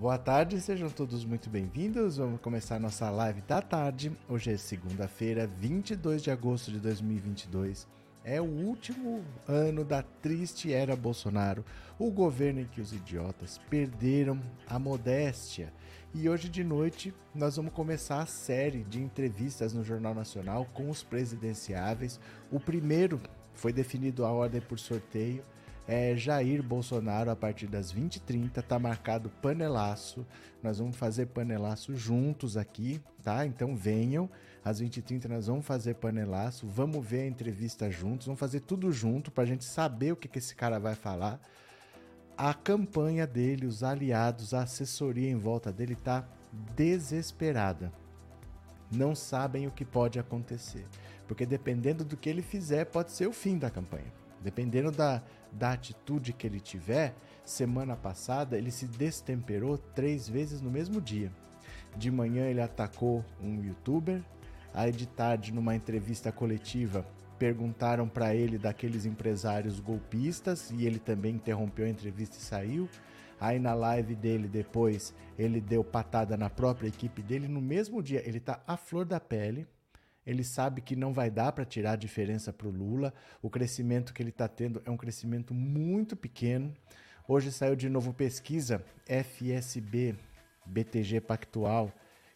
Boa tarde, sejam todos muito bem-vindos. Vamos começar nossa live da tarde. Hoje é segunda-feira, 22 de agosto de 2022. É o último ano da triste era Bolsonaro, o governo em que os idiotas perderam a modéstia. E hoje de noite nós vamos começar a série de entrevistas no Jornal Nacional com os presidenciáveis. O primeiro foi definido a ordem por sorteio é Jair Bolsonaro a partir das 20h30, tá marcado panelaço. Nós vamos fazer panelaço juntos aqui, tá? Então venham, às 20h30 nós vamos fazer panelaço, vamos ver a entrevista juntos, vamos fazer tudo junto pra gente saber o que, que esse cara vai falar. A campanha dele, os aliados, a assessoria em volta dele tá desesperada. Não sabem o que pode acontecer, porque dependendo do que ele fizer, pode ser o fim da campanha. Dependendo da, da atitude que ele tiver, semana passada ele se destemperou três vezes no mesmo dia. De manhã ele atacou um youtuber, aí de tarde, numa entrevista coletiva, perguntaram para ele daqueles empresários golpistas e ele também interrompeu a entrevista e saiu. Aí na live dele depois, ele deu patada na própria equipe dele. No mesmo dia, ele tá à flor da pele ele sabe que não vai dar para tirar a diferença para o Lula. O crescimento que ele está tendo é um crescimento muito pequeno. Hoje saiu de novo pesquisa FSB BTG Pactual,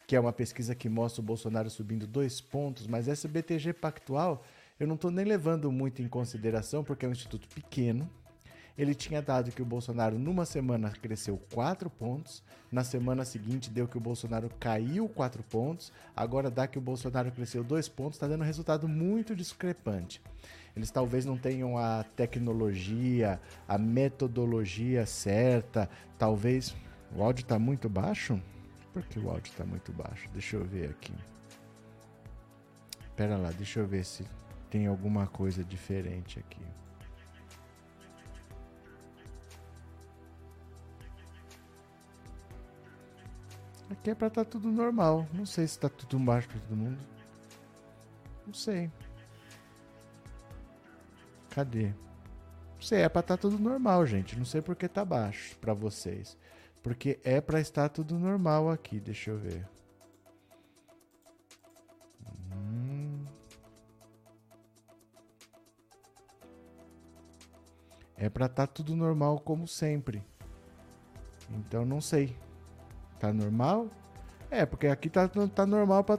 que é uma pesquisa que mostra o Bolsonaro subindo dois pontos, mas essa BTG Pactual eu não estou nem levando muito em consideração porque é um instituto pequeno ele tinha dado que o Bolsonaro numa semana cresceu 4 pontos, na semana seguinte deu que o Bolsonaro caiu 4 pontos, agora dá que o Bolsonaro cresceu 2 pontos, está dando um resultado muito discrepante. Eles talvez não tenham a tecnologia, a metodologia certa, talvez. O áudio está muito baixo? Por que o áudio está muito baixo? Deixa eu ver aqui. Pera lá, deixa eu ver se tem alguma coisa diferente aqui. Aqui é pra estar tá tudo normal. Não sei se tá tudo baixo pra todo mundo. Não sei. Cadê? Não sei, é pra estar tá tudo normal, gente. Não sei por que tá baixo pra vocês. Porque é pra estar tudo normal aqui. Deixa eu ver. Hum. É pra estar tá tudo normal como sempre. Então não sei. Tá normal? É, porque aqui tá, tá normal pra,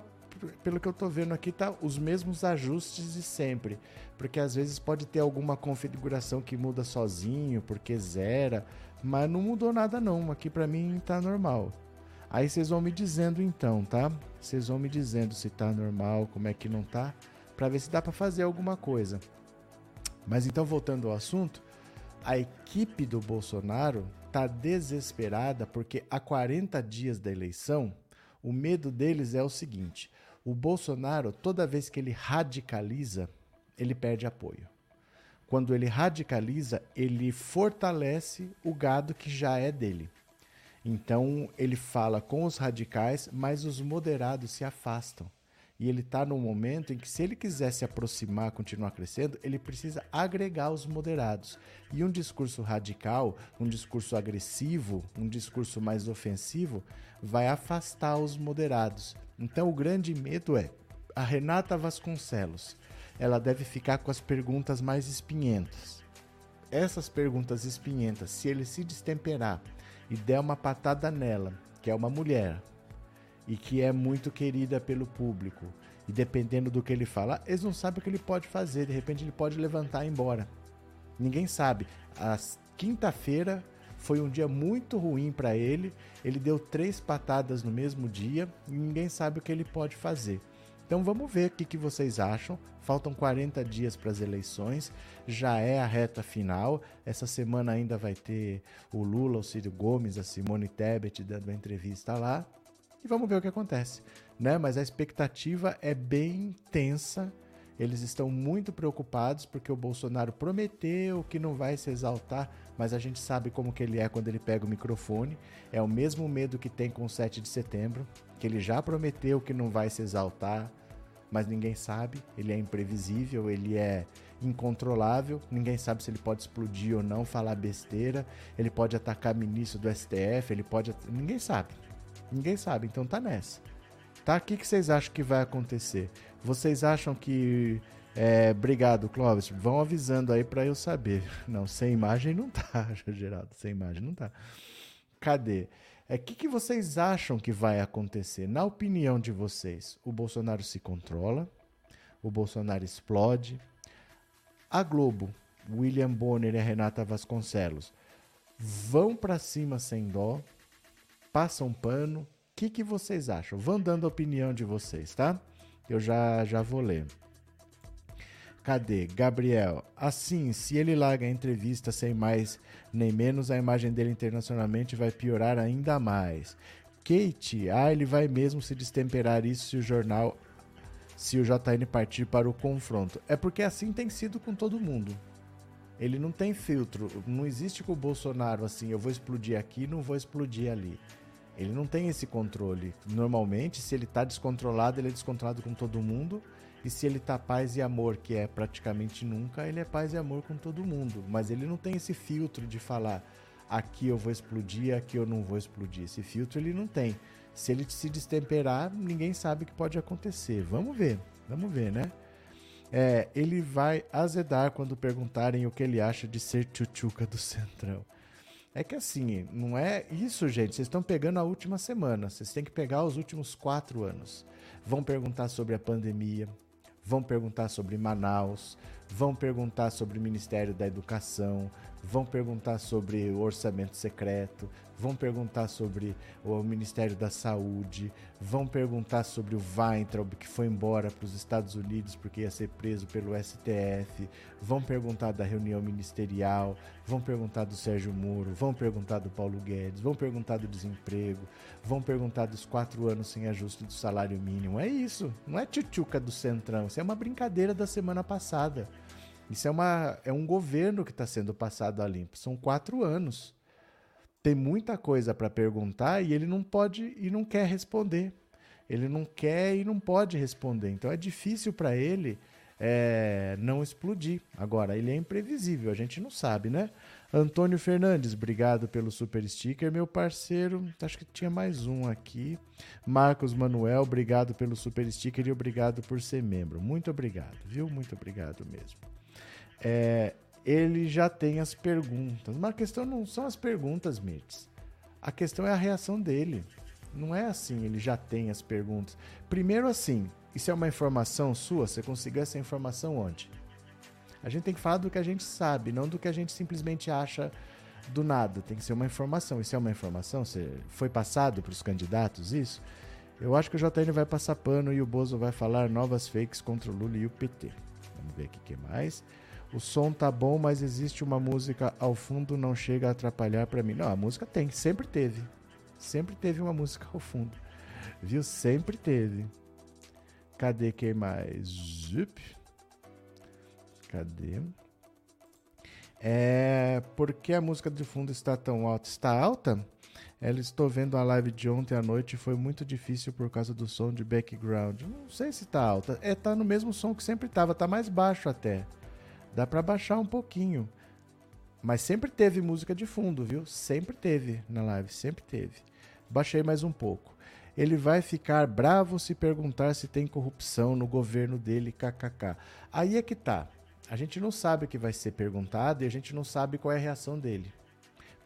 pelo que eu tô vendo aqui, tá os mesmos ajustes de sempre. Porque às vezes pode ter alguma configuração que muda sozinho, porque zera. Mas não mudou nada não. Aqui para mim tá normal. Aí vocês vão me dizendo então, tá? Vocês vão me dizendo se tá normal, como é que não tá, para ver se dá para fazer alguma coisa. Mas então voltando ao assunto, a equipe do Bolsonaro está desesperada porque há 40 dias da eleição, o medo deles é o seguinte: o Bolsonaro, toda vez que ele radicaliza, ele perde apoio. Quando ele radicaliza, ele fortalece o gado que já é dele. Então ele fala com os radicais, mas os moderados se afastam. E ele está num momento em que, se ele quiser se aproximar, continuar crescendo, ele precisa agregar os moderados. E um discurso radical, um discurso agressivo, um discurso mais ofensivo, vai afastar os moderados. Então, o grande medo é a Renata Vasconcelos. Ela deve ficar com as perguntas mais espinhentas. Essas perguntas espinhentas, se ele se destemperar e der uma patada nela, que é uma mulher, e que é muito querida pelo público. E dependendo do que ele fala, eles não sabem o que ele pode fazer. De repente ele pode levantar e ir embora. Ninguém sabe. A quinta-feira foi um dia muito ruim para ele. Ele deu três patadas no mesmo dia e ninguém sabe o que ele pode fazer. Então vamos ver o que, vocês acham. Faltam 40 dias para as eleições, já é a reta final. Essa semana ainda vai ter o Lula, o Ciro Gomes, a Simone Tebet dando uma entrevista lá e vamos ver o que acontece, né? Mas a expectativa é bem tensa. Eles estão muito preocupados porque o Bolsonaro prometeu que não vai se exaltar, mas a gente sabe como que ele é quando ele pega o microfone. É o mesmo medo que tem com o 7 de setembro, que ele já prometeu que não vai se exaltar, mas ninguém sabe. Ele é imprevisível, ele é incontrolável. Ninguém sabe se ele pode explodir ou não, falar besteira. Ele pode atacar ministro do STF, ele pode. Ninguém sabe. Ninguém sabe, então tá nessa. Tá? O que, que vocês acham que vai acontecer? Vocês acham que. É, obrigado, Clóvis. Vão avisando aí para eu saber. Não, sem imagem não tá, Geraldo. Sem imagem não tá. Cadê? É que, que vocês acham que vai acontecer? Na opinião de vocês, o Bolsonaro se controla, o Bolsonaro explode, a Globo, William Bonner e a Renata Vasconcelos vão para cima sem dó, passam pano. O que, que vocês acham? Vão dando a opinião de vocês, tá? Eu já, já vou ler. Cadê? Gabriel. Assim, se ele larga a entrevista sem mais nem menos, a imagem dele internacionalmente vai piorar ainda mais. Kate, ah, ele vai mesmo se destemperar isso se o jornal, se o JN partir para o confronto. É porque assim tem sido com todo mundo. Ele não tem filtro. Não existe com o Bolsonaro assim, eu vou explodir aqui, não vou explodir ali. Ele não tem esse controle. Normalmente, se ele está descontrolado, ele é descontrolado com todo mundo. E se ele tá paz e amor, que é praticamente nunca, ele é paz e amor com todo mundo. Mas ele não tem esse filtro de falar aqui eu vou explodir, aqui eu não vou explodir. Esse filtro ele não tem. Se ele se destemperar, ninguém sabe o que pode acontecer. Vamos ver, vamos ver, né? É, ele vai azedar quando perguntarem o que ele acha de ser tchutchuca do Centrão. É que assim, não é isso, gente. Vocês estão pegando a última semana. Vocês têm que pegar os últimos quatro anos. Vão perguntar sobre a pandemia, vão perguntar sobre Manaus, vão perguntar sobre o Ministério da Educação, vão perguntar sobre o orçamento secreto, vão perguntar sobre o Ministério da Saúde, vão perguntar sobre o Weintraub que foi embora para os Estados Unidos porque ia ser preso pelo STF, vão perguntar da reunião ministerial, vão perguntar do Sérgio Moro, vão perguntar do Paulo Guedes, vão perguntar do desemprego, vão perguntar dos quatro anos sem ajuste do salário mínimo. É isso, não é tchutchuca do Centrão, isso é uma brincadeira da semana passada. Isso é, uma, é um governo que está sendo passado a limpo. São quatro anos. Tem muita coisa para perguntar e ele não pode e não quer responder. Ele não quer e não pode responder. Então é difícil para ele é, não explodir. Agora, ele é imprevisível, a gente não sabe, né? Antônio Fernandes, obrigado pelo super sticker, meu parceiro. Acho que tinha mais um aqui. Marcos Manuel, obrigado pelo super sticker e obrigado por ser membro. Muito obrigado, viu? Muito obrigado mesmo é, ele já tem as perguntas. Mas a questão não são as perguntas, Mirtz. A questão é a reação dele. Não é assim, ele já tem as perguntas. Primeiro assim, isso é uma informação sua? Você conseguiu essa informação onde? A gente tem que falar do que a gente sabe, não do que a gente simplesmente acha do nada. Tem que ser uma informação. Isso é uma informação? Você foi passado para os candidatos isso? Eu acho que o JN vai passar pano e o Bozo vai falar novas fakes contra o Lula e o PT. Vamos ver o que mais. O som tá bom, mas existe uma música ao fundo, não chega a atrapalhar para mim. Não, a música tem, sempre teve. Sempre teve uma música ao fundo. Viu? Sempre teve. Cadê quem mais? Zup. Cadê? É, por que a música de fundo está tão alta? Está alta? Ela estou vendo a live de ontem à noite e foi muito difícil por causa do som de background. Não sei se está alta. É, tá no mesmo som que sempre estava, tá mais baixo até. Dá para baixar um pouquinho. Mas sempre teve música de fundo, viu? Sempre teve na live, sempre teve. Baixei mais um pouco. Ele vai ficar bravo se perguntar se tem corrupção no governo dele, kkk. Aí é que tá. A gente não sabe o que vai ser perguntado e a gente não sabe qual é a reação dele.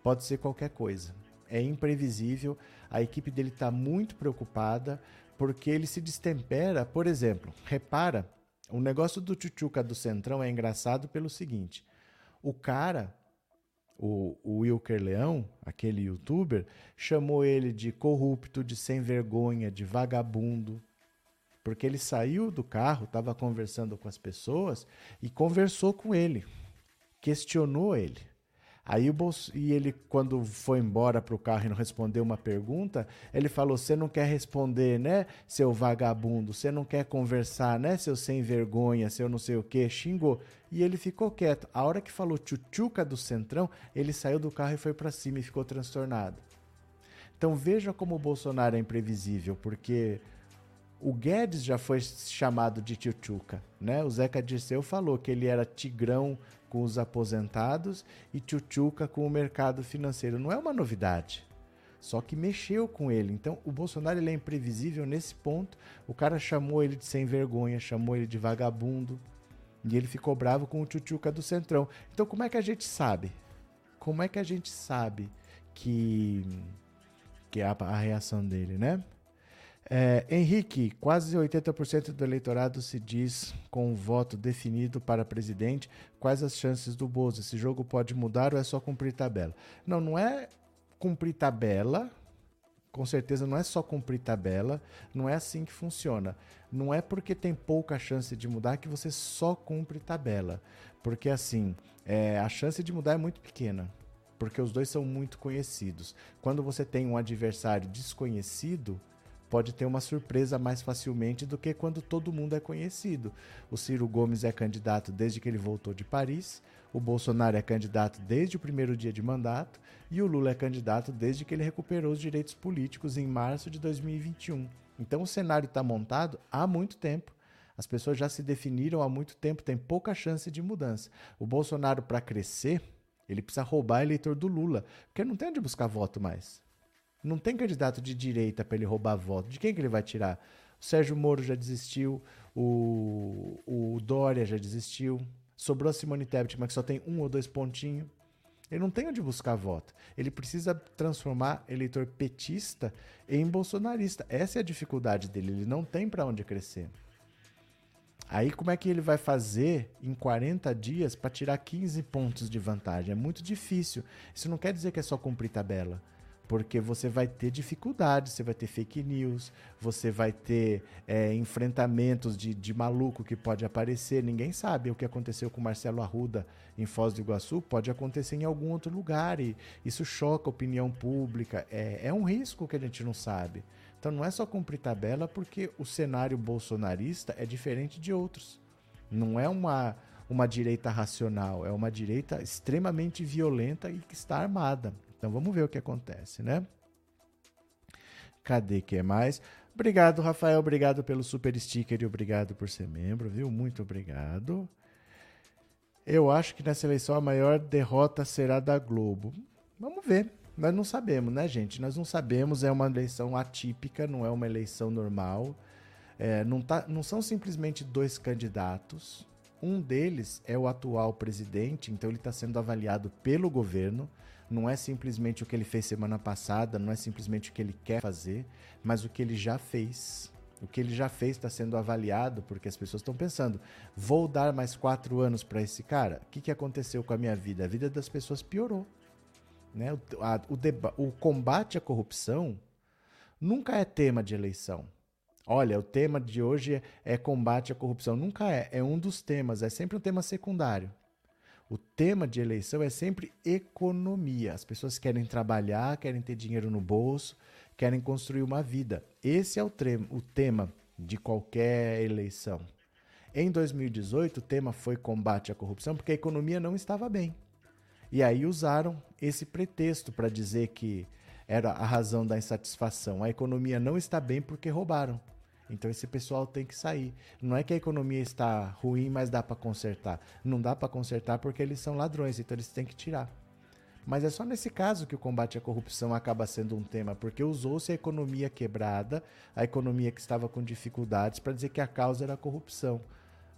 Pode ser qualquer coisa. É imprevisível. A equipe dele está muito preocupada porque ele se destempera. Por exemplo, repara o negócio do Tchutchuca do Centrão é engraçado pelo seguinte: o cara, o, o Wilker Leão, aquele youtuber, chamou ele de corrupto, de sem vergonha, de vagabundo. Porque ele saiu do carro, estava conversando com as pessoas e conversou com ele, questionou ele. Aí o Bolso... e ele, quando foi embora para o carro e não respondeu uma pergunta, ele falou: Você não quer responder, né, seu vagabundo? Você não quer conversar, né, seu sem vergonha, seu não sei o quê? Xingou. E ele ficou quieto. A hora que falou tchutchuca do centrão, ele saiu do carro e foi para cima e ficou transtornado. Então veja como o Bolsonaro é imprevisível, porque O Guedes já foi chamado de tchutchuca, né? O Zeca Dirceu falou que ele era tigrão com os aposentados e tchutchuca com o mercado financeiro. Não é uma novidade. Só que mexeu com ele. Então, o Bolsonaro ele é imprevisível nesse ponto. O cara chamou ele de sem vergonha, chamou ele de vagabundo. E ele ficou bravo com o tchutchuca do Centrão. Então, como é que a gente sabe? Como é que a gente sabe que, que é a, a reação dele, né? É, Henrique, quase 80% do eleitorado se diz com um voto definido para presidente. Quais as chances do Bozo? Esse jogo pode mudar ou é só cumprir tabela? Não, não é cumprir tabela. Com certeza não é só cumprir tabela. Não é assim que funciona. Não é porque tem pouca chance de mudar que você só cumpre tabela. Porque assim, é, a chance de mudar é muito pequena. Porque os dois são muito conhecidos. Quando você tem um adversário desconhecido pode ter uma surpresa mais facilmente do que quando todo mundo é conhecido. O Ciro Gomes é candidato desde que ele voltou de Paris, o Bolsonaro é candidato desde o primeiro dia de mandato e o Lula é candidato desde que ele recuperou os direitos políticos em março de 2021. Então o cenário está montado há muito tempo. As pessoas já se definiram há muito tempo, tem pouca chance de mudança. O Bolsonaro, para crescer, ele precisa roubar eleitor do Lula, porque não tem onde buscar voto mais. Não tem candidato de direita para ele roubar voto. De quem que ele vai tirar? O Sérgio Moro já desistiu, o, o Dória já desistiu, sobrou a Simone Tebet, mas que só tem um ou dois pontinhos. Ele não tem onde buscar voto. Ele precisa transformar eleitor petista em bolsonarista. Essa é a dificuldade dele. Ele não tem para onde crescer. Aí como é que ele vai fazer em 40 dias para tirar 15 pontos de vantagem? É muito difícil. Isso não quer dizer que é só cumprir tabela porque você vai ter dificuldades, você vai ter fake news, você vai ter é, enfrentamentos de, de maluco que pode aparecer. Ninguém sabe o que aconteceu com Marcelo Arruda em Foz do Iguaçu, pode acontecer em algum outro lugar e isso choca a opinião pública. É, é um risco que a gente não sabe. Então não é só cumprir tabela, porque o cenário bolsonarista é diferente de outros. Não é uma, uma direita racional, é uma direita extremamente violenta e que está armada. Então vamos ver o que acontece, né? Cadê que é mais? Obrigado, Rafael. Obrigado pelo super sticker e obrigado por ser membro, viu? Muito obrigado. Eu acho que nessa eleição a maior derrota será da Globo. Vamos ver. Nós não sabemos, né, gente? Nós não sabemos. É uma eleição atípica, não é uma eleição normal. É, não, tá, não são simplesmente dois candidatos. Um deles é o atual presidente, então ele está sendo avaliado pelo governo não é simplesmente o que ele fez semana passada, não é simplesmente o que ele quer fazer, mas o que ele já fez. O que ele já fez está sendo avaliado porque as pessoas estão pensando: vou dar mais quatro anos para esse cara? O que, que aconteceu com a minha vida? A vida das pessoas piorou. Né? O, a, o, o combate à corrupção nunca é tema de eleição. Olha, o tema de hoje é, é combate à corrupção. Nunca é. É um dos temas, é sempre um tema secundário. O tema de eleição é sempre economia. As pessoas querem trabalhar, querem ter dinheiro no bolso, querem construir uma vida. Esse é o, o tema de qualquer eleição. Em 2018, o tema foi combate à corrupção porque a economia não estava bem. E aí usaram esse pretexto para dizer que era a razão da insatisfação. A economia não está bem porque roubaram. Então esse pessoal tem que sair. Não é que a economia está ruim, mas dá para consertar. Não dá para consertar porque eles são ladrões, então eles têm que tirar. Mas é só nesse caso que o combate à corrupção acaba sendo um tema, porque usou-se a economia quebrada, a economia que estava com dificuldades, para dizer que a causa era a corrupção.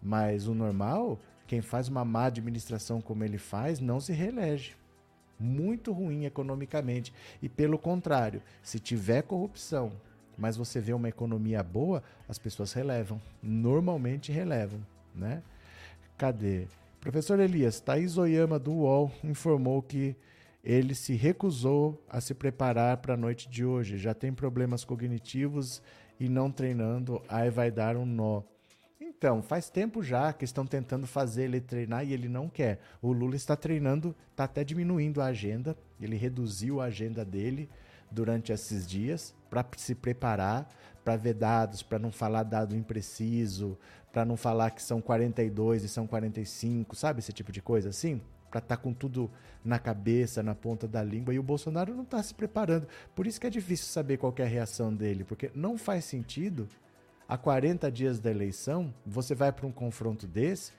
Mas o normal, quem faz uma má administração como ele faz, não se reelege. Muito ruim economicamente. E pelo contrário, se tiver corrupção, mas você vê uma economia boa, as pessoas relevam. Normalmente relevam, né? Cadê? Professor Elias, Thaís Oyama do UOL informou que ele se recusou a se preparar para a noite de hoje. Já tem problemas cognitivos e não treinando, aí vai dar um nó. Então, faz tempo já que estão tentando fazer ele treinar e ele não quer. O Lula está treinando, está até diminuindo a agenda, ele reduziu a agenda dele durante esses dias para se preparar para ver dados, para não falar dado impreciso, para não falar que são 42 e são 45, sabe esse tipo de coisa assim? Para estar tá com tudo na cabeça, na ponta da língua. E o Bolsonaro não está se preparando. Por isso que é difícil saber qual é a reação dele, porque não faz sentido a 40 dias da eleição, você vai para um confronto desse.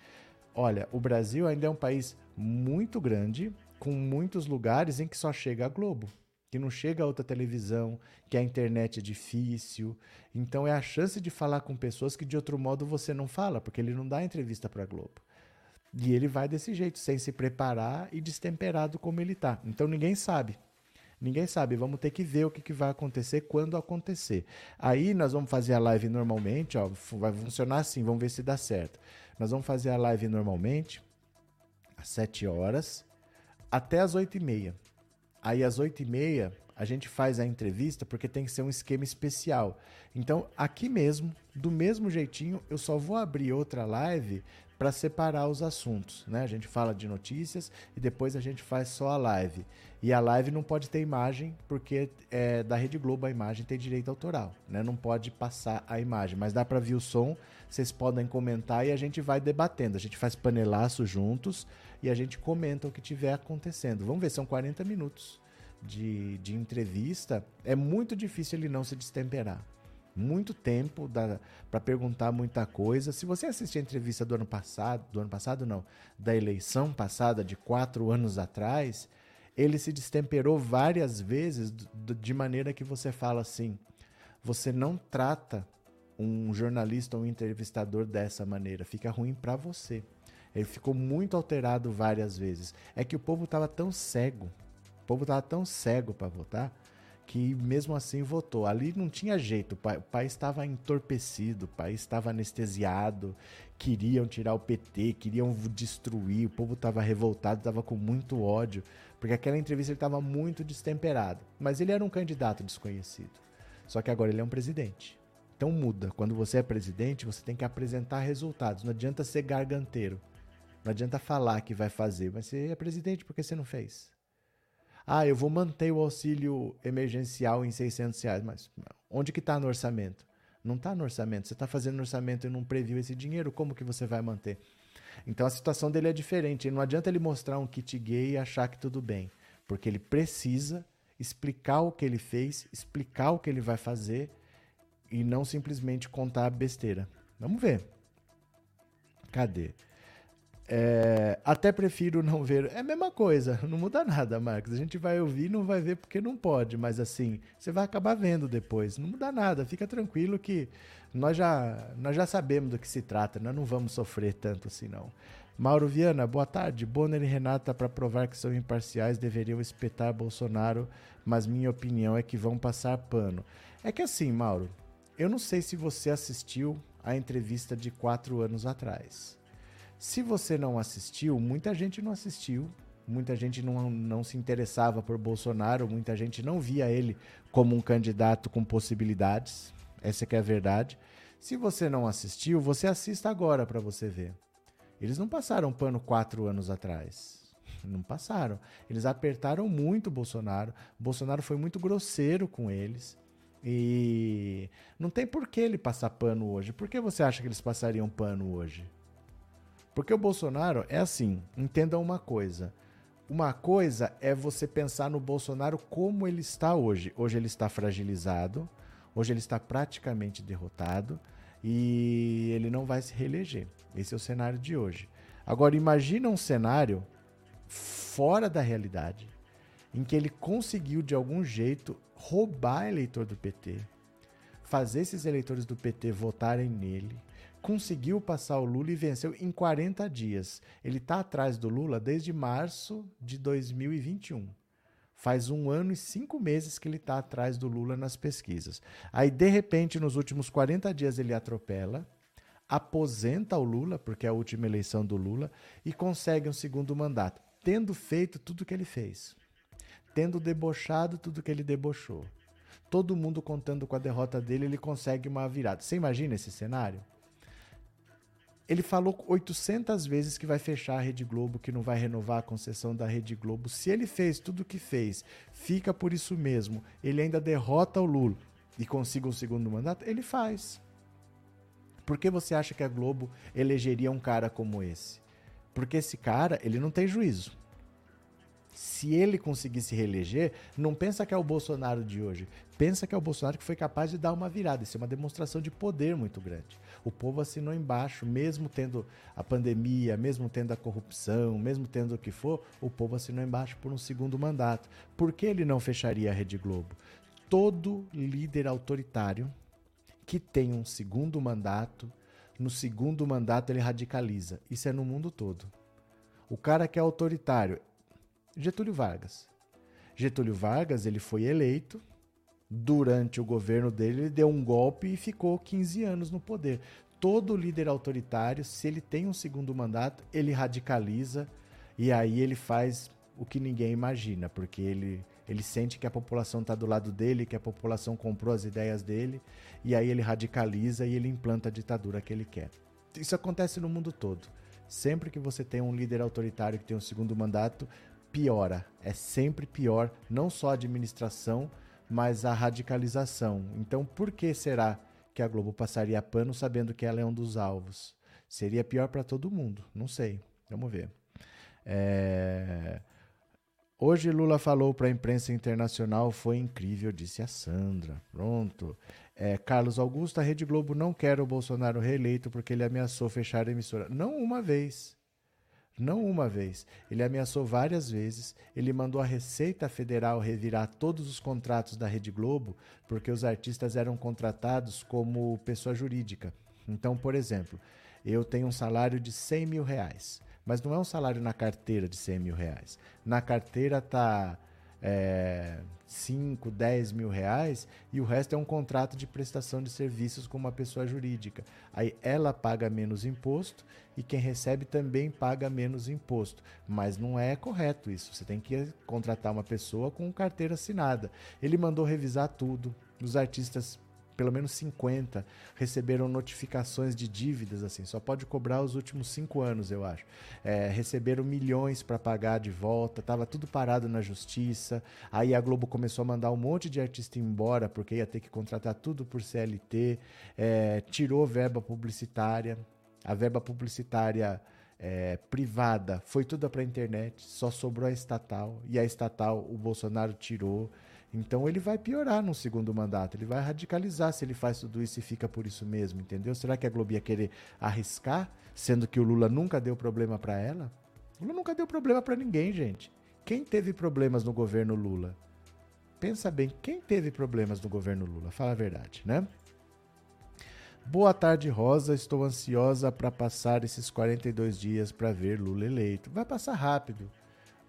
Olha, o Brasil ainda é um país muito grande, com muitos lugares em que só chega a Globo que não chega a outra televisão, que a internet é difícil. Então é a chance de falar com pessoas que de outro modo você não fala, porque ele não dá entrevista para Globo. E ele vai desse jeito, sem se preparar e destemperado como ele tá. Então ninguém sabe. Ninguém sabe, vamos ter que ver o que, que vai acontecer quando acontecer. Aí nós vamos fazer a live normalmente, ó, vai funcionar assim, vamos ver se dá certo. Nós vamos fazer a live normalmente, às 7 horas, até às 8 e meia. Aí às 8h30 a gente faz a entrevista porque tem que ser um esquema especial. Então, aqui mesmo, do mesmo jeitinho, eu só vou abrir outra live para separar os assuntos, né? A gente fala de notícias e depois a gente faz só a live. E a live não pode ter imagem porque é da Rede Globo a imagem tem direito autoral, né? Não pode passar a imagem, mas dá para ver o som. Vocês podem comentar e a gente vai debatendo. A gente faz panelaço juntos e a gente comenta o que tiver acontecendo. Vamos ver, são 40 minutos de, de entrevista. É muito difícil ele não se destemperar muito tempo para perguntar muita coisa. Se você assistir a entrevista do ano passado, do ano passado não, da eleição passada de quatro anos atrás, ele se destemperou várias vezes de maneira que você fala assim: você não trata um jornalista ou um entrevistador dessa maneira, fica ruim para você. Ele ficou muito alterado várias vezes. É que o povo estava tão cego, o povo estava tão cego para votar que mesmo assim votou. Ali não tinha jeito, o país estava entorpecido, o país estava anestesiado, queriam tirar o PT, queriam destruir, o povo estava revoltado, estava com muito ódio, porque aquela entrevista ele estava muito destemperado. Mas ele era um candidato desconhecido. Só que agora ele é um presidente. Então muda. Quando você é presidente, você tem que apresentar resultados. Não adianta ser garganteiro. Não adianta falar que vai fazer. Mas você é presidente porque você não fez. Ah, eu vou manter o auxílio emergencial em 600 reais. Mas onde que está no orçamento? Não está no orçamento. Você está fazendo orçamento e não previu esse dinheiro, como que você vai manter? Então a situação dele é diferente. Não adianta ele mostrar um kit gay e achar que tudo bem. Porque ele precisa explicar o que ele fez, explicar o que ele vai fazer e não simplesmente contar besteira. Vamos ver. Cadê? É, até prefiro não ver. É a mesma coisa, não muda nada, Marcos. A gente vai ouvir não vai ver porque não pode, mas assim, você vai acabar vendo depois. Não muda nada, fica tranquilo que nós já, nós já sabemos do que se trata, nós não vamos sofrer tanto assim, não. Mauro Viana, boa tarde. Bonner e Renata, para provar que são imparciais, deveriam espetar Bolsonaro, mas minha opinião é que vão passar pano. É que assim, Mauro, eu não sei se você assistiu a entrevista de quatro anos atrás. Se você não assistiu, muita gente não assistiu, muita gente não, não se interessava por Bolsonaro, muita gente não via ele como um candidato com possibilidades. Essa que é a verdade. Se você não assistiu, você assista agora para você ver. Eles não passaram pano quatro anos atrás. Não passaram. Eles apertaram muito o Bolsonaro. O Bolsonaro foi muito grosseiro com eles. E não tem por que ele passar pano hoje. Por que você acha que eles passariam pano hoje? Porque o Bolsonaro é assim, entenda uma coisa. Uma coisa é você pensar no Bolsonaro como ele está hoje. Hoje ele está fragilizado, hoje ele está praticamente derrotado e ele não vai se reeleger. Esse é o cenário de hoje. Agora imagina um cenário fora da realidade, em que ele conseguiu de algum jeito roubar eleitor do PT, fazer esses eleitores do PT votarem nele, conseguiu passar o Lula e venceu em 40 dias. Ele está atrás do Lula desde março de 2021. Faz um ano e cinco meses que ele está atrás do Lula nas pesquisas. Aí, de repente, nos últimos 40 dias, ele atropela, aposenta o Lula, porque é a última eleição do Lula, e consegue um segundo mandato, tendo feito tudo o que ele fez, tendo debochado tudo o que ele debochou. Todo mundo contando com a derrota dele, ele consegue uma virada. Você imagina esse cenário? Ele falou 800 vezes que vai fechar a Rede Globo, que não vai renovar a concessão da Rede Globo. Se ele fez tudo o que fez, fica por isso mesmo, ele ainda derrota o Lula e consiga um segundo mandato, ele faz. Por que você acha que a Globo elegeria um cara como esse? Porque esse cara, ele não tem juízo. Se ele conseguir se reeleger, não pensa que é o Bolsonaro de hoje. Pensa que é o Bolsonaro que foi capaz de dar uma virada. Isso é uma demonstração de poder muito grande. O povo assinou embaixo, mesmo tendo a pandemia, mesmo tendo a corrupção, mesmo tendo o que for, o povo assinou embaixo por um segundo mandato. Por que ele não fecharia a Rede Globo? Todo líder autoritário que tem um segundo mandato, no segundo mandato ele radicaliza. Isso é no mundo todo. O cara que é autoritário, Getúlio Vargas. Getúlio Vargas, ele foi eleito, durante o governo dele, ele deu um golpe e ficou 15 anos no poder. Todo líder autoritário, se ele tem um segundo mandato, ele radicaliza e aí ele faz o que ninguém imagina, porque ele, ele sente que a população está do lado dele, que a população comprou as ideias dele, e aí ele radicaliza e ele implanta a ditadura que ele quer. Isso acontece no mundo todo. Sempre que você tem um líder autoritário que tem um segundo mandato, piora. É sempre pior, não só a administração, mas a radicalização. Então, por que será que a Globo passaria pano sabendo que ela é um dos alvos? Seria pior para todo mundo, não sei. Vamos ver. É... Hoje Lula falou para a imprensa internacional, foi incrível, disse a Sandra. Pronto. É, Carlos Augusto, a Rede Globo não quer o Bolsonaro reeleito porque ele ameaçou fechar a emissora. Não uma vez. Não uma vez. Ele ameaçou várias vezes. Ele mandou a Receita Federal revirar todos os contratos da Rede Globo, porque os artistas eram contratados como pessoa jurídica. Então, por exemplo, eu tenho um salário de 100 mil reais, mas não é um salário na carteira de 100 mil reais. Na carteira está é, 5, 10 mil reais e o resto é um contrato de prestação de serviços com uma pessoa jurídica. Aí ela paga menos imposto e quem recebe também paga menos imposto. Mas não é correto isso. Você tem que contratar uma pessoa com carteira assinada. Ele mandou revisar tudo. Os artistas pelo menos 50 receberam notificações de dívidas, assim, só pode cobrar os últimos cinco anos, eu acho. É, receberam milhões para pagar de volta, estava tudo parado na justiça. Aí a Globo começou a mandar um monte de artista embora, porque ia ter que contratar tudo por CLT, é, tirou verba publicitária. A verba publicitária é, privada foi toda para a internet, só sobrou a estatal, e a estatal o Bolsonaro tirou. Então ele vai piorar no segundo mandato, ele vai radicalizar se ele faz tudo isso e fica por isso mesmo, entendeu? Será que a Globo ia querer arriscar, sendo que o Lula nunca deu problema para ela? O Lula nunca deu problema para ninguém, gente. Quem teve problemas no governo Lula? Pensa bem, quem teve problemas no governo Lula? Fala a verdade, né? Boa tarde, Rosa. Estou ansiosa para passar esses 42 dias para ver Lula eleito. Vai passar rápido.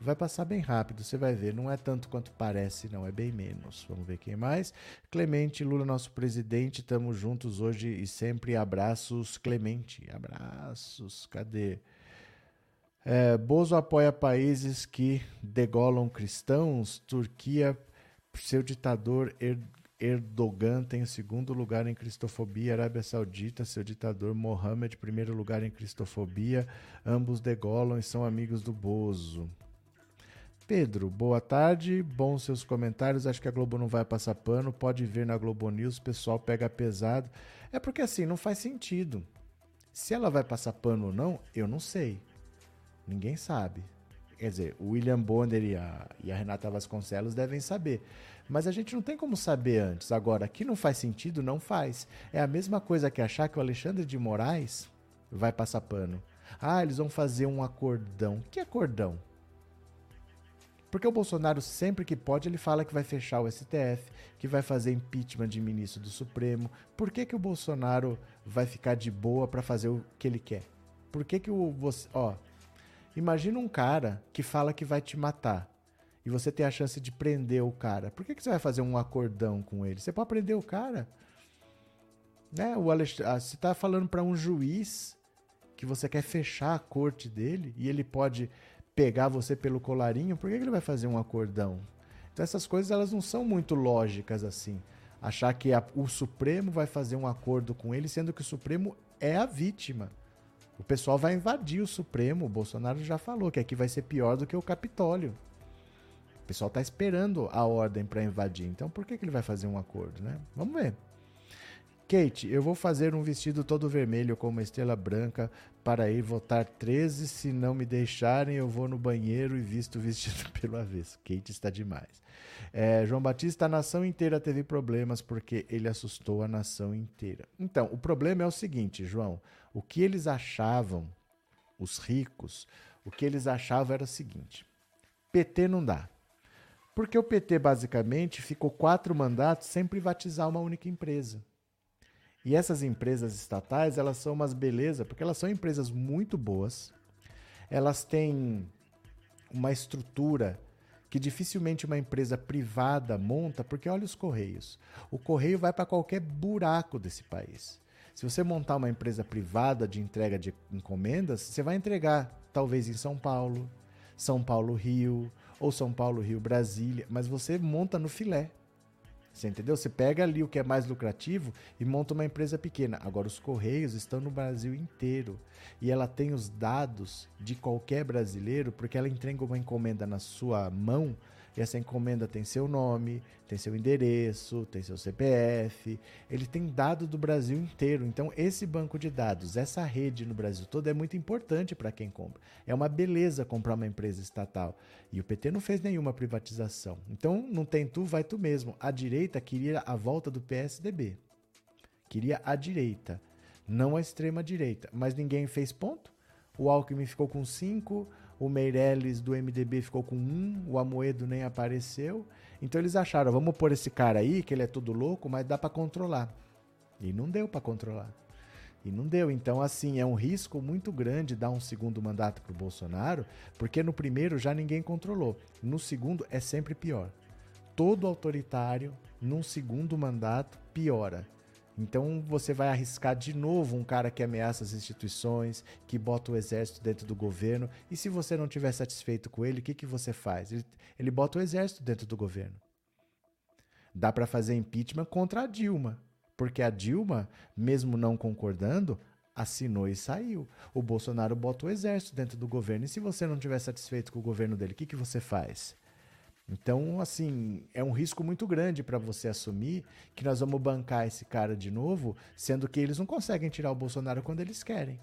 Vai passar bem rápido, você vai ver. Não é tanto quanto parece, não, é bem menos. Vamos ver quem mais. Clemente Lula, nosso presidente, estamos juntos hoje e sempre. Abraços, Clemente. Abraços. Cadê? É, Bozo apoia países que degolam cristãos. Turquia, seu ditador Erdogan tem o segundo lugar em cristofobia. Arábia Saudita, seu ditador Mohammed, primeiro lugar em cristofobia. Ambos degolam e são amigos do Bozo. Pedro, boa tarde. Bons seus comentários. Acho que a Globo não vai passar pano. Pode ver na Globo News, o pessoal pega pesado. É porque assim, não faz sentido. Se ela vai passar pano ou não, eu não sei. Ninguém sabe. Quer dizer, o William Bonner e a, e a Renata Vasconcelos devem saber. Mas a gente não tem como saber antes. Agora, que não faz sentido, não faz. É a mesma coisa que achar que o Alexandre de Moraes vai passar pano. Ah, eles vão fazer um acordão. Que acordão? Porque o Bolsonaro, sempre que pode, ele fala que vai fechar o STF, que vai fazer impeachment de ministro do Supremo. Por que, que o Bolsonaro vai ficar de boa para fazer o que ele quer? Por que, que o. Você, ó, imagina um cara que fala que vai te matar e você tem a chance de prender o cara. Por que, que você vai fazer um acordão com ele? Você pode prender o cara. Né? O Alexandre, ah, você está falando para um juiz que você quer fechar a corte dele e ele pode pegar você pelo colarinho, por que ele vai fazer um acordão? Então essas coisas elas não são muito lógicas assim. Achar que a, o Supremo vai fazer um acordo com ele, sendo que o Supremo é a vítima. O pessoal vai invadir o Supremo. O Bolsonaro já falou que aqui vai ser pior do que o Capitólio. O pessoal está esperando a ordem para invadir. Então por que, que ele vai fazer um acordo, né? Vamos ver. Kate, eu vou fazer um vestido todo vermelho com uma estrela branca para ir votar 13. Se não me deixarem, eu vou no banheiro e visto o vestido pelo avesso. Kate está demais. É, João Batista, a nação inteira teve problemas porque ele assustou a nação inteira. Então, o problema é o seguinte, João. O que eles achavam, os ricos, o que eles achavam era o seguinte: PT não dá. Porque o PT basicamente ficou quatro mandatos sem privatizar uma única empresa. E essas empresas estatais, elas são umas beleza, porque elas são empresas muito boas. Elas têm uma estrutura que dificilmente uma empresa privada monta, porque olha os correios. O correio vai para qualquer buraco desse país. Se você montar uma empresa privada de entrega de encomendas, você vai entregar talvez em São Paulo, São Paulo Rio, ou São Paulo, Rio, Brasília, mas você monta no filé. Você entendeu? Você pega ali o que é mais lucrativo e monta uma empresa pequena. Agora, os Correios estão no Brasil inteiro. E ela tem os dados de qualquer brasileiro, porque ela entrega uma encomenda na sua mão e essa encomenda tem seu nome, tem seu endereço, tem seu CPF, ele tem dado do Brasil inteiro. Então, esse banco de dados, essa rede no Brasil todo é muito importante para quem compra. É uma beleza comprar uma empresa estatal. E o PT não fez nenhuma privatização. Então, não tem tu, vai tu mesmo. A direita queria a volta do PSDB. Queria a direita, não a extrema direita. Mas ninguém fez ponto. O Alckmin ficou com cinco o Meirelles do MDB ficou com um, o Amoedo nem apareceu. Então eles acharam, vamos pôr esse cara aí, que ele é todo louco, mas dá para controlar. E não deu para controlar. E não deu. Então, assim, é um risco muito grande dar um segundo mandato para o Bolsonaro, porque no primeiro já ninguém controlou. No segundo é sempre pior. Todo autoritário, num segundo mandato, piora. Então você vai arriscar de novo um cara que ameaça as instituições, que bota o exército dentro do governo. E se você não estiver satisfeito com ele, o que, que você faz? Ele, ele bota o exército dentro do governo. Dá para fazer impeachment contra a Dilma, porque a Dilma, mesmo não concordando, assinou e saiu. O Bolsonaro bota o exército dentro do governo. E se você não estiver satisfeito com o governo dele, o que, que você faz? Então, assim, é um risco muito grande para você assumir que nós vamos bancar esse cara de novo, sendo que eles não conseguem tirar o Bolsonaro quando eles querem.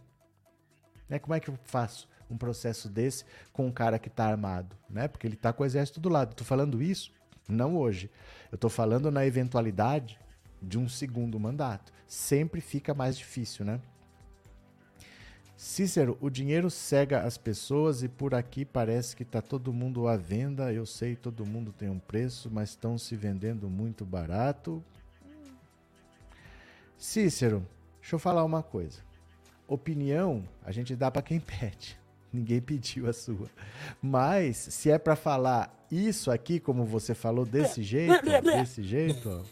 Né? Como é que eu faço um processo desse com um cara que está armado? Né? Porque ele está com o exército do lado. Estou falando isso não hoje. Eu estou falando na eventualidade de um segundo mandato. Sempre fica mais difícil, né? Cícero, o dinheiro cega as pessoas e por aqui parece que está todo mundo à venda. Eu sei, todo mundo tem um preço, mas estão se vendendo muito barato. Cícero, deixa eu falar uma coisa. Opinião a gente dá para quem pede. Ninguém pediu a sua. Mas se é para falar isso aqui, como você falou desse jeito, desse jeito, ó.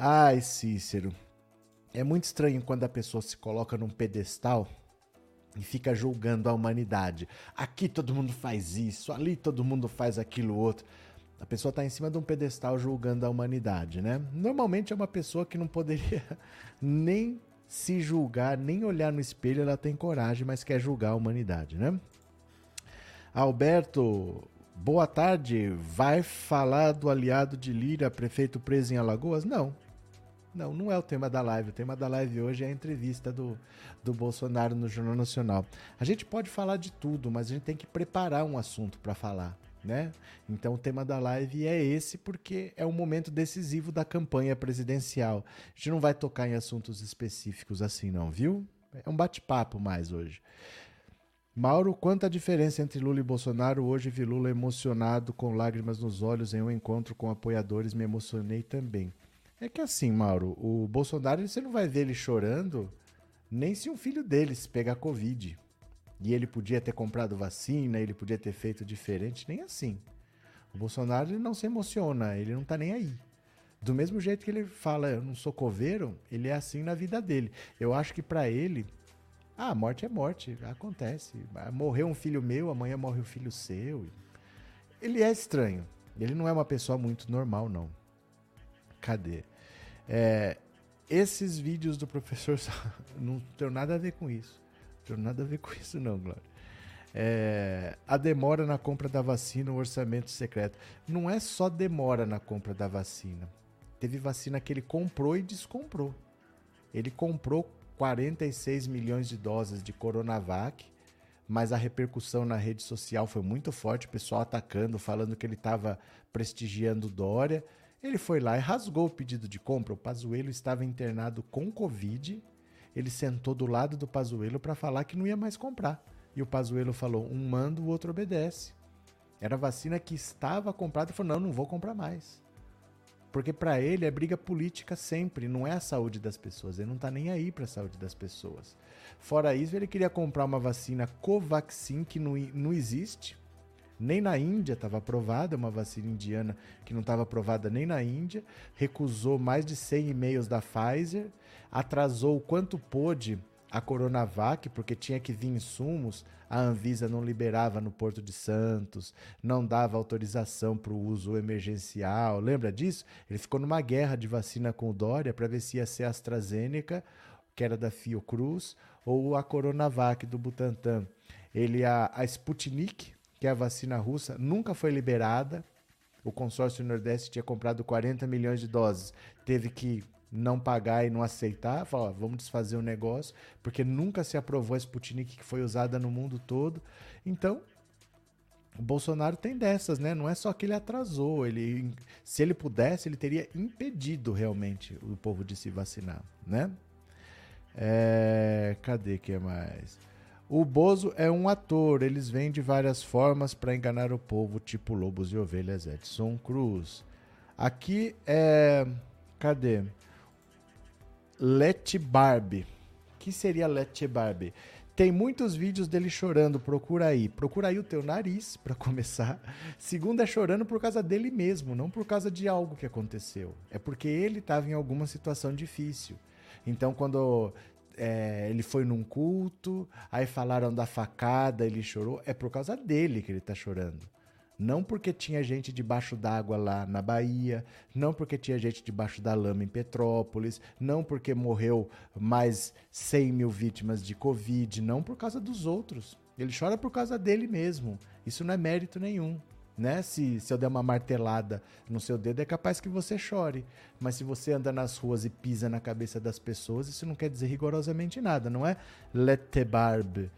Ai, Cícero. É muito estranho quando a pessoa se coloca num pedestal e fica julgando a humanidade. Aqui todo mundo faz isso, ali todo mundo faz aquilo outro. A pessoa está em cima de um pedestal julgando a humanidade, né? Normalmente é uma pessoa que não poderia nem se julgar, nem olhar no espelho, ela tem coragem, mas quer julgar a humanidade, né? Alberto Boa tarde. Vai falar do aliado de Lira, prefeito preso em Alagoas? Não. Não, não é o tema da live. O tema da live hoje é a entrevista do, do Bolsonaro no Jornal Nacional. A gente pode falar de tudo, mas a gente tem que preparar um assunto para falar. Né? Então o tema da live é esse porque é um momento decisivo da campanha presidencial. A gente não vai tocar em assuntos específicos assim não, viu? É um bate-papo mais hoje. Mauro, quanta diferença entre Lula e Bolsonaro. Hoje vi Lula emocionado, com lágrimas nos olhos, em um encontro com apoiadores. Me emocionei também. É que assim, Mauro, o Bolsonaro você não vai ver ele chorando nem se um filho deles pegar Covid. E ele podia ter comprado vacina, ele podia ter feito diferente, nem assim. O Bolsonaro ele não se emociona, ele não tá nem aí. Do mesmo jeito que ele fala, eu não sou coveiro, ele é assim na vida dele. Eu acho que para ele ah, morte é morte, acontece. Morreu um filho meu, amanhã morre um filho seu. Ele é estranho. Ele não é uma pessoa muito normal, não. Cadê? É, esses vídeos do professor não tem nada a ver com isso. Não tem nada a ver com isso, não, Glória. É, a demora na compra da vacina, o orçamento secreto. Não é só demora na compra da vacina. Teve vacina que ele comprou e descomprou. Ele comprou 46 milhões de doses de Coronavac, mas a repercussão na rede social foi muito forte, o pessoal atacando, falando que ele estava prestigiando Dória. Ele foi lá e rasgou o pedido de compra. O Pazuello estava internado com Covid. Ele sentou do lado do Pazuello para falar que não ia mais comprar. E o Pazuello falou: um manda, o outro obedece. Era vacina que estava comprada e falou: não, não vou comprar mais. Porque para ele é briga política sempre, não é a saúde das pessoas. Ele não está nem aí para a saúde das pessoas. Fora isso, ele queria comprar uma vacina Covaxin que não, não existe. Nem na Índia estava aprovada, uma vacina indiana que não estava aprovada nem na Índia. Recusou mais de 100 e-mails da Pfizer. Atrasou o quanto pôde a Coronavac, porque tinha que vir insumos, a Anvisa não liberava no Porto de Santos, não dava autorização para o uso emergencial. Lembra disso? Ele ficou numa guerra de vacina com o Dória para ver se ia ser a AstraZeneca, que era da Fiocruz, ou a Coronavac do Butantan. Ele a, a Sputnik, que é a vacina russa, nunca foi liberada. O consórcio Nordeste tinha comprado 40 milhões de doses, teve que não pagar e não aceitar, falar, vamos desfazer o negócio, porque nunca se aprovou a Sputnik que foi usada no mundo todo. Então, o Bolsonaro tem dessas, né? Não é só que ele atrasou, ele se ele pudesse, ele teria impedido realmente o povo de se vacinar, né? É, cadê que mais? O Bozo é um ator, eles vêm de várias formas para enganar o povo, tipo Lobos e Ovelhas Edson Cruz. Aqui é. Cadê? Let Barbie. Que seria Let Barbie? Tem muitos vídeos dele chorando, procura aí. Procura aí o teu nariz, para começar. Segundo, é chorando por causa dele mesmo, não por causa de algo que aconteceu. É porque ele estava em alguma situação difícil. Então, quando é, ele foi num culto, aí falaram da facada, ele chorou, é por causa dele que ele está chorando. Não porque tinha gente debaixo d'água lá na Bahia, não porque tinha gente debaixo da lama em Petrópolis, não porque morreu mais 100 mil vítimas de Covid, não por causa dos outros. Ele chora por causa dele mesmo. Isso não é mérito nenhum. Né? Se, se eu der uma martelada no seu dedo, é capaz que você chore. Mas se você anda nas ruas e pisa na cabeça das pessoas, isso não quer dizer rigorosamente nada, não é? Lete barbe.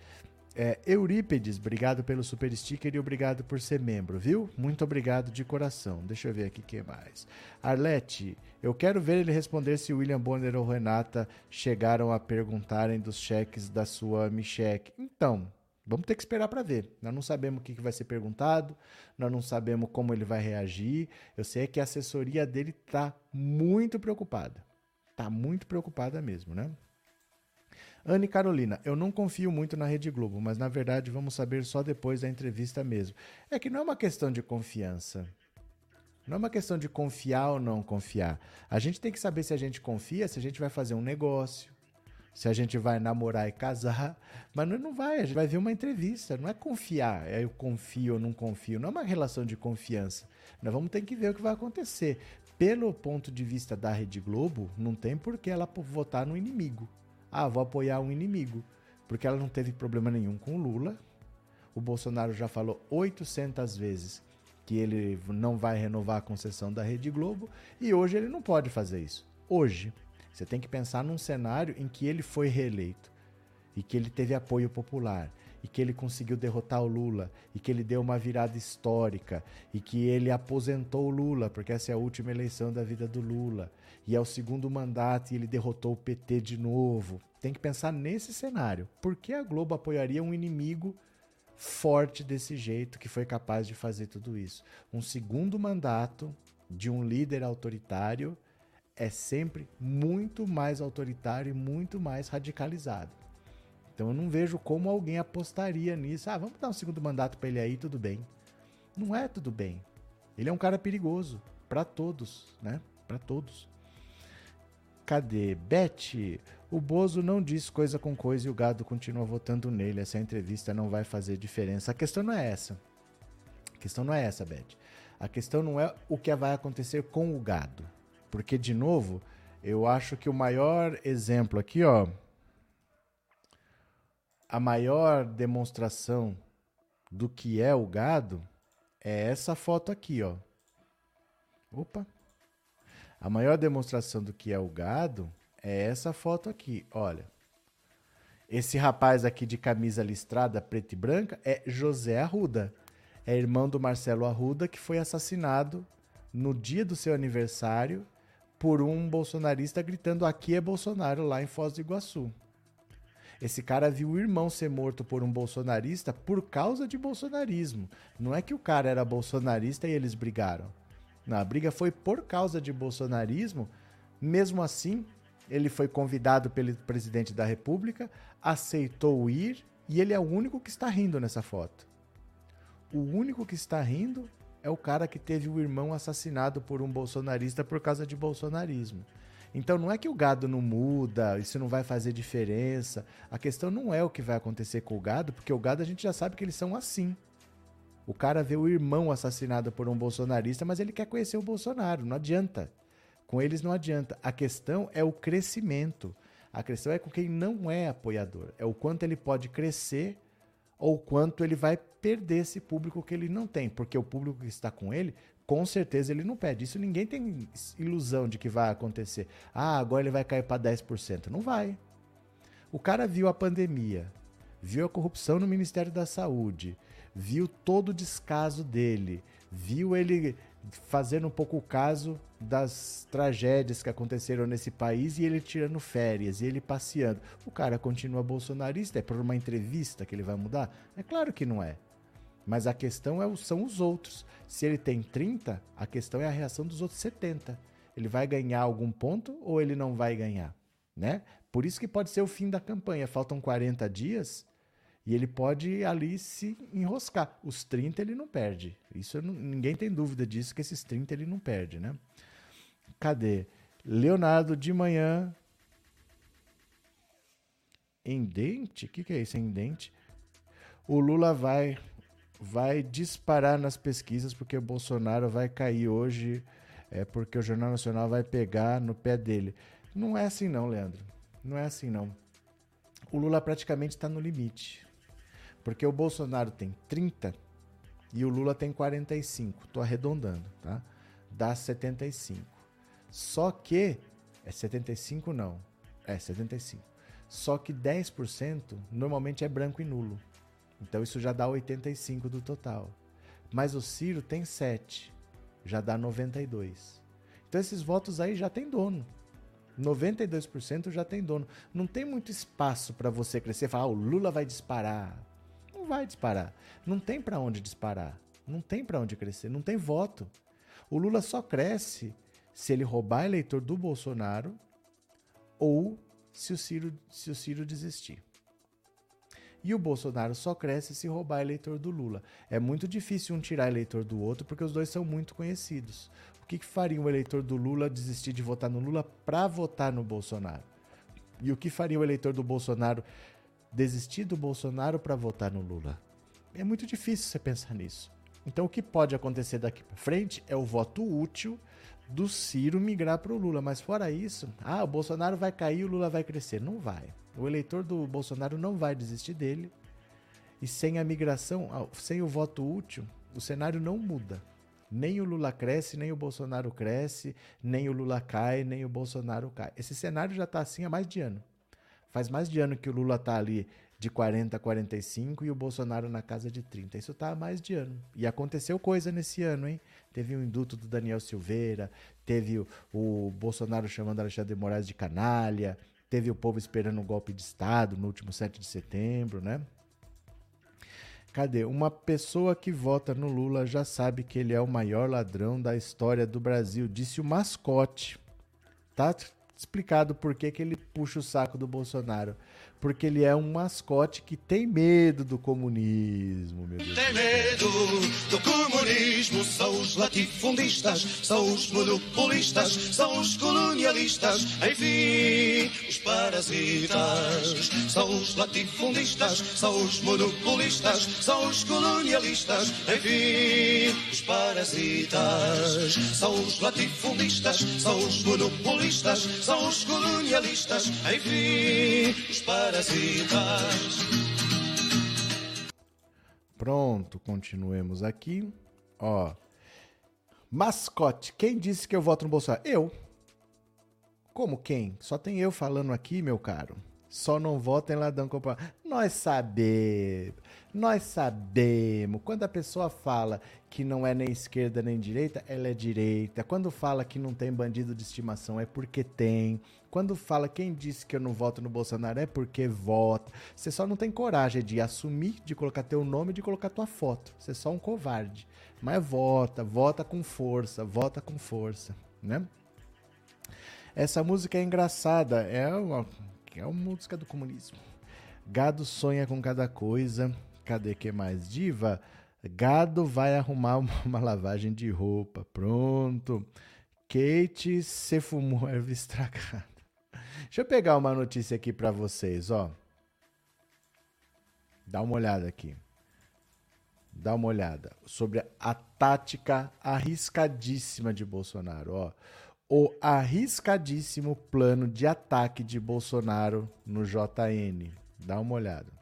É, Eurípedes, obrigado pelo super sticker e obrigado por ser membro, viu? Muito obrigado de coração. Deixa eu ver aqui que mais. Arlete, eu quero ver ele responder se William Bonner ou Renata chegaram a perguntarem dos cheques da sua Micheque. Então, vamos ter que esperar para ver. Nós não sabemos o que vai ser perguntado, nós não sabemos como ele vai reagir. Eu sei que a assessoria dele está muito preocupada. Está muito preocupada mesmo, né? Anne Carolina, eu não confio muito na Rede Globo, mas na verdade vamos saber só depois da entrevista mesmo. É que não é uma questão de confiança. Não é uma questão de confiar ou não confiar. A gente tem que saber se a gente confia, se a gente vai fazer um negócio, se a gente vai namorar e casar. Mas não vai, a gente vai ver uma entrevista. Não é confiar, é eu confio ou não confio. Não é uma relação de confiança. Nós vamos ter que ver o que vai acontecer. Pelo ponto de vista da Rede Globo, não tem por que ela votar no inimigo. Ah, vou apoiar um inimigo. Porque ela não teve problema nenhum com o Lula. O Bolsonaro já falou 800 vezes que ele não vai renovar a concessão da Rede Globo e hoje ele não pode fazer isso. Hoje, você tem que pensar num cenário em que ele foi reeleito e que ele teve apoio popular e que ele conseguiu derrotar o Lula e que ele deu uma virada histórica e que ele aposentou o Lula, porque essa é a última eleição da vida do Lula e é o segundo mandato e ele derrotou o PT de novo. Tem que pensar nesse cenário. Por que a Globo apoiaria um inimigo forte desse jeito que foi capaz de fazer tudo isso? Um segundo mandato de um líder autoritário é sempre muito mais autoritário e muito mais radicalizado. Então eu não vejo como alguém apostaria nisso. Ah, vamos dar um segundo mandato para ele aí, tudo bem. Não é tudo bem. Ele é um cara perigoso para todos, né? Para todos. Cadê? Beth, o Bozo não diz coisa com coisa e o gado continua votando nele. Essa entrevista não vai fazer diferença. A questão não é essa. A questão não é essa, Beth. A questão não é o que vai acontecer com o gado. Porque, de novo, eu acho que o maior exemplo aqui, ó. A maior demonstração do que é o gado é essa foto aqui, ó. Opa. A maior demonstração do que é o gado é essa foto aqui, olha. Esse rapaz aqui de camisa listrada preta e branca é José Arruda. É irmão do Marcelo Arruda que foi assassinado no dia do seu aniversário por um bolsonarista gritando aqui é Bolsonaro lá em Foz do Iguaçu. Esse cara viu o irmão ser morto por um bolsonarista por causa de bolsonarismo. Não é que o cara era bolsonarista e eles brigaram. Não, a briga foi por causa de bolsonarismo. Mesmo assim, ele foi convidado pelo presidente da República, aceitou ir e ele é o único que está rindo nessa foto. O único que está rindo é o cara que teve o irmão assassinado por um bolsonarista por causa de bolsonarismo. Então não é que o gado não muda, isso não vai fazer diferença. A questão não é o que vai acontecer com o gado, porque o gado a gente já sabe que eles são assim. O cara vê o irmão assassinado por um bolsonarista, mas ele quer conhecer o Bolsonaro, não adianta. Com eles não adianta. A questão é o crescimento. A questão é com quem não é apoiador. É o quanto ele pode crescer ou quanto ele vai perder esse público que ele não tem, porque o público que está com ele, com certeza ele não perde. Isso ninguém tem ilusão de que vai acontecer. Ah, agora ele vai cair para 10%. Não vai. O cara viu a pandemia, viu a corrupção no Ministério da Saúde, viu todo o descaso dele, viu ele fazendo um pouco o caso das tragédias que aconteceram nesse país e ele tirando férias e ele passeando. O cara continua bolsonarista? É por uma entrevista que ele vai mudar? É claro que não é. Mas a questão é, são os outros. Se ele tem 30, a questão é a reação dos outros 70. Ele vai ganhar algum ponto ou ele não vai ganhar? Né? Por isso que pode ser o fim da campanha. Faltam 40 dias e ele pode ali se enroscar. Os 30 ele não perde. Isso não, ninguém tem dúvida disso, que esses 30 ele não perde, né? Cadê? Leonardo de manhã. Em dente? O que, que é isso? Em dente? O Lula vai vai disparar nas pesquisas porque o Bolsonaro vai cair hoje, é porque o Jornal Nacional vai pegar no pé dele. Não é assim não, Leandro. Não é assim não. O Lula praticamente está no limite. Porque o Bolsonaro tem 30 e o Lula tem 45. Estou arredondando, tá? Dá 75. Só que. É 75 não. É 75. Só que 10% normalmente é branco e nulo. Então isso já dá 85 do total. Mas o Ciro tem 7. Já dá 92. Então esses votos aí já tem dono. 92% já tem dono. Não tem muito espaço para você crescer e falar, ah, o Lula vai disparar vai disparar. Não tem para onde disparar. Não tem para onde crescer. Não tem voto. O Lula só cresce se ele roubar eleitor do Bolsonaro ou se o Ciro, se o Ciro desistir. E o Bolsonaro só cresce se roubar eleitor do Lula. É muito difícil um tirar eleitor do outro porque os dois são muito conhecidos. O que, que faria um eleitor do Lula desistir de votar no Lula para votar no Bolsonaro? E o que faria o eleitor do Bolsonaro desistir do Bolsonaro para votar no Lula. É muito difícil você pensar nisso. Então o que pode acontecer daqui para frente é o voto útil do Ciro migrar para o Lula. Mas fora isso, ah, o Bolsonaro vai cair, o Lula vai crescer. Não vai. O eleitor do Bolsonaro não vai desistir dele. E sem a migração, ah, sem o voto útil, o cenário não muda. Nem o Lula cresce, nem o Bolsonaro cresce, nem o Lula cai, nem o Bolsonaro cai. Esse cenário já está assim há mais de ano. Faz mais de ano que o Lula está ali de 40 a 45 e o Bolsonaro na casa de 30. Isso está há mais de ano. E aconteceu coisa nesse ano, hein? Teve o induto do Daniel Silveira, teve o, o Bolsonaro chamando Alexandre Moraes de canalha, teve o povo esperando um golpe de Estado no último 7 de setembro, né? Cadê? Uma pessoa que vota no Lula já sabe que ele é o maior ladrão da história do Brasil, disse o mascote. Tá explicado por que, que ele puxa o saco do Bolsonaro. Porque ele é um mascote que tem medo do comunismo, meu Deus. Tem medo do comunismo, são os latifundistas, são os monopolistas, são os colonialistas, enfim, os parasitas. São os latifundistas, são os monopolistas, são os colonialistas, enfim, os parasitas. São os latifundistas, são os monopolistas, são os colonialistas, enfim, os parasitas. Pronto, continuemos aqui. Ó. Mascote, quem disse que eu voto no Bolsonaro? Eu. Como quem? Só tem eu falando aqui, meu caro. Só não votem ladrão. Nós sabemos. Nós sabemos. Quando a pessoa fala que não é nem esquerda nem direita, ela é direita. Quando fala que não tem bandido de estimação, é porque tem. Quando fala quem disse que eu não voto no Bolsonaro, é porque vota. Você só não tem coragem de assumir, de colocar teu nome, de colocar tua foto. Você é só um covarde. Mas vota, vota com força, vota com força, né? Essa música é engraçada, é uma, é uma música do comunismo. Gado sonha com cada coisa. Cadê que mais? Diva, gado vai arrumar uma, lavagem de roupa. Pronto. Kate se fumou erva estragada. Deixa eu pegar uma notícia aqui para vocês, ó. Dá uma olhada aqui. Dá uma olhada sobre a tática arriscadíssima de Bolsonaro, ó o arriscadíssimo plano de ataque de Bolsonaro no JN. Dá uma olhada.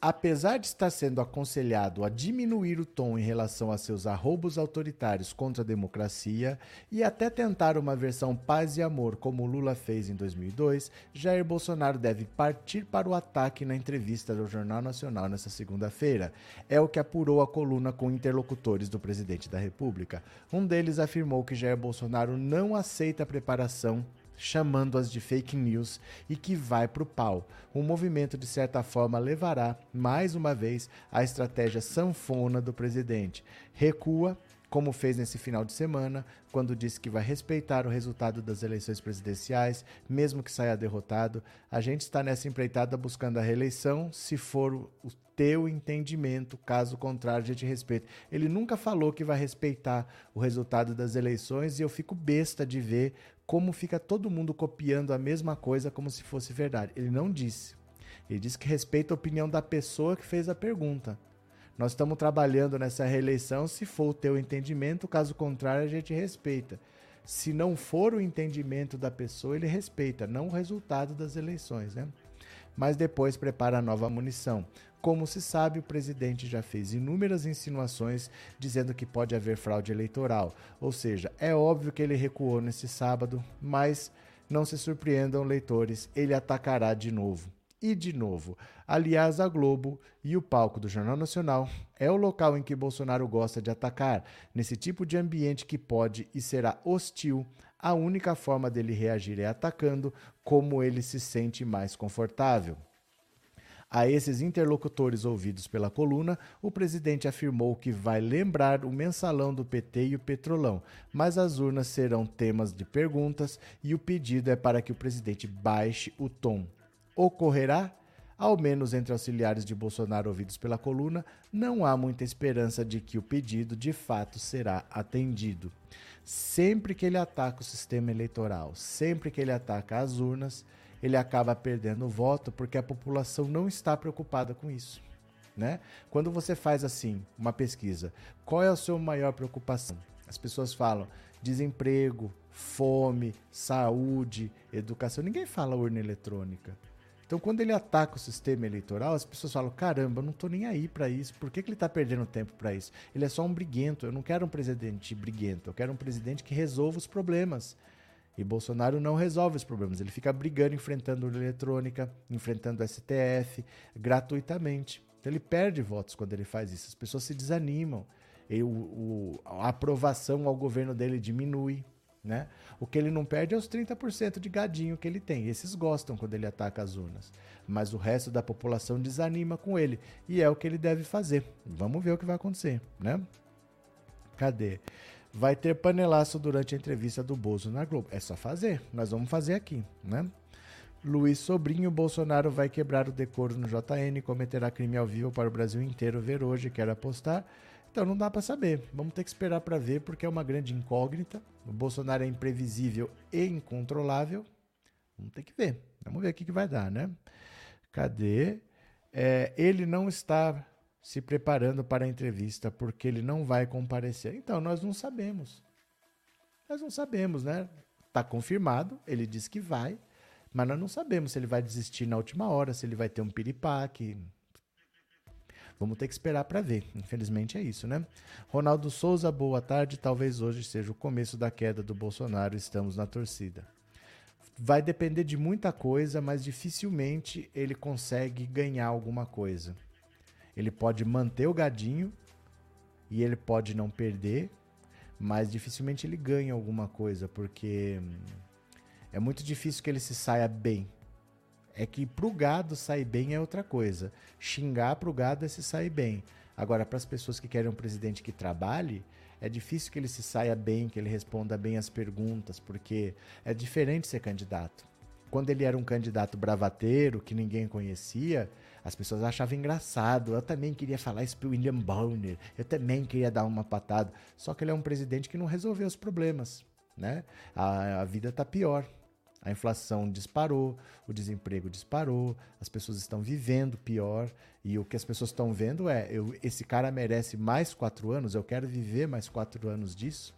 Apesar de estar sendo aconselhado a diminuir o tom em relação a seus arrobos autoritários contra a democracia e até tentar uma versão paz e amor como Lula fez em 2002, Jair Bolsonaro deve partir para o ataque na entrevista do Jornal Nacional nesta segunda-feira. É o que apurou a coluna com interlocutores do presidente da República. Um deles afirmou que Jair Bolsonaro não aceita a preparação chamando-as de fake news e que vai para o pau. O movimento, de certa forma, levará, mais uma vez, a estratégia sanfona do presidente. Recua, como fez nesse final de semana, quando disse que vai respeitar o resultado das eleições presidenciais, mesmo que saia derrotado. A gente está nessa empreitada buscando a reeleição, se for o teu entendimento, caso contrário, a gente respeita. Ele nunca falou que vai respeitar o resultado das eleições e eu fico besta de ver como fica todo mundo copiando a mesma coisa como se fosse verdade. Ele não disse. Ele disse que respeita a opinião da pessoa que fez a pergunta. Nós estamos trabalhando nessa reeleição se for o teu entendimento, caso contrário, a gente respeita. Se não for o entendimento da pessoa, ele respeita, não o resultado das eleições, né? Mas depois prepara a nova munição. Como se sabe, o presidente já fez inúmeras insinuações dizendo que pode haver fraude eleitoral. Ou seja, é óbvio que ele recuou nesse sábado, mas não se surpreendam, leitores, ele atacará de novo. E de novo. Aliás, a Globo e o palco do Jornal Nacional é o local em que Bolsonaro gosta de atacar. Nesse tipo de ambiente que pode e será hostil, a única forma dele reagir é atacando como ele se sente mais confortável. A esses interlocutores ouvidos pela coluna, o presidente afirmou que vai lembrar o mensalão do PT e o petrolão, mas as urnas serão temas de perguntas e o pedido é para que o presidente baixe o tom. Ocorrerá? Ao menos entre auxiliares de Bolsonaro ouvidos pela coluna, não há muita esperança de que o pedido de fato será atendido. Sempre que ele ataca o sistema eleitoral, sempre que ele ataca as urnas, ele acaba perdendo o voto porque a população não está preocupada com isso. Né? Quando você faz assim, uma pesquisa, qual é a sua maior preocupação? As pessoas falam desemprego, fome, saúde, educação. Ninguém fala urna eletrônica. Então, quando ele ataca o sistema eleitoral, as pessoas falam: caramba, eu não estou nem aí para isso. Por que, que ele está perdendo tempo para isso? Ele é só um briguento. Eu não quero um presidente briguento. Eu quero um presidente que resolva os problemas. E Bolsonaro não resolve os problemas. Ele fica brigando, enfrentando a eletrônica, enfrentando o STF gratuitamente. Então ele perde votos quando ele faz isso. As pessoas se desanimam. E o, o, a aprovação ao governo dele diminui. Né? O que ele não perde é os 30% de gadinho que ele tem. Esses gostam quando ele ataca as urnas. Mas o resto da população desanima com ele. E é o que ele deve fazer. Vamos ver o que vai acontecer. Né? Cadê? Vai ter panelaço durante a entrevista do Bozo na Globo. É só fazer, nós vamos fazer aqui, né? Luiz Sobrinho, Bolsonaro vai quebrar o decoro no JN, cometerá crime ao vivo para o Brasil inteiro ver hoje, quer apostar. Então não dá para saber, vamos ter que esperar para ver porque é uma grande incógnita. O Bolsonaro é imprevisível e incontrolável. Vamos ter que ver, vamos ver o que, que vai dar, né? Cadê? É, ele não está se preparando para a entrevista porque ele não vai comparecer. Então, nós não sabemos. Nós não sabemos, né? Está confirmado, ele diz que vai, mas nós não sabemos se ele vai desistir na última hora, se ele vai ter um piripaque. Vamos ter que esperar para ver. Infelizmente é isso, né? Ronaldo Souza, boa tarde. Talvez hoje seja o começo da queda do Bolsonaro. Estamos na torcida. Vai depender de muita coisa, mas dificilmente ele consegue ganhar alguma coisa. Ele pode manter o gadinho e ele pode não perder, mas dificilmente ele ganha alguma coisa, porque hum, é muito difícil que ele se saia bem. É que pro gado sair bem é outra coisa. Xingar pro gado é se sair bem. Agora, para as pessoas que querem um presidente que trabalhe, é difícil que ele se saia bem, que ele responda bem as perguntas, porque é diferente ser candidato. Quando ele era um candidato bravateiro, que ninguém conhecia, as pessoas achavam engraçado. Eu também queria falar isso pro William Bonner. Eu também queria dar uma patada. Só que ele é um presidente que não resolveu os problemas. Né? A, a vida está pior. A inflação disparou, o desemprego disparou, as pessoas estão vivendo pior e o que as pessoas estão vendo é: eu, esse cara merece mais quatro anos, eu quero viver mais quatro anos disso.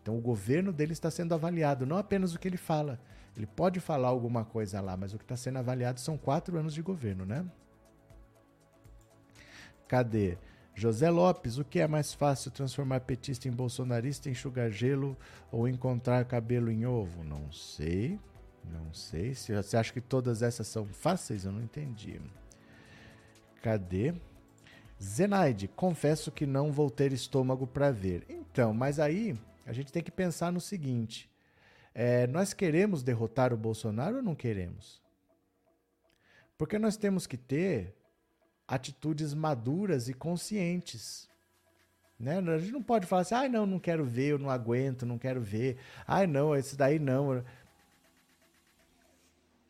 Então o governo dele está sendo avaliado, não apenas o que ele fala. Ele pode falar alguma coisa lá, mas o que está sendo avaliado são quatro anos de governo, né? Cadê? José Lopes, o que é mais fácil, transformar petista em bolsonarista, enxugar gelo ou encontrar cabelo em ovo? Não sei. Não sei. Se você acha que todas essas são fáceis, eu não entendi. Cadê? Zenaide, confesso que não vou ter estômago para ver. Então, mas aí a gente tem que pensar no seguinte: é, nós queremos derrotar o Bolsonaro ou não queremos? Porque nós temos que ter atitudes maduras e conscientes. Né? A gente não pode falar assim, ai ah, não, não quero ver, eu não aguento, não quero ver. Ai não, esse daí não.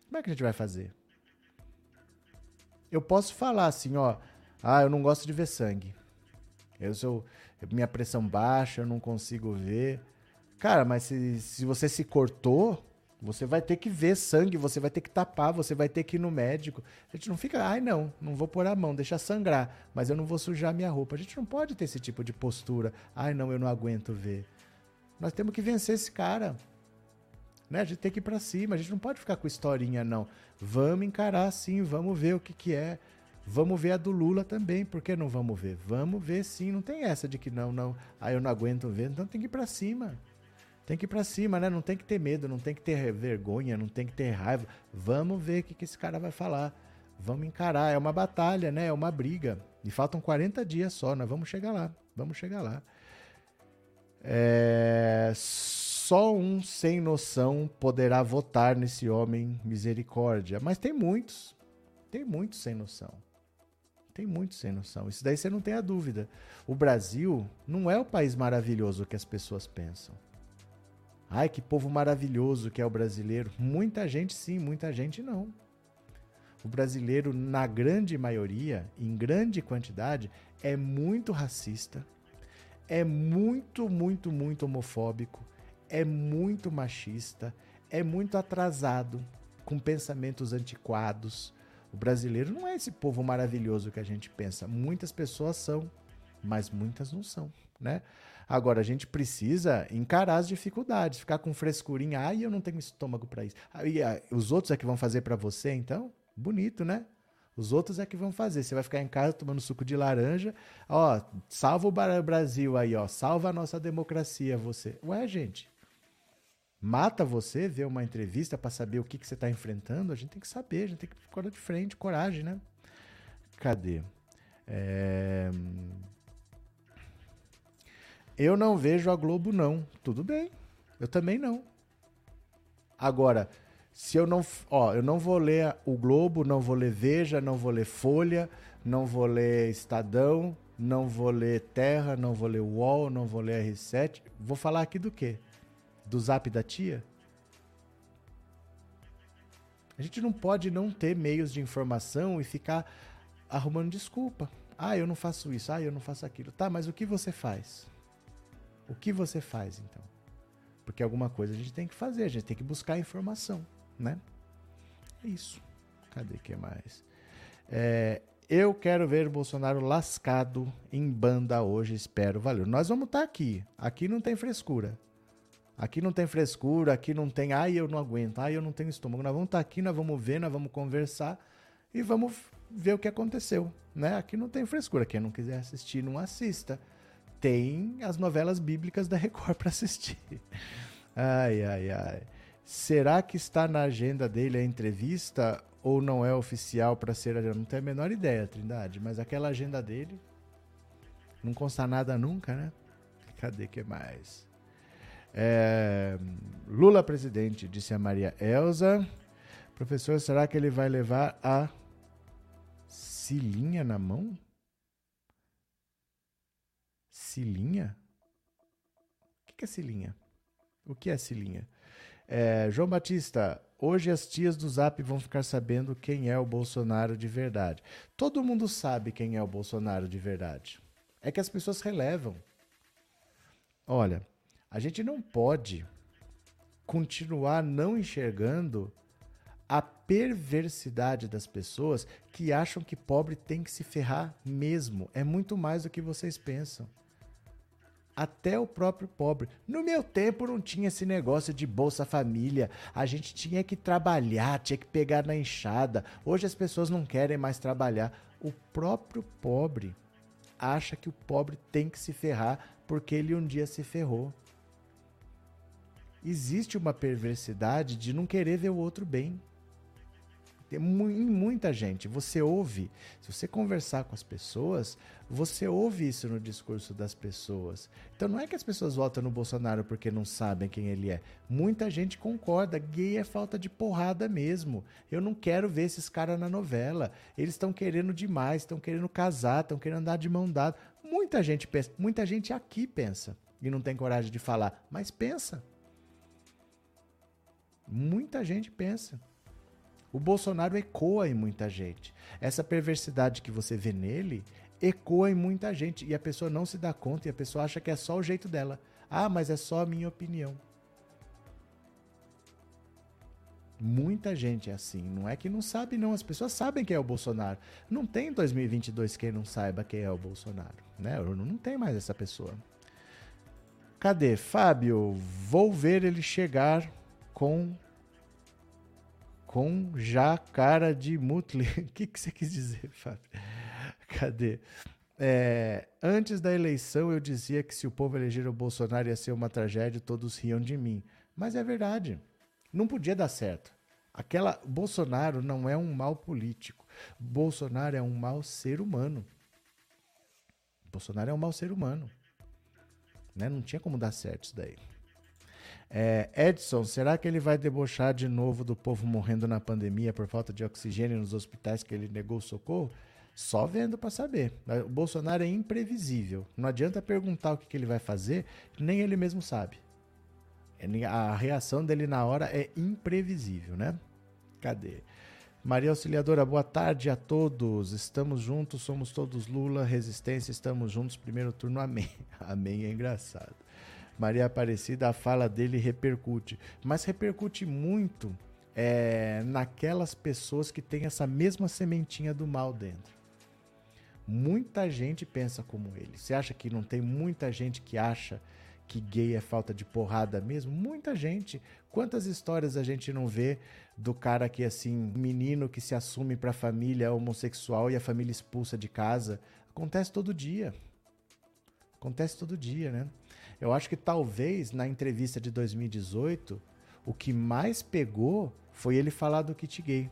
Como é que a gente vai fazer? Eu posso falar assim, ó, ah, eu não gosto de ver sangue. Eu sou minha pressão baixa, eu não consigo ver. Cara, mas se, se você se cortou, você vai ter que ver sangue, você vai ter que tapar, você vai ter que ir no médico. A gente não fica, ai não, não vou pôr a mão, deixa sangrar, mas eu não vou sujar minha roupa. A gente não pode ter esse tipo de postura. Ai não, eu não aguento ver. Nós temos que vencer esse cara. Né? A gente tem que ir para cima, a gente não pode ficar com historinha, não. Vamos encarar sim, vamos ver o que, que é. Vamos ver a do Lula também, por que não vamos ver? Vamos ver sim, não tem essa de que não, não, ah, eu não aguento ver, então tem que ir para cima. Tem que ir para cima, né? Não tem que ter medo, não tem que ter vergonha, não tem que ter raiva. Vamos ver o que, que esse cara vai falar. Vamos encarar, é uma batalha, né? É uma briga. E faltam 40 dias só, nós vamos chegar lá. Vamos chegar lá. É só um sem noção poderá votar nesse homem misericórdia. Mas tem muitos. Tem muitos sem noção. Tem muitos sem noção. Isso daí você não tem a dúvida. O Brasil não é o país maravilhoso que as pessoas pensam. Ai, que povo maravilhoso que é o brasileiro. Muita gente sim, muita gente não. O brasileiro, na grande maioria, em grande quantidade, é muito racista, é muito, muito, muito homofóbico, é muito machista, é muito atrasado, com pensamentos antiquados. O brasileiro não é esse povo maravilhoso que a gente pensa. Muitas pessoas são, mas muitas não são, né? Agora a gente precisa encarar as dificuldades, ficar com frescurinha. Ai, eu não tenho estômago para isso. Aí, ah, os outros é que vão fazer para você, então? Bonito, né? Os outros é que vão fazer. Você vai ficar em casa tomando suco de laranja. Ó, salva o Brasil aí, ó. Salva a nossa democracia, você. Ué, gente mata você ver uma entrevista para saber o que, que você está enfrentando, a gente tem que saber, a gente tem que ficar de frente, coragem, né? Cadê? É... Eu não vejo a Globo, não. Tudo bem. Eu também não. Agora, se eu não. Ó, eu não vou ler o Globo, não vou ler Veja, não vou ler Folha, não vou ler Estadão, não vou ler Terra, não vou ler UOL, não vou ler R7. Vou falar aqui do quê? do zap da tia? A gente não pode não ter meios de informação e ficar arrumando desculpa. Ah, eu não faço isso, ah, eu não faço aquilo. Tá, mas o que você faz? O que você faz então? Porque alguma coisa a gente tem que fazer, a gente tem que buscar informação, né? É isso. Cadê que mais? É, eu quero ver o Bolsonaro lascado em banda hoje, espero. Valeu. Nós vamos estar tá aqui. Aqui não tem frescura. Aqui não tem frescura, aqui não tem, ai, eu não aguento, ai, eu não tenho estômago. Nós vamos estar tá aqui, nós vamos ver, nós vamos conversar e vamos ver o que aconteceu, né? Aqui não tem frescura. Quem não quiser assistir, não assista. Tem as novelas bíblicas da Record para assistir. Ai, ai, ai. Será que está na agenda dele a entrevista ou não é oficial para ser? Eu não tenho a menor ideia, Trindade, mas aquela agenda dele não consta nada nunca, né? Cadê que mais? É, Lula presidente, disse a Maria Elza. Professor, será que ele vai levar a cilinha na mão? Cilinha? O que é cilinha? O que é cilinha? É, João Batista, hoje as tias do Zap vão ficar sabendo quem é o Bolsonaro de verdade. Todo mundo sabe quem é o Bolsonaro de verdade. É que as pessoas relevam. Olha, a gente não pode continuar não enxergando a perversidade das pessoas que acham que pobre tem que se ferrar mesmo. É muito mais do que vocês pensam. Até o próprio pobre. No meu tempo não tinha esse negócio de Bolsa Família. A gente tinha que trabalhar, tinha que pegar na enxada. Hoje as pessoas não querem mais trabalhar. O próprio pobre acha que o pobre tem que se ferrar porque ele um dia se ferrou. Existe uma perversidade de não querer ver o outro bem. Tem em muita gente. Você ouve, se você conversar com as pessoas, você ouve isso no discurso das pessoas. Então não é que as pessoas votam no Bolsonaro porque não sabem quem ele é. Muita gente concorda. Gay é falta de porrada mesmo. Eu não quero ver esses caras na novela. Eles estão querendo demais, estão querendo casar, estão querendo andar de mão dada. Muita gente pensa, muita gente aqui pensa e não tem coragem de falar, mas pensa. Muita gente pensa. O Bolsonaro ecoa em muita gente. Essa perversidade que você vê nele ecoa em muita gente e a pessoa não se dá conta e a pessoa acha que é só o jeito dela. Ah, mas é só a minha opinião. Muita gente é assim. Não é que não sabe, não. As pessoas sabem quem é o Bolsonaro. Não tem em 2022 quem não saiba quem é o Bolsonaro. Né? Não tem mais essa pessoa. Cadê? Fábio, vou ver ele chegar com com já cara de mutle. O que, que você quis dizer, Fábio? Cadê? É, antes da eleição eu dizia que se o povo eleger o Bolsonaro ia ser uma tragédia, todos riam de mim. Mas é verdade. Não podia dar certo. Aquela Bolsonaro não é um mal político. Bolsonaro é um mau ser humano. Bolsonaro é um mau ser humano. Né? Não tinha como dar certo isso daí. É, Edson, será que ele vai debochar de novo do povo morrendo na pandemia por falta de oxigênio nos hospitais que ele negou socorro? Só vendo para saber. O Bolsonaro é imprevisível. Não adianta perguntar o que, que ele vai fazer, nem ele mesmo sabe. É, a reação dele na hora é imprevisível, né? Cadê? Maria Auxiliadora, boa tarde a todos. Estamos juntos, somos todos Lula, resistência, estamos juntos. Primeiro turno, amém. Amém é engraçado. Maria Aparecida, a fala dele repercute. Mas repercute muito é, naquelas pessoas que têm essa mesma sementinha do mal dentro. Muita gente pensa como ele. Você acha que não tem muita gente que acha que gay é falta de porrada mesmo? Muita gente. Quantas histórias a gente não vê do cara que, assim, menino que se assume para a família homossexual e a família expulsa de casa? Acontece todo dia. Acontece todo dia, né? Eu acho que talvez na entrevista de 2018, o que mais pegou foi ele falar do kit gay.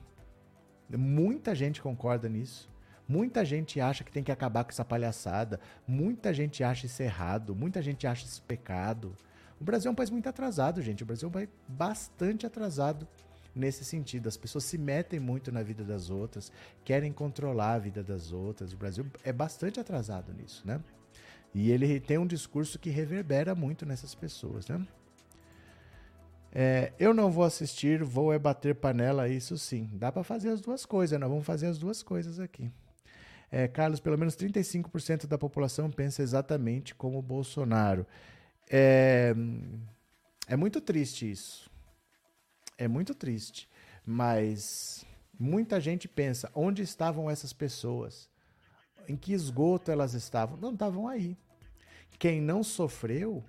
Muita gente concorda nisso. Muita gente acha que tem que acabar com essa palhaçada. Muita gente acha isso errado. Muita gente acha isso pecado. O Brasil é um país muito atrasado, gente. O Brasil é um país bastante atrasado nesse sentido. As pessoas se metem muito na vida das outras, querem controlar a vida das outras. O Brasil é bastante atrasado nisso, né? E ele tem um discurso que reverbera muito nessas pessoas, né? É, eu não vou assistir, vou é bater panela, isso sim. Dá para fazer as duas coisas, nós vamos fazer as duas coisas aqui. É, Carlos, pelo menos 35% da população pensa exatamente como o Bolsonaro. É, é muito triste isso. É muito triste. Mas muita gente pensa: onde estavam essas pessoas? Em que esgoto elas estavam? Não estavam aí. Quem não sofreu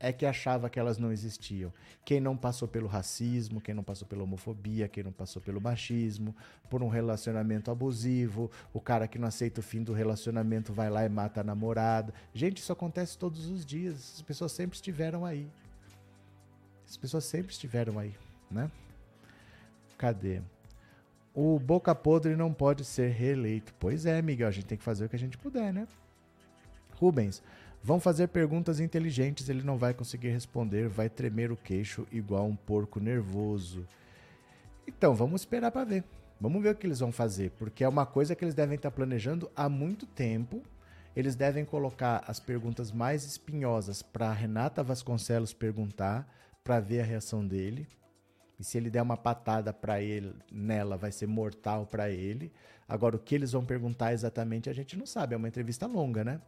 é que achava que elas não existiam. Quem não passou pelo racismo, quem não passou pela homofobia, quem não passou pelo machismo, por um relacionamento abusivo, o cara que não aceita o fim do relacionamento vai lá e mata a namorada. Gente, isso acontece todos os dias. As pessoas sempre estiveram aí. As pessoas sempre estiveram aí, né? Cadê? O Boca Podre não pode ser reeleito. Pois é, Miguel, a gente tem que fazer o que a gente puder, né? Rubens, vão fazer perguntas inteligentes, ele não vai conseguir responder, vai tremer o queixo igual um porco nervoso. Então, vamos esperar para ver. Vamos ver o que eles vão fazer, porque é uma coisa que eles devem estar planejando há muito tempo. Eles devem colocar as perguntas mais espinhosas para Renata Vasconcelos perguntar, para ver a reação dele. E se ele der uma patada para ele nela, vai ser mortal para ele. Agora, o que eles vão perguntar exatamente a gente não sabe. É uma entrevista longa, né?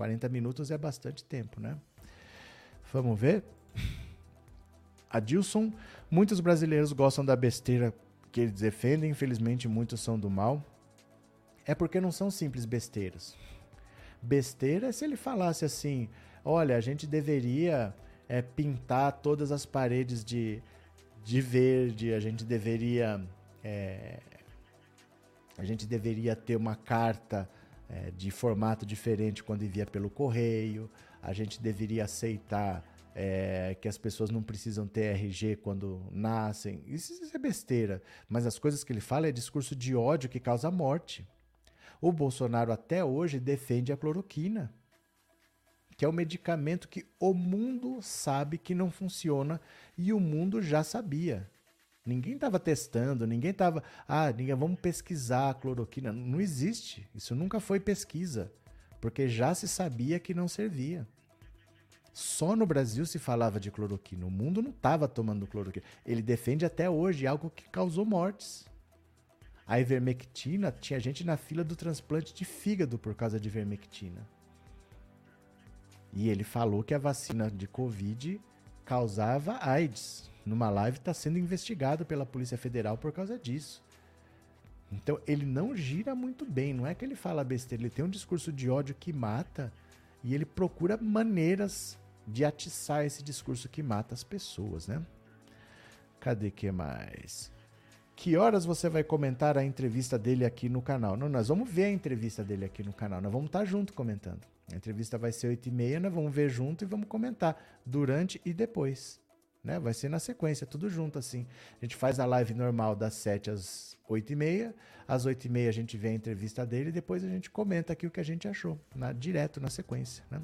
40 minutos é bastante tempo, né? Vamos ver. Adilson, muitos brasileiros gostam da besteira que eles defendem, infelizmente muitos são do mal. É porque não são simples besteiras. Besteira é se ele falasse assim: olha, a gente deveria é, pintar todas as paredes de, de verde, a gente deveria. É, a gente deveria ter uma carta é, de formato diferente quando envia pelo correio, a gente deveria aceitar é, que as pessoas não precisam ter RG quando nascem. Isso, isso é besteira. Mas as coisas que ele fala é discurso de ódio que causa morte. O Bolsonaro até hoje defende a cloroquina que é o medicamento que o mundo sabe que não funciona e o mundo já sabia. Ninguém estava testando, ninguém estava. Ah, ninguém, vamos pesquisar a cloroquina. Não existe. Isso nunca foi pesquisa. Porque já se sabia que não servia. Só no Brasil se falava de cloroquina. O mundo não estava tomando cloroquina. Ele defende até hoje algo que causou mortes. A ivermectina, tinha gente na fila do transplante de fígado por causa de ivermectina. E ele falou que a vacina de Covid causava AIDS. Numa live está sendo investigado pela Polícia Federal por causa disso. Então ele não gira muito bem, não é que ele fala besteira, ele tem um discurso de ódio que mata e ele procura maneiras de atiçar esse discurso que mata as pessoas, né? Cadê que mais? Que horas você vai comentar a entrevista dele aqui no canal? Não, nós vamos ver a entrevista dele aqui no canal, nós vamos estar junto comentando. A entrevista vai ser 8 e meia, nós vamos ver junto e vamos comentar durante e depois. Né? Vai ser na sequência, tudo junto assim. A gente faz a live normal das 7 às 8 e meia. Às 8 e meia a gente vê a entrevista dele e depois a gente comenta aqui o que a gente achou, na, direto na sequência. Né?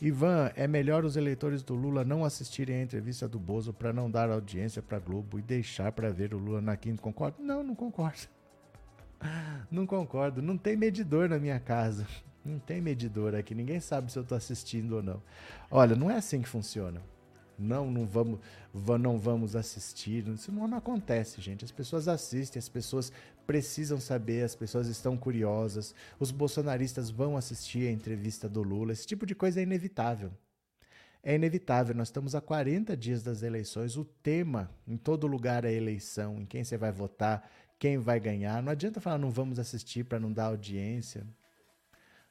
Ivan, é melhor os eleitores do Lula não assistirem a entrevista do Bozo para não dar audiência para Globo e deixar para ver o Lula na quinta. Concorda? Não, não concordo. Não concordo. Não tem medidor na minha casa. Não tem medidor aqui, ninguém sabe se eu estou assistindo ou não. Olha, não é assim que funciona. Não, não vamos, não vamos assistir. Isso não, não acontece, gente. As pessoas assistem, as pessoas precisam saber, as pessoas estão curiosas. Os bolsonaristas vão assistir a entrevista do Lula. Esse tipo de coisa é inevitável. É inevitável. Nós estamos a 40 dias das eleições. O tema em todo lugar é eleição, em quem você vai votar, quem vai ganhar. Não adianta falar não vamos assistir para não dar audiência.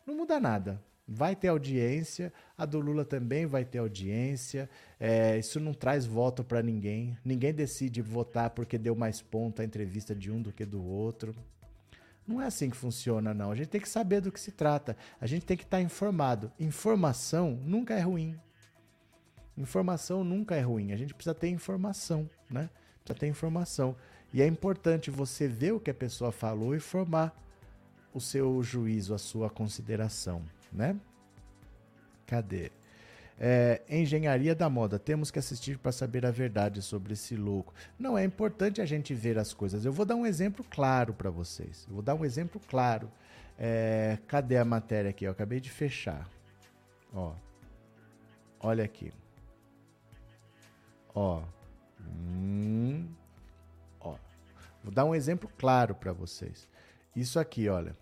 Não muda nada. Vai ter audiência, a do Lula também vai ter audiência. É, isso não traz voto para ninguém. Ninguém decide votar porque deu mais ponto a entrevista de um do que do outro. Não é assim que funciona, não. A gente tem que saber do que se trata. A gente tem que estar tá informado. Informação nunca é ruim. Informação nunca é ruim. A gente precisa ter informação, né? Precisa ter informação. E é importante você ver o que a pessoa falou e formar o seu juízo, a sua consideração, né? Cadê? É, engenharia da moda. Temos que assistir para saber a verdade sobre esse louco. Não, é importante a gente ver as coisas. Eu vou dar um exemplo claro para vocês. Eu vou dar um exemplo claro. É, cadê a matéria aqui? Eu acabei de fechar. Ó, olha aqui. Ó, hum, ó. Vou dar um exemplo claro para vocês. Isso aqui, olha.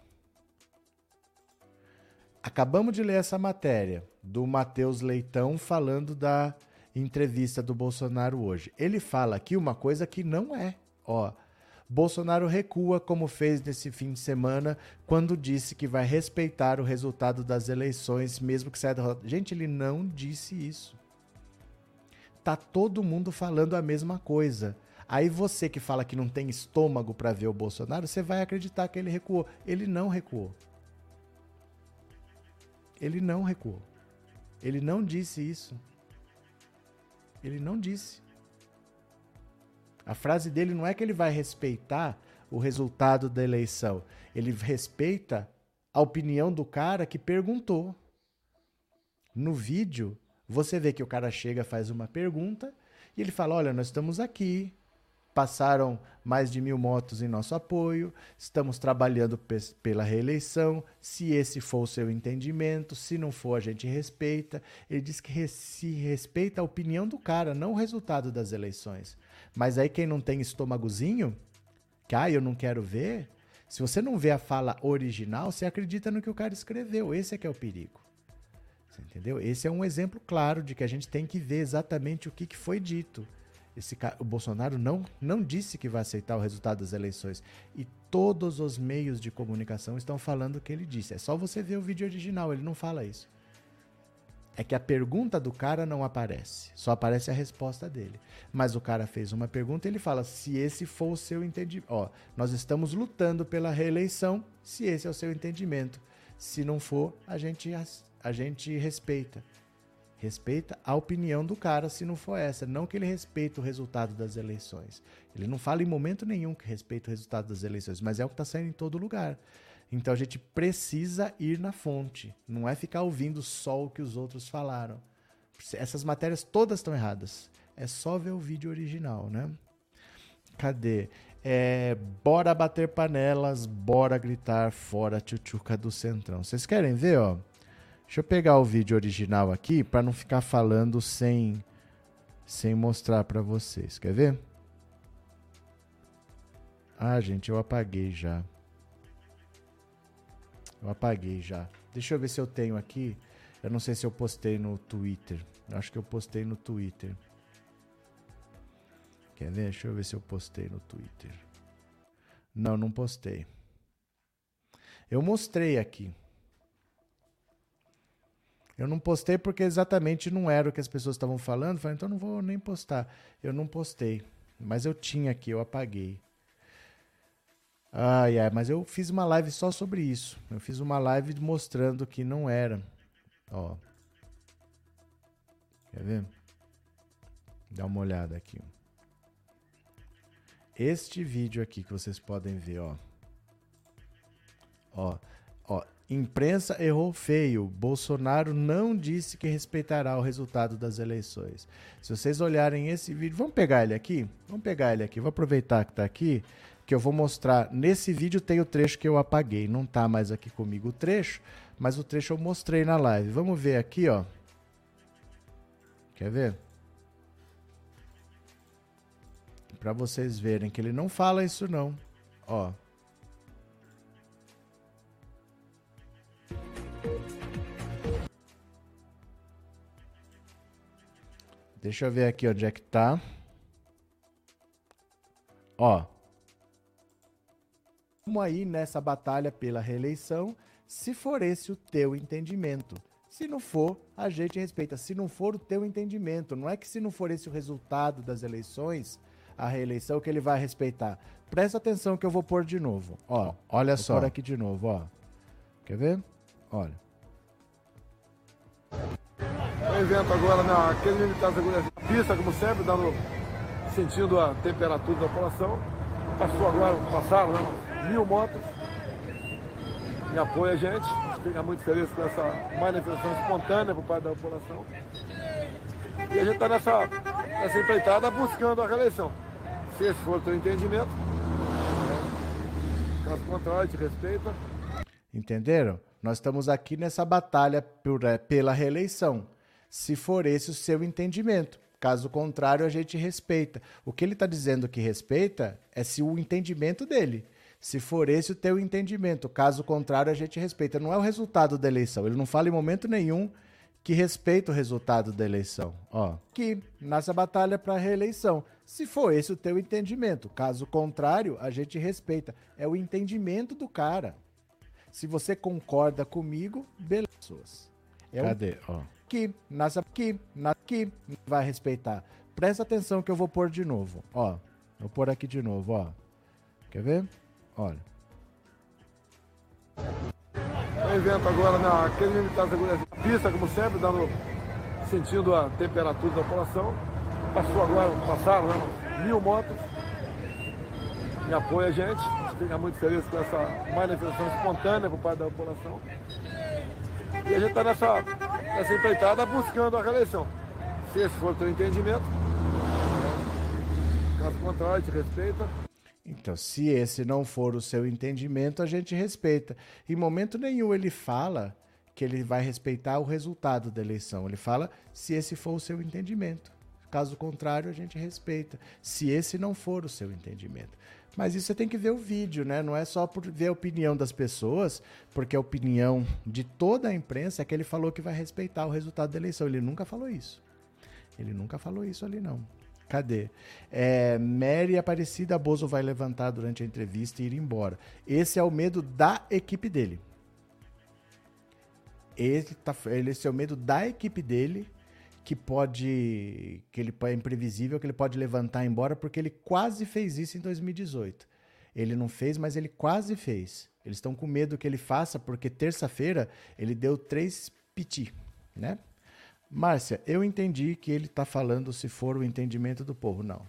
Acabamos de ler essa matéria do Matheus Leitão falando da entrevista do Bolsonaro hoje. Ele fala aqui uma coisa que não é. Ó, Bolsonaro recua, como fez nesse fim de semana, quando disse que vai respeitar o resultado das eleições, mesmo que saia derrota. Gente, ele não disse isso. Tá todo mundo falando a mesma coisa. Aí você que fala que não tem estômago para ver o Bolsonaro, você vai acreditar que ele recuou. Ele não recuou. Ele não recuou. Ele não disse isso. Ele não disse. A frase dele não é que ele vai respeitar o resultado da eleição. Ele respeita a opinião do cara que perguntou. No vídeo, você vê que o cara chega, faz uma pergunta e ele fala: Olha, nós estamos aqui, passaram mais de mil motos em nosso apoio, estamos trabalhando pela reeleição. Se esse for o seu entendimento, se não for, a gente respeita. Ele diz que se respeita a opinião do cara, não o resultado das eleições. Mas aí quem não tem estômagozinho, que ah, eu não quero ver, se você não vê a fala original, você acredita no que o cara escreveu. Esse é que é o perigo. Entendeu? Esse é um exemplo claro de que a gente tem que ver exatamente o que, que foi dito. Esse, o Bolsonaro não, não disse que vai aceitar o resultado das eleições. E todos os meios de comunicação estão falando o que ele disse. É só você ver o vídeo original, ele não fala isso. É que a pergunta do cara não aparece, só aparece a resposta dele. Mas o cara fez uma pergunta e ele fala: se esse for o seu entendimento. Ó, nós estamos lutando pela reeleição, se esse é o seu entendimento. Se não for, a gente, a gente respeita. Respeita a opinião do cara se não for essa. Não que ele respeite o resultado das eleições. Ele não fala em momento nenhum que respeita o resultado das eleições, mas é o que está saindo em todo lugar. Então a gente precisa ir na fonte. Não é ficar ouvindo só o que os outros falaram. Essas matérias todas estão erradas. É só ver o vídeo original, né? Cadê? É, bora bater panelas, bora gritar fora tchutchuca do Centrão. Vocês querem ver, ó? Deixa eu pegar o vídeo original aqui para não ficar falando sem sem mostrar para vocês. Quer ver? Ah, gente, eu apaguei já. Eu apaguei já. Deixa eu ver se eu tenho aqui. Eu não sei se eu postei no Twitter. Eu acho que eu postei no Twitter. Quer ver? Deixa eu ver se eu postei no Twitter. Não, não postei. Eu mostrei aqui. Eu não postei porque exatamente não era o que as pessoas estavam falando. Falei, então não vou nem postar. Eu não postei. Mas eu tinha aqui, eu apaguei. Ai, ai, mas eu fiz uma live só sobre isso. Eu fiz uma live mostrando que não era. Ó. Quer ver? Dá uma olhada aqui. Este vídeo aqui que vocês podem ver, ó. Ó, ó, Imprensa errou feio. Bolsonaro não disse que respeitará o resultado das eleições. Se vocês olharem esse vídeo, vamos pegar ele aqui? Vamos pegar ele aqui. Vou aproveitar que está aqui, que eu vou mostrar. Nesse vídeo tem o trecho que eu apaguei. Não está mais aqui comigo o trecho, mas o trecho eu mostrei na live. Vamos ver aqui, ó. Quer ver? Para vocês verem que ele não fala isso não. Ó. Deixa eu ver aqui onde é que tá. Ó. Vamos aí nessa batalha pela reeleição, se for esse o teu entendimento. Se não for, a gente respeita. Se não for o teu entendimento, não é que se não for esse o resultado das eleições, a reeleição que ele vai respeitar. Presta atenção que eu vou pôr de novo. Ó, olha vou só. Pôr aqui de novo, ó. Quer ver? Olha evento agora na aquele militar de segurança. Pista, como sempre, dando, sentindo a temperatura da população. Passou agora, passaram né, mil motos em apoio a gente. Fica muito feliz com essa manifestação espontânea por parte da população. E a gente está nessa, nessa empreitada buscando a reeleição. Se esse for o teu entendimento, caso contrário, a gente respeita. Entenderam? Nós estamos aqui nessa batalha é, pela reeleição se for esse o seu entendimento. Caso contrário, a gente respeita. O que ele está dizendo que respeita é se o entendimento dele. Se for esse o teu entendimento. Caso contrário, a gente respeita. Não é o resultado da eleição. Ele não fala em momento nenhum que respeita o resultado da eleição. Ó, que nessa batalha para reeleição. Se for esse o teu entendimento, caso contrário, a gente respeita. É o entendimento do cara. Se você concorda comigo, beleza. É Cadê? Ó. Que nessa que na que vai respeitar. Presta atenção que eu vou pôr de novo. Ó, vou pôr aqui de novo, ó. Quer ver? Olha. Um evento agora naquele militar de segurança. Pista, como sempre, dando, sentindo a temperatura da população. Passou agora, passaram, né? Mil motos. Me apoia a gente. Fica muito feliz com essa manifestação espontânea por parte da população. E a gente está nessa, nessa empreitada buscando a reeleição. Se esse for o teu entendimento, caso contrário, a gente respeita. Então, se esse não for o seu entendimento, a gente respeita. Em momento nenhum ele fala que ele vai respeitar o resultado da eleição. Ele fala se esse for o seu entendimento. Caso contrário, a gente respeita. Se esse não for o seu entendimento. Mas isso você tem que ver o vídeo, né? Não é só por ver a opinião das pessoas, porque a opinião de toda a imprensa é que ele falou que vai respeitar o resultado da eleição. Ele nunca falou isso. Ele nunca falou isso ali, não. Cadê? É, Mary Aparecida Bozo vai levantar durante a entrevista e ir embora. Esse é o medo da equipe dele. Tá, esse é o medo da equipe dele, que pode. que ele é imprevisível, que ele pode levantar e ir embora, porque ele quase fez isso em 2018. Ele não fez, mas ele quase fez. Eles estão com medo que ele faça, porque terça-feira ele deu três piti, né? Márcia, eu entendi que ele está falando se for o entendimento do povo. Não.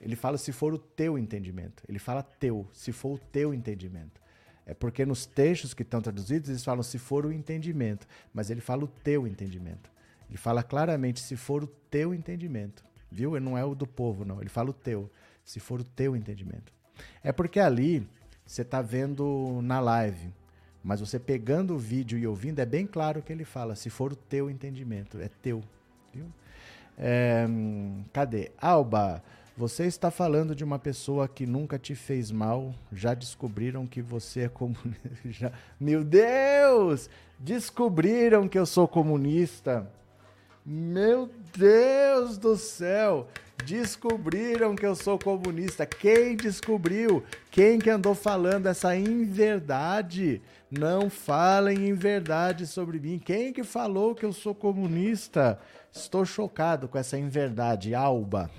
Ele fala se for o teu entendimento. Ele fala teu, se for o teu entendimento. É porque nos textos que estão traduzidos eles falam se for o entendimento, mas ele fala o teu entendimento. Ele fala claramente se for o teu entendimento. Viu? Ele não é o do povo, não. Ele fala o teu, se for o teu entendimento. É porque ali você está vendo na live mas você pegando o vídeo e ouvindo, é bem claro que ele fala, se for o teu entendimento, é teu. Viu? É, cadê? Alba, você está falando de uma pessoa que nunca te fez mal, já descobriram que você é comunista. Meu Deus! Descobriram que eu sou comunista. Meu Deus do céu! Descobriram que eu sou comunista. Quem descobriu? Quem que andou falando essa inverdade? Não falem em verdade sobre mim. Quem que falou que eu sou comunista? Estou chocado com essa inverdade, Alba.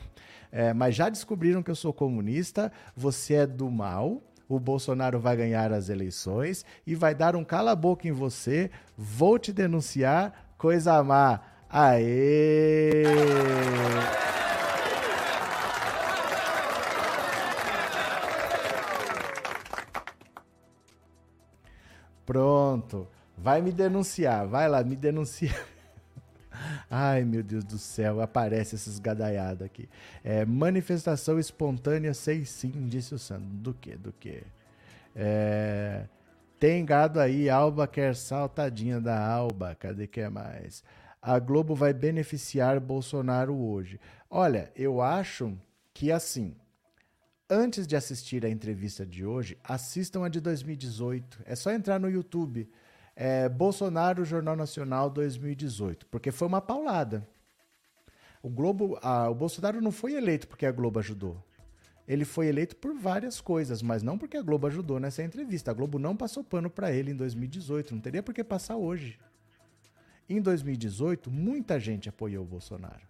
É, mas já descobriram que eu sou comunista, você é do mal, o Bolsonaro vai ganhar as eleições e vai dar um cala-boca em você, vou te denunciar, coisa má. Aê! Pronto. Vai me denunciar. Vai lá, me denuncia. Ai, meu Deus do céu, aparece esses gadaiados aqui. É, manifestação espontânea, sei sim, disse o Sandro. Do que? Do que? É, tem gado aí, Alba quer saltadinha da Alba. Cadê que é mais? A Globo vai beneficiar Bolsonaro hoje. Olha, eu acho que assim, Antes de assistir a entrevista de hoje, assistam a de 2018. É só entrar no YouTube. É Bolsonaro Jornal Nacional 2018, porque foi uma paulada. O Globo, a, o Bolsonaro não foi eleito porque a Globo ajudou. Ele foi eleito por várias coisas, mas não porque a Globo ajudou nessa entrevista. A Globo não passou pano para ele em 2018, não teria por que passar hoje. Em 2018, muita gente apoiou o Bolsonaro.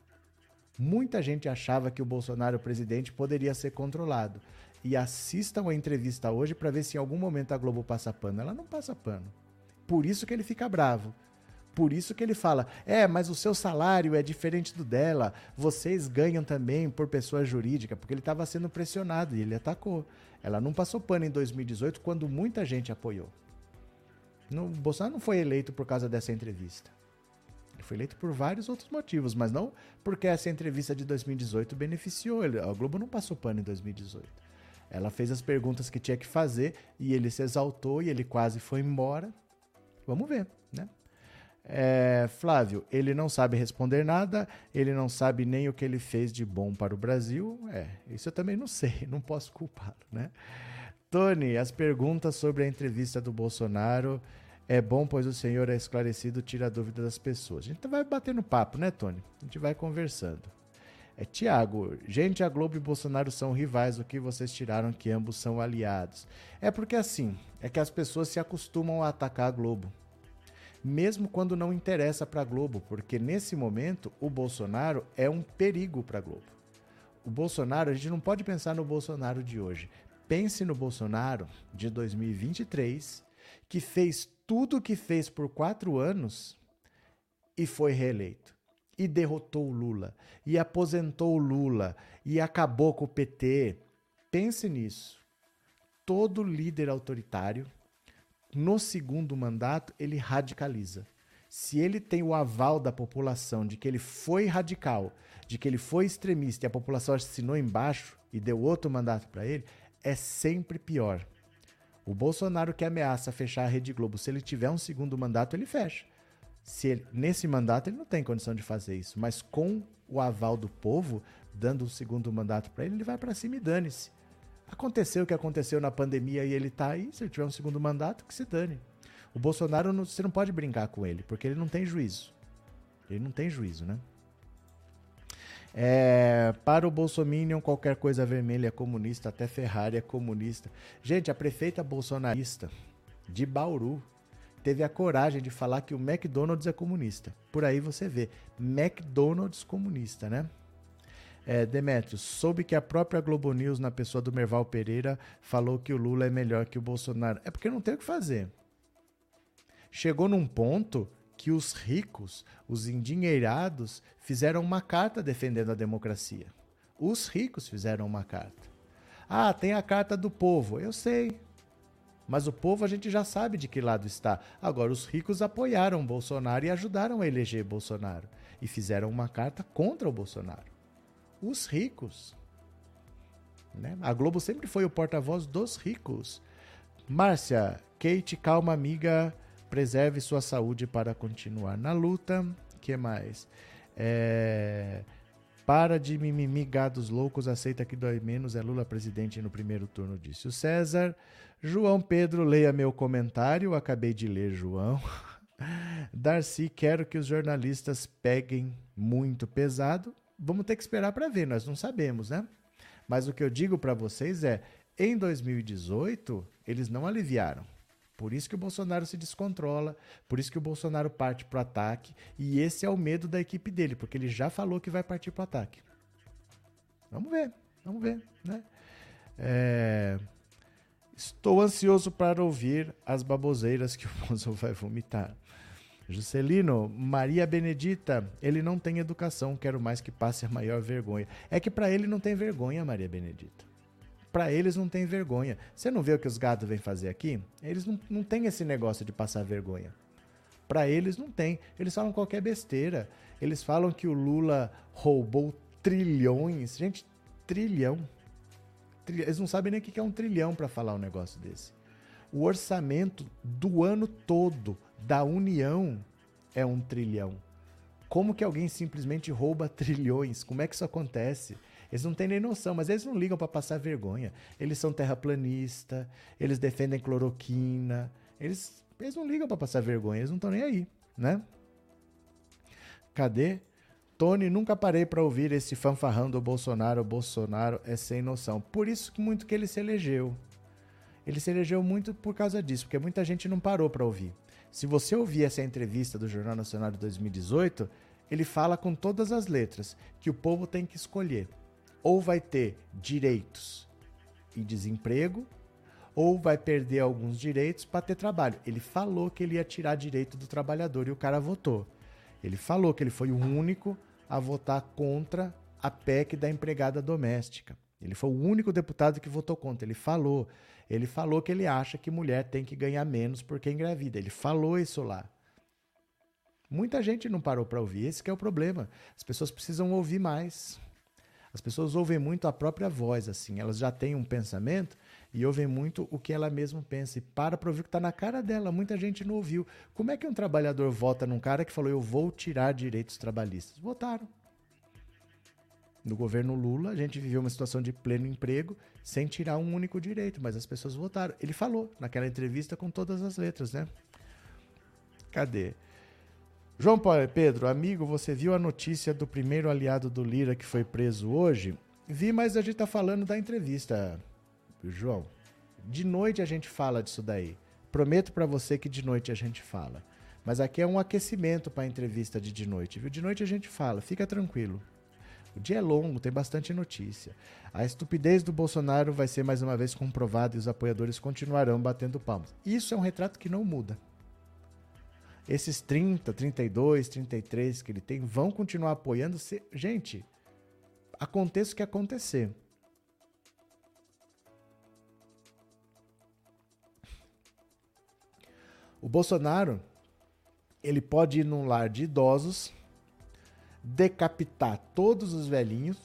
Muita gente achava que o Bolsonaro presidente poderia ser controlado. E assistam a entrevista hoje para ver se em algum momento a Globo passa pano. Ela não passa pano. Por isso que ele fica bravo. Por isso que ele fala: é, mas o seu salário é diferente do dela, vocês ganham também por pessoa jurídica, porque ele estava sendo pressionado e ele atacou. Ela não passou pano em 2018 quando muita gente apoiou. o Bolsonaro não foi eleito por causa dessa entrevista foi eleito por vários outros motivos, mas não porque essa entrevista de 2018 beneficiou ele. A Globo não passou pano em 2018. Ela fez as perguntas que tinha que fazer e ele se exaltou e ele quase foi embora. Vamos ver, né? É, Flávio, ele não sabe responder nada, ele não sabe nem o que ele fez de bom para o Brasil. É, isso eu também não sei, não posso culpá-lo, né? Tony, as perguntas sobre a entrevista do Bolsonaro É bom, pois o Senhor é esclarecido, tira a dúvida das pessoas. A gente vai batendo papo, né, Tony? A gente vai conversando. É Tiago, gente, a Globo e Bolsonaro são rivais, o que vocês tiraram que ambos são aliados? É porque assim, é que as pessoas se acostumam a atacar a Globo. Mesmo quando não interessa para a Globo, porque nesse momento o Bolsonaro é um perigo para a Globo. O Bolsonaro, a gente não pode pensar no Bolsonaro de hoje. Pense no Bolsonaro de 2023, que fez tudo o que fez por quatro anos e foi reeleito e derrotou o Lula, e aposentou o Lula, e acabou com o PT. Pense nisso. Todo líder autoritário, no segundo mandato, ele radicaliza. Se ele tem o aval da população de que ele foi radical, de que ele foi extremista e a população assinou embaixo e deu outro mandato para ele, é sempre pior. O Bolsonaro que ameaça fechar a Rede Globo, se ele tiver um segundo mandato, ele fecha. Se ele, nesse mandato ele não tem condição de fazer isso, mas com o aval do povo, dando um segundo mandato para ele, ele vai para cima e dane-se. Aconteceu o que aconteceu na pandemia e ele tá aí, se ele tiver um segundo mandato, que se dane. O Bolsonaro, não, você não pode brincar com ele, porque ele não tem juízo. Ele não tem juízo, né? É, para o Bolsominion, qualquer coisa vermelha é comunista, até Ferrari é comunista. Gente, a prefeita bolsonarista de Bauru teve a coragem de falar que o McDonald's é comunista. Por aí você vê, McDonald's comunista, né? É, Demetrios, soube que a própria Globo News, na pessoa do Merval Pereira, falou que o Lula é melhor que o Bolsonaro. É porque não tem o que fazer. Chegou num ponto que os ricos, os endinheirados, fizeram uma carta defendendo a democracia. Os ricos fizeram uma carta. Ah, tem a carta do povo. Eu sei. Mas o povo a gente já sabe de que lado está. Agora, os ricos apoiaram Bolsonaro e ajudaram a eleger Bolsonaro. E fizeram uma carta contra o Bolsonaro. Os ricos. Né? A Globo sempre foi o porta-voz dos ricos. Márcia, Kate, calma, amiga. Preserve sua saúde para continuar na luta. que mais? É... Para de mimimi, gados loucos, aceita que dói menos, é Lula presidente no primeiro turno, disse o César. João Pedro, leia meu comentário, acabei de ler, João. Darcy, quero que os jornalistas peguem muito pesado. Vamos ter que esperar para ver, nós não sabemos, né? Mas o que eu digo para vocês é, em 2018, eles não aliviaram. Por isso que o Bolsonaro se descontrola, por isso que o Bolsonaro parte para o ataque, e esse é o medo da equipe dele, porque ele já falou que vai partir para o ataque. Vamos ver, vamos ver, né? É... Estou ansioso para ouvir as baboseiras que o Bolsonaro vai vomitar. Juscelino, Maria Benedita, ele não tem educação, quero mais que passe a maior vergonha. É que para ele não tem vergonha, Maria Benedita. Para eles não tem vergonha. Você não vê o que os gatos vêm fazer aqui? Eles não, não têm esse negócio de passar vergonha. Para eles não tem. Eles falam qualquer besteira. Eles falam que o Lula roubou trilhões. Gente, trilhão. Eles não sabem nem o que é um trilhão para falar um negócio desse. O orçamento do ano todo da União é um trilhão. Como que alguém simplesmente rouba trilhões? Como é que isso acontece? Eles não têm nem noção, mas eles não ligam para passar vergonha. Eles são terraplanista, eles defendem cloroquina, eles, eles não ligam para passar vergonha, eles não estão nem aí, né? Cadê? Tony, nunca parei para ouvir esse fanfarrão do Bolsonaro. Bolsonaro é sem noção. Por isso que muito que ele se elegeu. Ele se elegeu muito por causa disso, porque muita gente não parou para ouvir. Se você ouvir essa entrevista do Jornal Nacional de 2018, ele fala com todas as letras que o povo tem que escolher ou vai ter direitos e desemprego, ou vai perder alguns direitos para ter trabalho. Ele falou que ele ia tirar direito do trabalhador e o cara votou. Ele falou que ele foi o único a votar contra a PEC da empregada doméstica. Ele foi o único deputado que votou contra. Ele falou. Ele falou que ele acha que mulher tem que ganhar menos porque engravida. Ele falou isso lá. Muita gente não parou para ouvir. Esse é o problema. As pessoas precisam ouvir mais. As pessoas ouvem muito a própria voz, assim. Elas já têm um pensamento e ouvem muito o que ela mesma pensa. E para para ouvir o que está na cara dela. Muita gente não ouviu. Como é que um trabalhador vota num cara que falou eu vou tirar direitos trabalhistas? Votaram. No governo Lula, a gente viveu uma situação de pleno emprego sem tirar um único direito, mas as pessoas votaram. Ele falou naquela entrevista com todas as letras, né? Cadê? João Paulo Pedro, amigo, você viu a notícia do primeiro aliado do Lira que foi preso hoje? Vi, mas a gente tá falando da entrevista, João. De noite a gente fala disso daí. Prometo para você que de noite a gente fala. Mas aqui é um aquecimento para a entrevista de de noite, viu? De noite a gente fala, fica tranquilo. O dia é longo, tem bastante notícia. A estupidez do Bolsonaro vai ser mais uma vez comprovada e os apoiadores continuarão batendo palmas. Isso é um retrato que não muda. Esses 30, 32, 33 que ele tem vão continuar apoiando. -se. Gente, aconteça o que acontecer. O Bolsonaro, ele pode ir num lar de idosos, decapitar todos os velhinhos,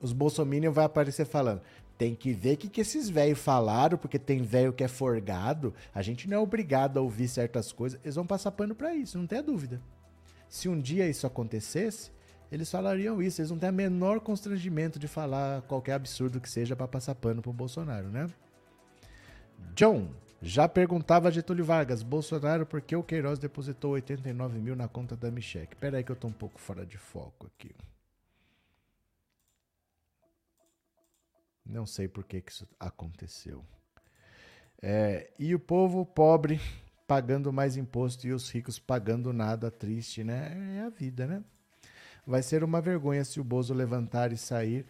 os bolsominions vai aparecer falando, tem que ver o que, que esses velhos falaram, porque tem velho que é forgado, a gente não é obrigado a ouvir certas coisas, eles vão passar pano para isso, não tenha dúvida. Se um dia isso acontecesse, eles falariam isso, eles não têm o menor constrangimento de falar qualquer absurdo que seja para passar pano pro Bolsonaro, né? John, já perguntava Getúlio Vargas, Bolsonaro, por que o Queiroz depositou 89 mil na conta da Michelle? Pera aí que eu tô um pouco fora de foco aqui. Não sei por que, que isso aconteceu. É, e o povo pobre pagando mais imposto e os ricos pagando nada, triste, né? É a vida, né? Vai ser uma vergonha se o Bozo levantar e sair.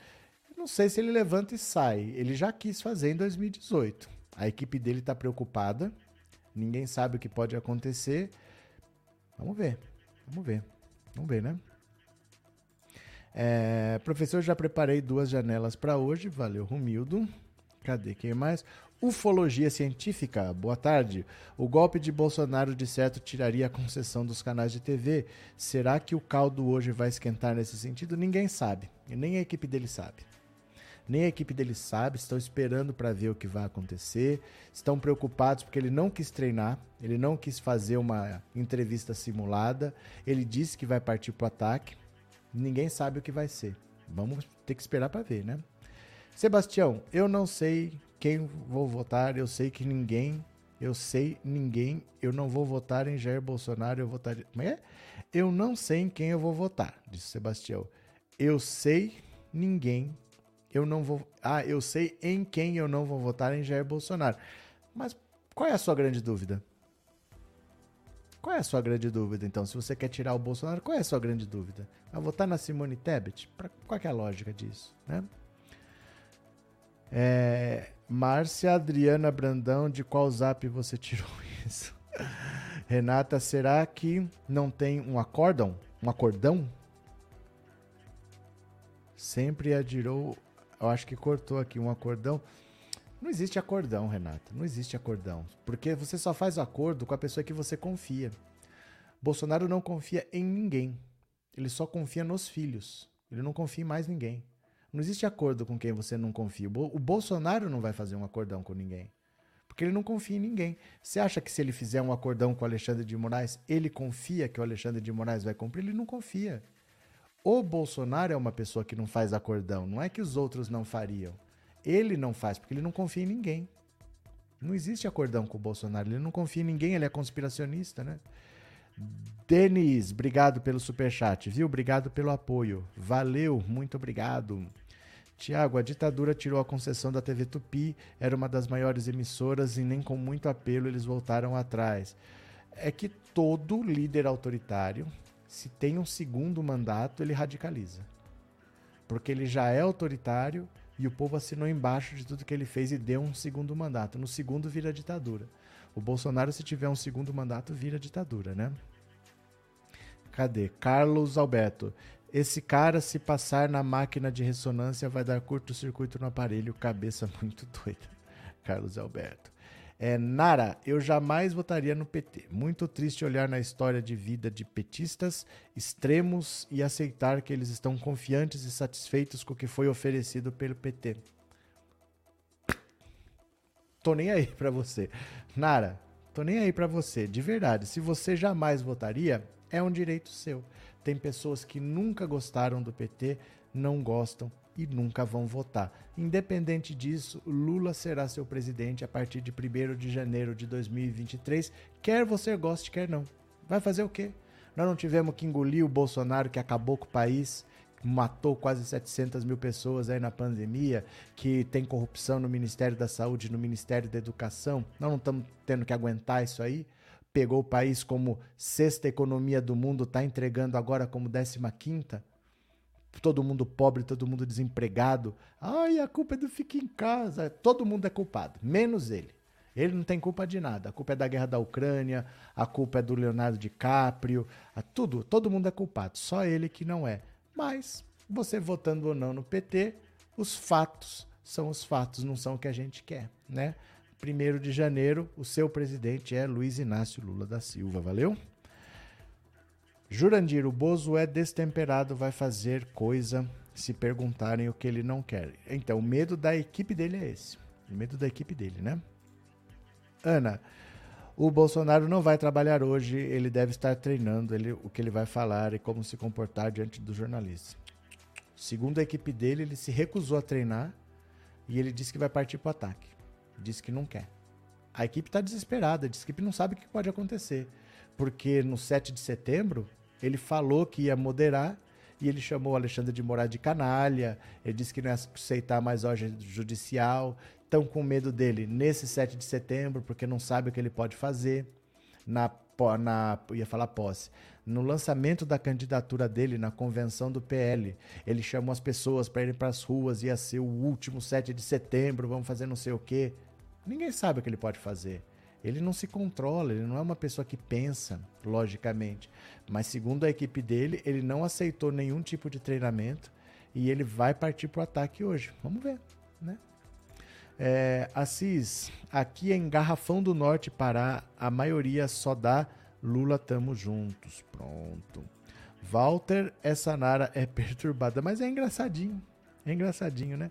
Não sei se ele levanta e sai. Ele já quis fazer em 2018 a equipe dele está preocupada. Ninguém sabe o que pode acontecer. Vamos ver. Vamos ver. Vamos ver, né? É, professor, já preparei duas janelas para hoje. Valeu, Romildo. Cadê quem mais? Ufologia científica. Boa tarde. O golpe de Bolsonaro de certo tiraria a concessão dos canais de TV. Será que o caldo hoje vai esquentar nesse sentido? Ninguém sabe. Nem a equipe dele sabe nem a equipe dele sabe, estão esperando para ver o que vai acontecer, estão preocupados porque ele não quis treinar, ele não quis fazer uma entrevista simulada, ele disse que vai partir para o ataque, ninguém sabe o que vai ser. Vamos ter que esperar para ver, né? Sebastião, eu não sei quem vou votar, eu sei que ninguém, eu sei ninguém, eu não vou votar em Jair Bolsonaro, eu votaria. Como é? Eu não sei em quem eu vou votar, disse Sebastião. Eu sei ninguém eu não vou. Ah, eu sei em quem eu não vou votar em Jair Bolsonaro. Mas qual é a sua grande dúvida? Qual é a sua grande dúvida, então? Se você quer tirar o Bolsonaro, qual é a sua grande dúvida? Vai votar na Simone Tebet? Pra, qual é a lógica disso, né? É, Márcia Adriana Brandão, de qual zap você tirou isso? Renata, será que não tem um acórdão? Um acordão? Sempre adirou eu acho que cortou aqui um acordão. Não existe acordão, Renata. Não existe acordão. Porque você só faz acordo com a pessoa que você confia. Bolsonaro não confia em ninguém. Ele só confia nos filhos. Ele não confia em mais ninguém. Não existe acordo com quem você não confia. O Bolsonaro não vai fazer um acordão com ninguém. Porque ele não confia em ninguém. Você acha que se ele fizer um acordão com o Alexandre de Moraes, ele confia que o Alexandre de Moraes vai cumprir? Ele não confia. O Bolsonaro é uma pessoa que não faz acordão, não é que os outros não fariam. Ele não faz porque ele não confia em ninguém. Não existe acordão com o Bolsonaro, ele não confia em ninguém, ele é conspiracionista, né? Denis, obrigado pelo superchat, viu? Obrigado pelo apoio. Valeu, muito obrigado. Tiago, a ditadura tirou a concessão da TV Tupi, era uma das maiores emissoras e nem com muito apelo eles voltaram atrás. É que todo líder autoritário se tem um segundo mandato, ele radicaliza. Porque ele já é autoritário e o povo assinou embaixo de tudo que ele fez e deu um segundo mandato. No segundo vira ditadura. O Bolsonaro, se tiver um segundo mandato, vira ditadura, né? Cadê? Carlos Alberto. Esse cara, se passar na máquina de ressonância, vai dar curto-circuito no aparelho. Cabeça muito doida. Carlos Alberto. É, Nara, eu jamais votaria no PT. Muito triste olhar na história de vida de petistas extremos e aceitar que eles estão confiantes e satisfeitos com o que foi oferecido pelo PT. Tô nem aí para você. Nara, tô nem aí para você. De verdade, se você jamais votaria, é um direito seu. Tem pessoas que nunca gostaram do PT, não gostam e nunca vão votar. Independente disso, Lula será seu presidente a partir de 1 de janeiro de 2023, quer você goste, quer não. Vai fazer o quê? Nós não tivemos que engolir o Bolsonaro que acabou com o país, matou quase 700 mil pessoas aí na pandemia, que tem corrupção no Ministério da Saúde, no Ministério da Educação. Nós não estamos tendo que aguentar isso aí. Pegou o país como sexta economia do mundo, está entregando agora como décima quinta todo mundo pobre, todo mundo desempregado. Ai, a culpa é do fica em casa. Todo mundo é culpado, menos ele. Ele não tem culpa de nada. A culpa é da guerra da Ucrânia, a culpa é do Leonardo DiCaprio, tudo. Todo mundo é culpado, só ele que não é. Mas você votando ou não no PT, os fatos são os fatos, não são o que a gente quer, né? Primeiro de janeiro, o seu presidente é Luiz Inácio Lula da Silva, valeu? Jurandir, o Bozo é destemperado, vai fazer coisa se perguntarem o que ele não quer. Então, o medo da equipe dele é esse. O medo da equipe dele, né? Ana, o Bolsonaro não vai trabalhar hoje, ele deve estar treinando ele, o que ele vai falar e como se comportar diante dos jornalistas. Segundo a equipe dele, ele se recusou a treinar e ele disse que vai partir para o ataque. Disse que não quer. A equipe está desesperada, a equipe não sabe o que pode acontecer. Porque no 7 de setembro, ele falou que ia moderar e ele chamou Alexandre de Moraes de canalha. Ele disse que não ia aceitar mais ordem judicial. Estão com medo dele nesse 7 de setembro, porque não sabe o que ele pode fazer. Na, na ia falar posse. No lançamento da candidatura dele na convenção do PL, ele chamou as pessoas para irem para as ruas, ia ser o último 7 de setembro, vamos fazer não sei o quê. Ninguém sabe o que ele pode fazer. Ele não se controla, ele não é uma pessoa que pensa logicamente. Mas segundo a equipe dele, ele não aceitou nenhum tipo de treinamento e ele vai partir para o ataque hoje. Vamos ver, né? É, Assis, aqui em Garrafão do Norte, Pará, a maioria só dá Lula tamo juntos. Pronto. Walter, essa Nara é perturbada, mas é engraçadinho. É engraçadinho, né?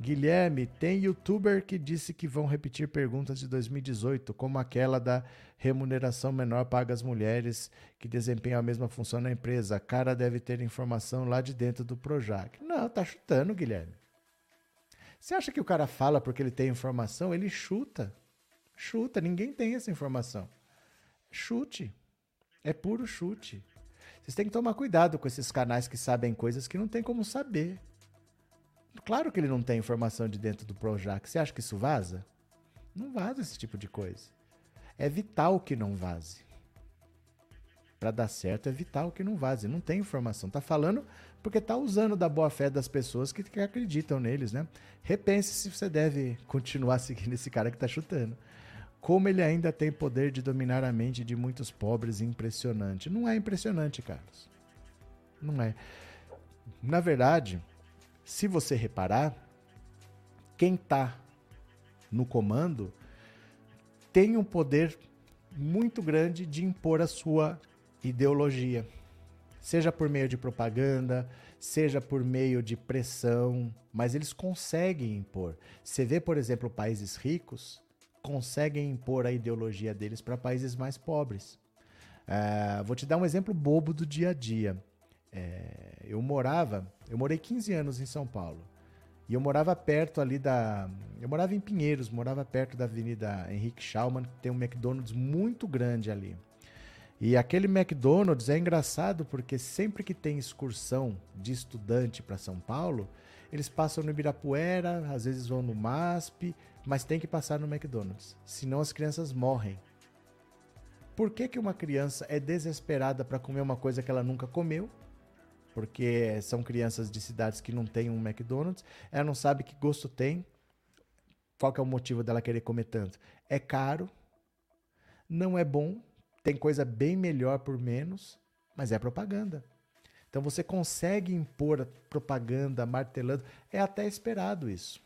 Guilherme, tem youtuber que disse que vão repetir perguntas de 2018, como aquela da remuneração menor paga às mulheres que desempenham a mesma função na empresa. A cara deve ter informação lá de dentro do Projac. Não, tá chutando, Guilherme. Você acha que o cara fala porque ele tem informação? Ele chuta. Chuta, ninguém tem essa informação. Chute. É puro chute. Vocês têm que tomar cuidado com esses canais que sabem coisas que não tem como saber. Claro que ele não tem informação de dentro do Projac. Você acha que isso vaza? Não vaza esse tipo de coisa. É vital que não vaze. Para dar certo é vital que não vaze. Não tem informação. Tá falando porque tá usando da boa fé das pessoas que, que acreditam neles, né? Repense se você deve continuar seguindo esse cara que tá chutando. Como ele ainda tem poder de dominar a mente de muitos pobres impressionante. Não é impressionante, Carlos. Não é. Na verdade, se você reparar, quem está no comando tem um poder muito grande de impor a sua ideologia, seja por meio de propaganda, seja por meio de pressão, mas eles conseguem impor. Você vê, por exemplo, países ricos conseguem impor a ideologia deles para países mais pobres. Uh, vou te dar um exemplo bobo do dia a dia. É, eu morava, eu morei 15 anos em São Paulo. E eu morava perto ali da. Eu morava em Pinheiros, morava perto da Avenida Henrique Schaumann, que tem um McDonald's muito grande ali. E aquele McDonald's é engraçado porque sempre que tem excursão de estudante para São Paulo, eles passam no Ibirapuera, às vezes vão no MASP, mas tem que passar no McDonald's, senão as crianças morrem. Por que, que uma criança é desesperada para comer uma coisa que ela nunca comeu? Porque são crianças de cidades que não têm um McDonald's, ela não sabe que gosto tem. Qual que é o motivo dela querer comer tanto? É caro, não é bom, tem coisa bem melhor por menos, mas é propaganda. Então você consegue impor propaganda martelando, é até esperado isso.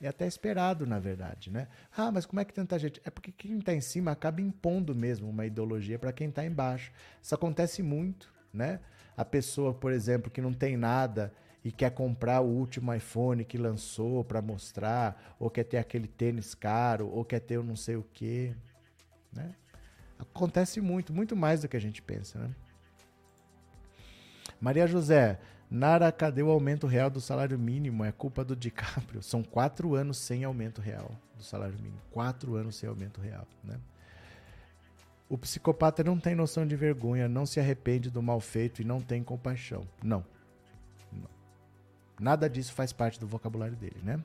É até esperado, na verdade, né? Ah, mas como é que tanta gente? É porque quem está em cima acaba impondo mesmo uma ideologia para quem está embaixo. Isso acontece muito, né? A pessoa, por exemplo, que não tem nada e quer comprar o último iPhone que lançou para mostrar, ou quer ter aquele tênis caro, ou quer ter o não sei o quê, né? Acontece muito, muito mais do que a gente pensa, né? Maria José, Nara, cadê o aumento real do salário mínimo? É culpa do DiCaprio. São quatro anos sem aumento real do salário mínimo. Quatro anos sem aumento real, né? O psicopata não tem noção de vergonha, não se arrepende do mal feito e não tem compaixão. Não. não. Nada disso faz parte do vocabulário dele, né?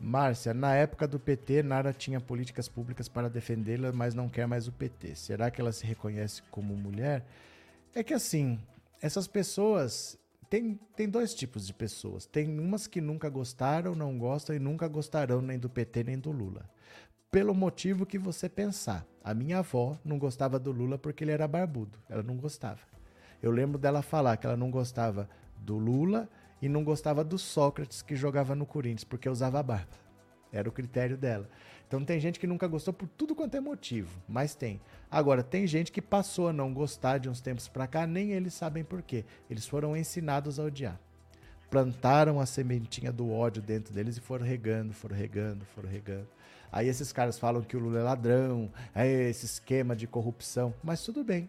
Márcia, na época do PT, Nara tinha políticas públicas para defendê-la, mas não quer mais o PT. Será que ela se reconhece como mulher? É que assim, essas pessoas tem, tem dois tipos de pessoas. Tem umas que nunca gostaram, não gostam e nunca gostarão nem do PT nem do Lula. Pelo motivo que você pensar. A minha avó não gostava do Lula porque ele era barbudo. Ela não gostava. Eu lembro dela falar que ela não gostava do Lula e não gostava do Sócrates que jogava no Corinthians porque usava barba. Era o critério dela. Então tem gente que nunca gostou por tudo quanto é motivo, mas tem. Agora, tem gente que passou a não gostar de uns tempos para cá, nem eles sabem por quê. Eles foram ensinados a odiar. Plantaram a sementinha do ódio dentro deles e foram regando, foram regando, foram regando. Aí esses caras falam que o Lula é ladrão, é esse esquema de corrupção, mas tudo bem.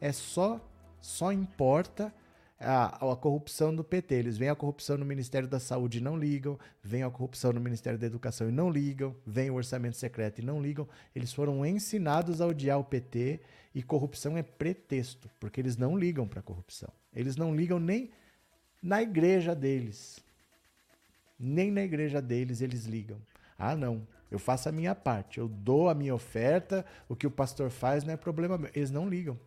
É só só importa a, a corrupção do PT. Eles veem a corrupção no Ministério da Saúde e não ligam, vem a corrupção no Ministério da Educação e não ligam, vem o orçamento secreto e não ligam. Eles foram ensinados a odiar o PT e corrupção é pretexto, porque eles não ligam para corrupção. Eles não ligam nem na igreja deles. Nem na igreja deles eles ligam. Ah, não. Eu faço a minha parte, eu dou a minha oferta, o que o pastor faz não é problema meu. Eles não ligam.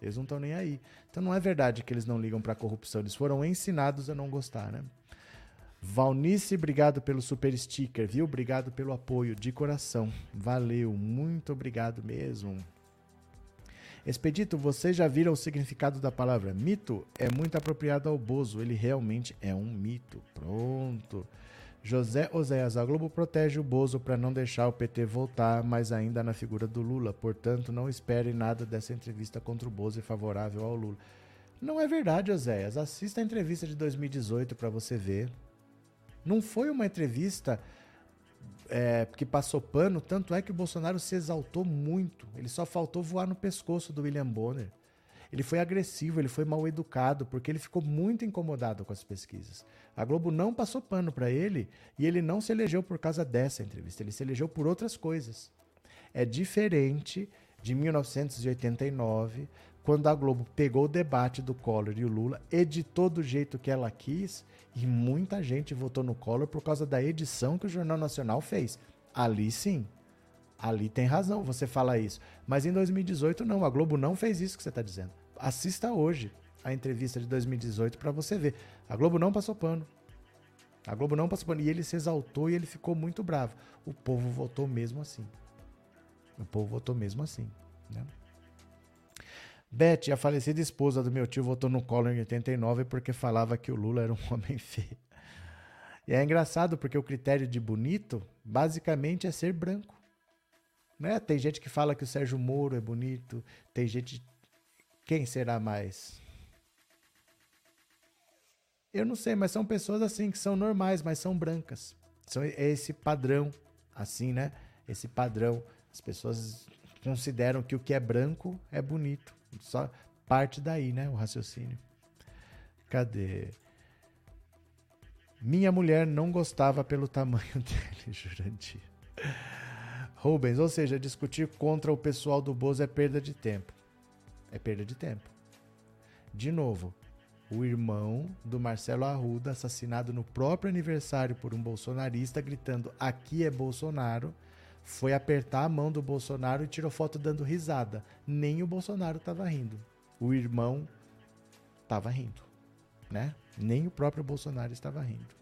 Eles não estão nem aí. Então não é verdade que eles não ligam para corrupção. Eles foram ensinados a não gostar, né? Valnice, obrigado pelo super sticker, viu? Obrigado pelo apoio de coração. Valeu, muito obrigado mesmo. Expedito, vocês já viram o significado da palavra mito? É muito apropriado ao Bozo, ele realmente é um mito. Pronto. José Oséias, a Globo protege o Bozo para não deixar o PT voltar, mas ainda na figura do Lula. Portanto, não espere nada dessa entrevista contra o Bozo e favorável ao Lula. Não é verdade, Oséias. Assista a entrevista de 2018 para você ver. Não foi uma entrevista é, que passou pano, tanto é que o Bolsonaro se exaltou muito. Ele só faltou voar no pescoço do William Bonner. Ele foi agressivo, ele foi mal educado, porque ele ficou muito incomodado com as pesquisas. A Globo não passou pano para ele e ele não se elegeu por causa dessa entrevista, ele se elegeu por outras coisas. É diferente de 1989, quando a Globo pegou o debate do Collor e o Lula, editou do jeito que ela quis e muita gente votou no Collor por causa da edição que o Jornal Nacional fez. Ali sim, ali tem razão você falar isso. Mas em 2018 não, a Globo não fez isso que você está dizendo. Assista hoje a entrevista de 2018 para você ver. A Globo não passou pano. A Globo não passou pano. E ele se exaltou e ele ficou muito bravo. O povo votou mesmo assim. O povo votou mesmo assim. Né? Beth, a falecida esposa do meu tio, votou no Collor em 89 porque falava que o Lula era um homem feio. E é engraçado porque o critério de bonito basicamente é ser branco. Né? Tem gente que fala que o Sérgio Moro é bonito, tem gente. Quem será mais? Eu não sei, mas são pessoas assim que são normais, mas são brancas. São é esse padrão, assim, né? Esse padrão. As pessoas consideram que o que é branco é bonito. Só parte daí, né? O raciocínio. Cadê? Minha mulher não gostava pelo tamanho dele, Jurandir. Rubens, ou seja, discutir contra o pessoal do Bozo é perda de tempo. É perda de tempo. De novo, o irmão do Marcelo Arruda, assassinado no próprio aniversário por um bolsonarista, gritando: Aqui é Bolsonaro, foi apertar a mão do Bolsonaro e tirou foto dando risada. Nem o Bolsonaro estava rindo. O irmão estava rindo, né? Nem o próprio Bolsonaro estava rindo.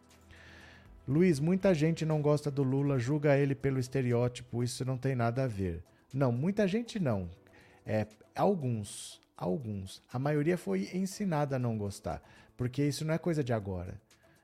Luiz, muita gente não gosta do Lula, julga ele pelo estereótipo, isso não tem nada a ver. Não, muita gente não. É, alguns, alguns. A maioria foi ensinada a não gostar, porque isso não é coisa de agora.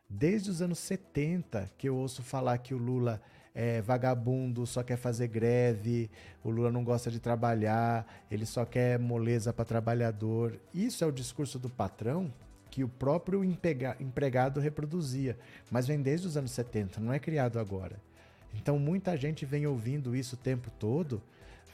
Desde os anos 70 que eu ouço falar que o Lula é vagabundo, só quer fazer greve, o Lula não gosta de trabalhar, ele só quer moleza para trabalhador. Isso é o discurso do patrão que o próprio empregado reproduzia, mas vem desde os anos 70, não é criado agora. Então muita gente vem ouvindo isso o tempo todo.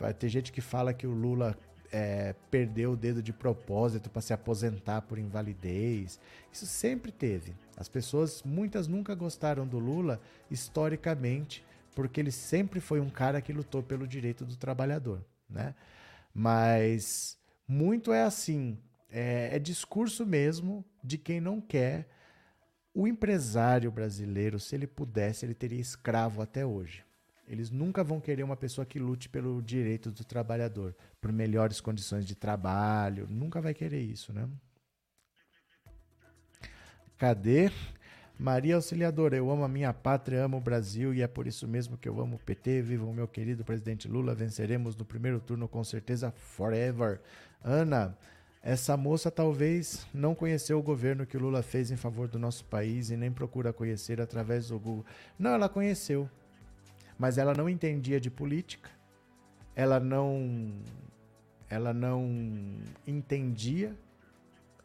Vai ter gente que fala que o Lula é, perdeu o dedo de propósito para se aposentar por invalidez. Isso sempre teve. As pessoas, muitas nunca gostaram do Lula historicamente, porque ele sempre foi um cara que lutou pelo direito do trabalhador, né? Mas muito é assim, é, é discurso mesmo de quem não quer. O empresário brasileiro, se ele pudesse, ele teria escravo até hoje. Eles nunca vão querer uma pessoa que lute pelo direito do trabalhador, por melhores condições de trabalho. Nunca vai querer isso, né? Cadê? Maria Auxiliadora, eu amo a minha pátria, amo o Brasil e é por isso mesmo que eu amo o PT. Viva o meu querido presidente Lula, venceremos no primeiro turno com certeza, forever. Ana, essa moça talvez não conheceu o governo que o Lula fez em favor do nosso país e nem procura conhecer através do Google. Não, ela conheceu mas ela não entendia de política, ela não ela não entendia,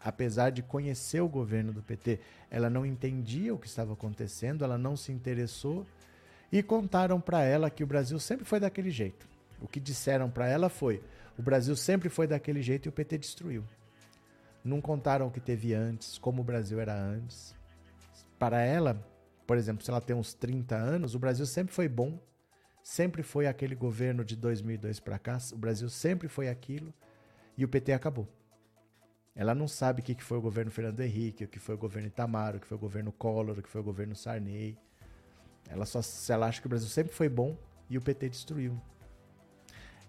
apesar de conhecer o governo do PT, ela não entendia o que estava acontecendo, ela não se interessou e contaram para ela que o Brasil sempre foi daquele jeito. O que disseram para ela foi: o Brasil sempre foi daquele jeito e o PT destruiu. Não contaram o que teve antes, como o Brasil era antes. Para ela, por exemplo, se ela tem uns 30 anos, o Brasil sempre foi bom, sempre foi aquele governo de 2002 para cá, o Brasil sempre foi aquilo e o PT acabou. Ela não sabe o que foi o governo Fernando Henrique, o que foi o governo Itamar, o que foi o governo Collor, o que foi o governo Sarney. Ela só ela acha que o Brasil sempre foi bom e o PT destruiu.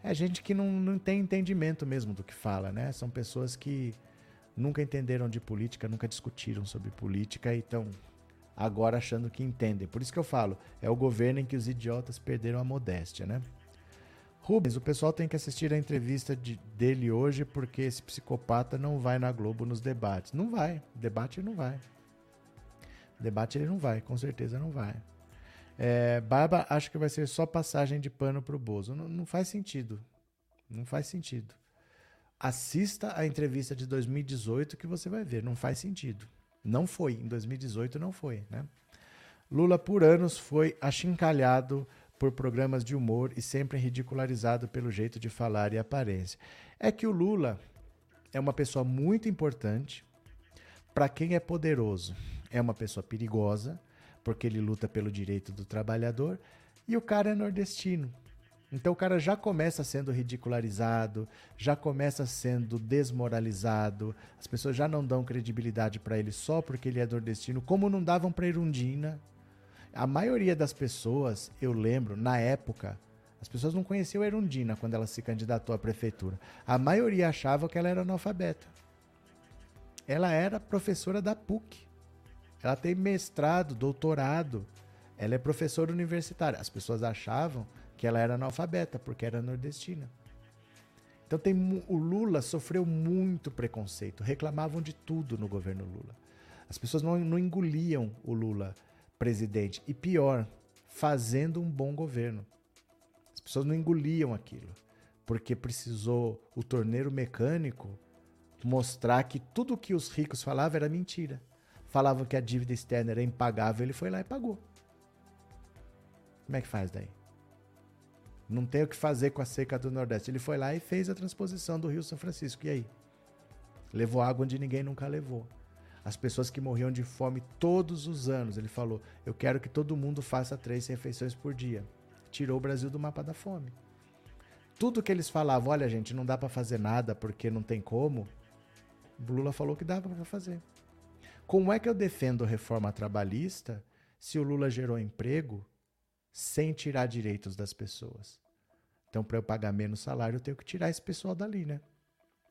É gente que não, não tem entendimento mesmo do que fala, né? São pessoas que nunca entenderam de política, nunca discutiram sobre política e estão agora achando que entendem. Por isso que eu falo, é o governo em que os idiotas perderam a modéstia, né? Rubens, o pessoal tem que assistir a entrevista de, dele hoje porque esse psicopata não vai na Globo nos debates. Não vai, debate ele não vai. Debate ele não vai, com certeza não vai. É, Barba acho que vai ser só passagem de pano pro Bozo. Não, não faz sentido. Não faz sentido. Assista a entrevista de 2018 que você vai ver. Não faz sentido. Não foi, em 2018 não foi, né? Lula por anos foi achincalhado por programas de humor e sempre ridicularizado pelo jeito de falar e aparência. É que o Lula é uma pessoa muito importante para quem é poderoso. É uma pessoa perigosa, porque ele luta pelo direito do trabalhador, e o cara é nordestino. Então o cara já começa sendo ridicularizado, já começa sendo desmoralizado, as pessoas já não dão credibilidade para ele só porque ele é nordestino, como não davam para Irundina. A maioria das pessoas, eu lembro, na época, as pessoas não conheciam a Erundina quando ela se candidatou à prefeitura. A maioria achava que ela era analfabeta. Ela era professora da PUC. Ela tem mestrado, doutorado. Ela é professora universitária. As pessoas achavam que ela era analfabeta, porque era nordestina. Então tem, o Lula sofreu muito preconceito, reclamavam de tudo no governo Lula. As pessoas não, não engoliam o Lula presidente. E pior, fazendo um bom governo. As pessoas não engoliam aquilo. Porque precisou o torneiro mecânico mostrar que tudo que os ricos falavam era mentira. Falavam que a dívida externa era impagável, ele foi lá e pagou. Como é que faz daí? Não tem o que fazer com a seca do Nordeste. Ele foi lá e fez a transposição do Rio São Francisco. E aí? Levou água onde ninguém nunca levou. As pessoas que morriam de fome todos os anos. Ele falou: Eu quero que todo mundo faça três refeições por dia. Tirou o Brasil do mapa da fome. Tudo que eles falavam, olha, gente, não dá para fazer nada porque não tem como. Lula falou que dava para fazer. Como é que eu defendo reforma trabalhista se o Lula gerou emprego sem tirar direitos das pessoas. Então, para eu pagar menos salário, eu tenho que tirar esse pessoal dali, né?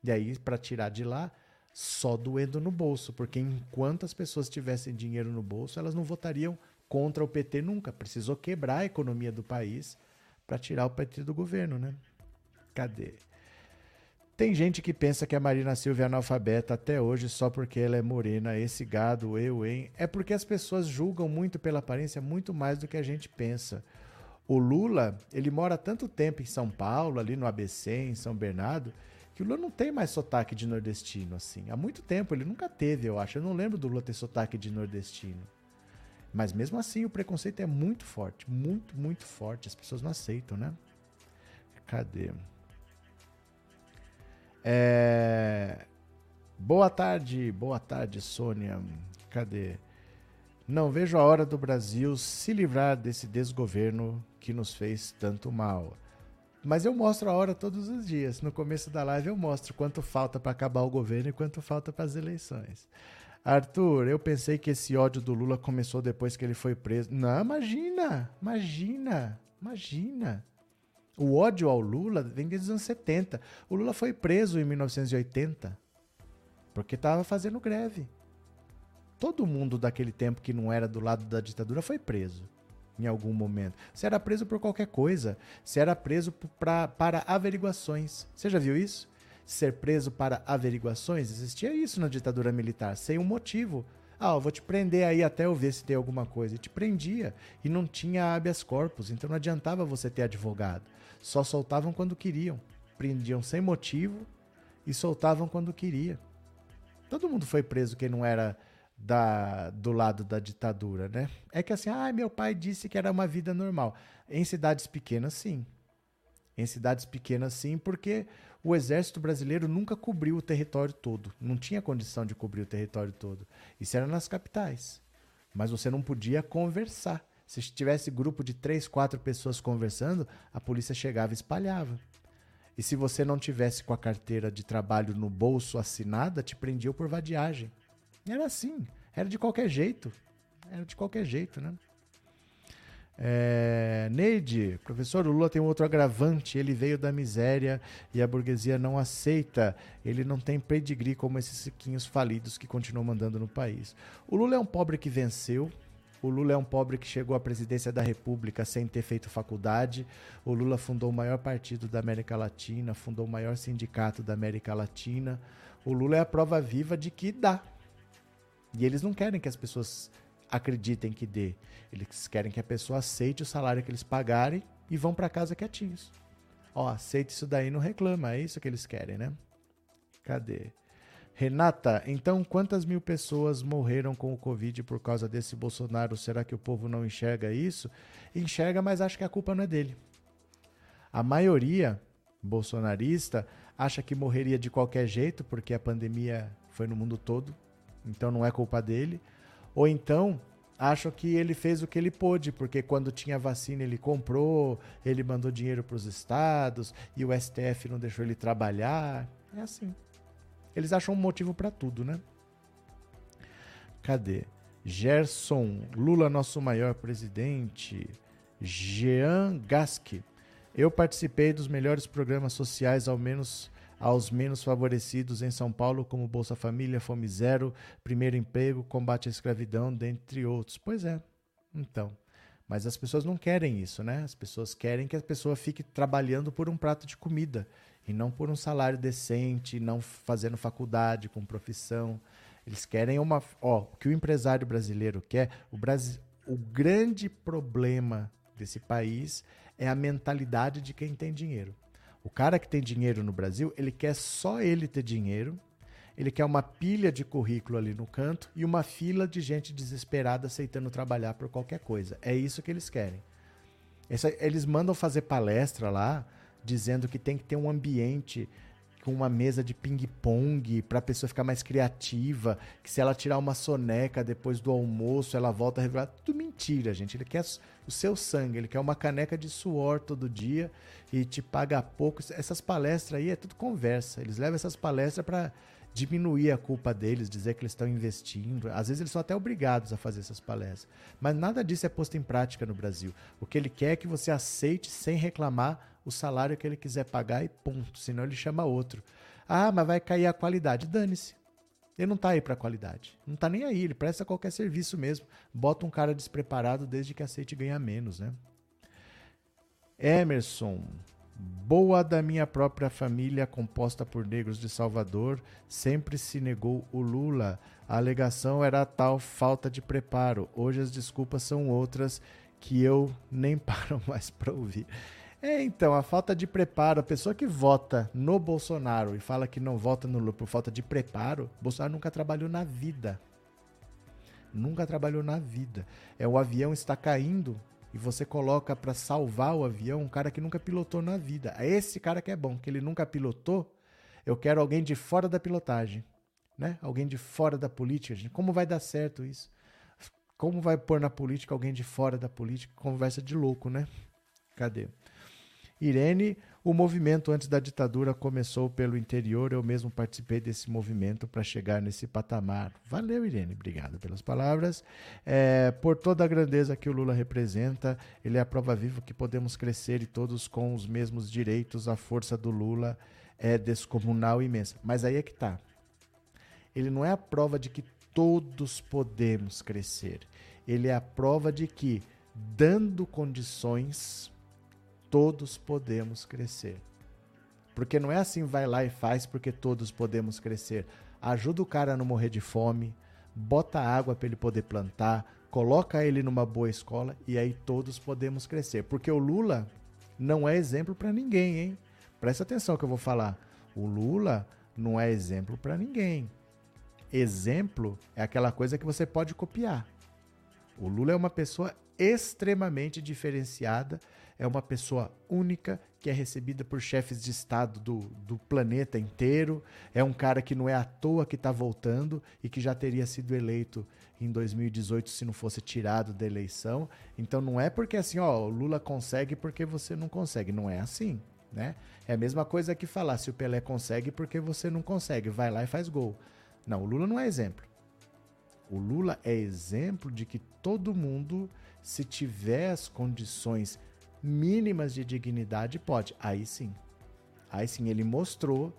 E aí, para tirar de lá, só doendo no bolso, porque enquanto as pessoas tivessem dinheiro no bolso, elas não votariam contra o PT nunca. Precisou quebrar a economia do país para tirar o PT do governo, né? Cadê? Tem gente que pensa que a Marina Silva é analfabeta até hoje só porque ela é morena. Esse gado, eu, hein? É porque as pessoas julgam muito pela aparência muito mais do que a gente pensa. O Lula, ele mora tanto tempo em São Paulo, ali no ABC, em São Bernardo, que o Lula não tem mais sotaque de nordestino, assim. Há muito tempo, ele nunca teve, eu acho. Eu não lembro do Lula ter sotaque de nordestino. Mas mesmo assim, o preconceito é muito forte, muito, muito forte. As pessoas não aceitam, né? Cadê? É... Boa tarde, boa tarde, Sônia. Cadê? Não vejo a hora do Brasil se livrar desse desgoverno que nos fez tanto mal. Mas eu mostro a hora todos os dias. No começo da live eu mostro quanto falta para acabar o governo e quanto falta para as eleições. Arthur, eu pensei que esse ódio do Lula começou depois que ele foi preso. Não, imagina, imagina, imagina. O ódio ao Lula vem desde os anos 70. O Lula foi preso em 1980 porque estava fazendo greve. Todo mundo daquele tempo que não era do lado da ditadura foi preso em algum momento. Você era preso por qualquer coisa. Você era preso pra, para averiguações. Você já viu isso? Ser preso para averiguações? Existia isso na ditadura militar, sem um motivo. Ah, eu vou te prender aí até eu ver se tem alguma coisa. E te prendia. E não tinha habeas corpus. Então não adiantava você ter advogado. Só soltavam quando queriam. Prendiam sem motivo e soltavam quando queria. Todo mundo foi preso quem não era da, do lado da ditadura, né? É que assim, ah, meu pai disse que era uma vida normal. Em cidades pequenas, sim. Em cidades pequenas, sim, porque o exército brasileiro nunca cobriu o território todo. Não tinha condição de cobrir o território todo. Isso era nas capitais. Mas você não podia conversar. Se tivesse grupo de três, quatro pessoas conversando, a polícia chegava e espalhava. E se você não tivesse com a carteira de trabalho no bolso assinada, te prendiam por vadiagem. Era assim, era de qualquer jeito. Era de qualquer jeito, né? É, Neide, professor, o Lula tem outro agravante. Ele veio da miséria e a burguesia não aceita. Ele não tem pedigree como esses siquinhos falidos que continuam mandando no país. O Lula é um pobre que venceu, o Lula é um pobre que chegou à presidência da República sem ter feito faculdade. O Lula fundou o maior partido da América Latina, fundou o maior sindicato da América Latina. O Lula é a prova viva de que dá. E eles não querem que as pessoas acreditem que dê. Eles querem que a pessoa aceite o salário que eles pagarem e vão para casa quietinhos. Ó, aceite isso daí, não reclama. É isso que eles querem, né? Cadê? Renata, então quantas mil pessoas morreram com o Covid por causa desse Bolsonaro? Será que o povo não enxerga isso? Enxerga, mas acha que a culpa não é dele. A maioria bolsonarista acha que morreria de qualquer jeito porque a pandemia foi no mundo todo, então não é culpa dele. Ou então acham que ele fez o que ele pôde, porque quando tinha vacina ele comprou, ele mandou dinheiro para os estados e o STF não deixou ele trabalhar. É assim. Eles acham um motivo para tudo, né? Cadê? Gerson, Lula, nosso maior presidente. Jean Gasque. Eu participei dos melhores programas sociais, ao menos aos menos favorecidos em São Paulo, como Bolsa Família, Fome Zero, Primeiro Emprego, Combate à Escravidão, dentre outros. Pois é. Então, mas as pessoas não querem isso, né? As pessoas querem que a pessoa fique trabalhando por um prato de comida e não por um salário decente, não fazendo faculdade com profissão. Eles querem uma. Ó, o que o empresário brasileiro quer, o, o grande problema desse país é a mentalidade de quem tem dinheiro. O cara que tem dinheiro no Brasil, ele quer só ele ter dinheiro, ele quer uma pilha de currículo ali no canto e uma fila de gente desesperada aceitando trabalhar por qualquer coisa. É isso que eles querem. eles mandam fazer palestra lá dizendo que tem que ter um ambiente com uma mesa de ping-pong para a pessoa ficar mais criativa, que se ela tirar uma soneca depois do almoço, ela volta a revelar. Tudo mentira, gente. Ele quer o seu sangue, ele quer uma caneca de suor todo dia e te paga pouco. Essas palestras aí é tudo conversa. Eles levam essas palestras para diminuir a culpa deles, dizer que eles estão investindo. Às vezes eles são até obrigados a fazer essas palestras. Mas nada disso é posto em prática no Brasil. O que ele quer é que você aceite sem reclamar o salário que ele quiser pagar e ponto. Senão ele chama outro. Ah, mas vai cair a qualidade. Dane-se. Ele não está aí para qualidade. Não está nem aí. Ele presta qualquer serviço mesmo. Bota um cara despreparado desde que aceite ganhar menos, né? Emerson, boa da minha própria família, composta por negros de Salvador, sempre se negou o Lula. A alegação era a tal falta de preparo. Hoje as desculpas são outras que eu nem paro mais para ouvir. É, então, a falta de preparo, a pessoa que vota no Bolsonaro e fala que não vota no Lula por falta de preparo, Bolsonaro nunca trabalhou na vida. Nunca trabalhou na vida. É o avião está caindo, e você coloca para salvar o avião um cara que nunca pilotou na vida. É esse cara que é bom, que ele nunca pilotou, Eu quero alguém de fora da pilotagem, né? Alguém de fora da política. Gente. Como vai dar certo isso? Como vai pôr na política alguém de fora da política? Conversa de louco, né? Cadê? Irene, o movimento antes da ditadura começou pelo interior, eu mesmo participei desse movimento para chegar nesse patamar. Valeu, Irene, obrigado pelas palavras. É, por toda a grandeza que o Lula representa, ele é a prova viva que podemos crescer e todos com os mesmos direitos. A força do Lula é descomunal e imensa. Mas aí é que está. Ele não é a prova de que todos podemos crescer. Ele é a prova de que, dando condições, todos podemos crescer. Porque não é assim, vai lá e faz porque todos podemos crescer. Ajuda o cara a não morrer de fome, bota água para ele poder plantar, coloca ele numa boa escola e aí todos podemos crescer. Porque o Lula não é exemplo para ninguém, hein? Presta atenção que eu vou falar. O Lula não é exemplo para ninguém. Exemplo é aquela coisa que você pode copiar. O Lula é uma pessoa extremamente diferenciada é uma pessoa única que é recebida por chefes de Estado do, do planeta inteiro. É um cara que não é à toa que está voltando e que já teria sido eleito em 2018 se não fosse tirado da eleição. Então não é porque assim, ó, Lula consegue porque você não consegue. Não é assim. Né? É a mesma coisa que falar se o Pelé consegue porque você não consegue. Vai lá e faz gol. Não, o Lula não é exemplo. O Lula é exemplo de que todo mundo, se tiver as condições mínimas de dignidade, pode. Aí sim. Aí sim, ele mostrou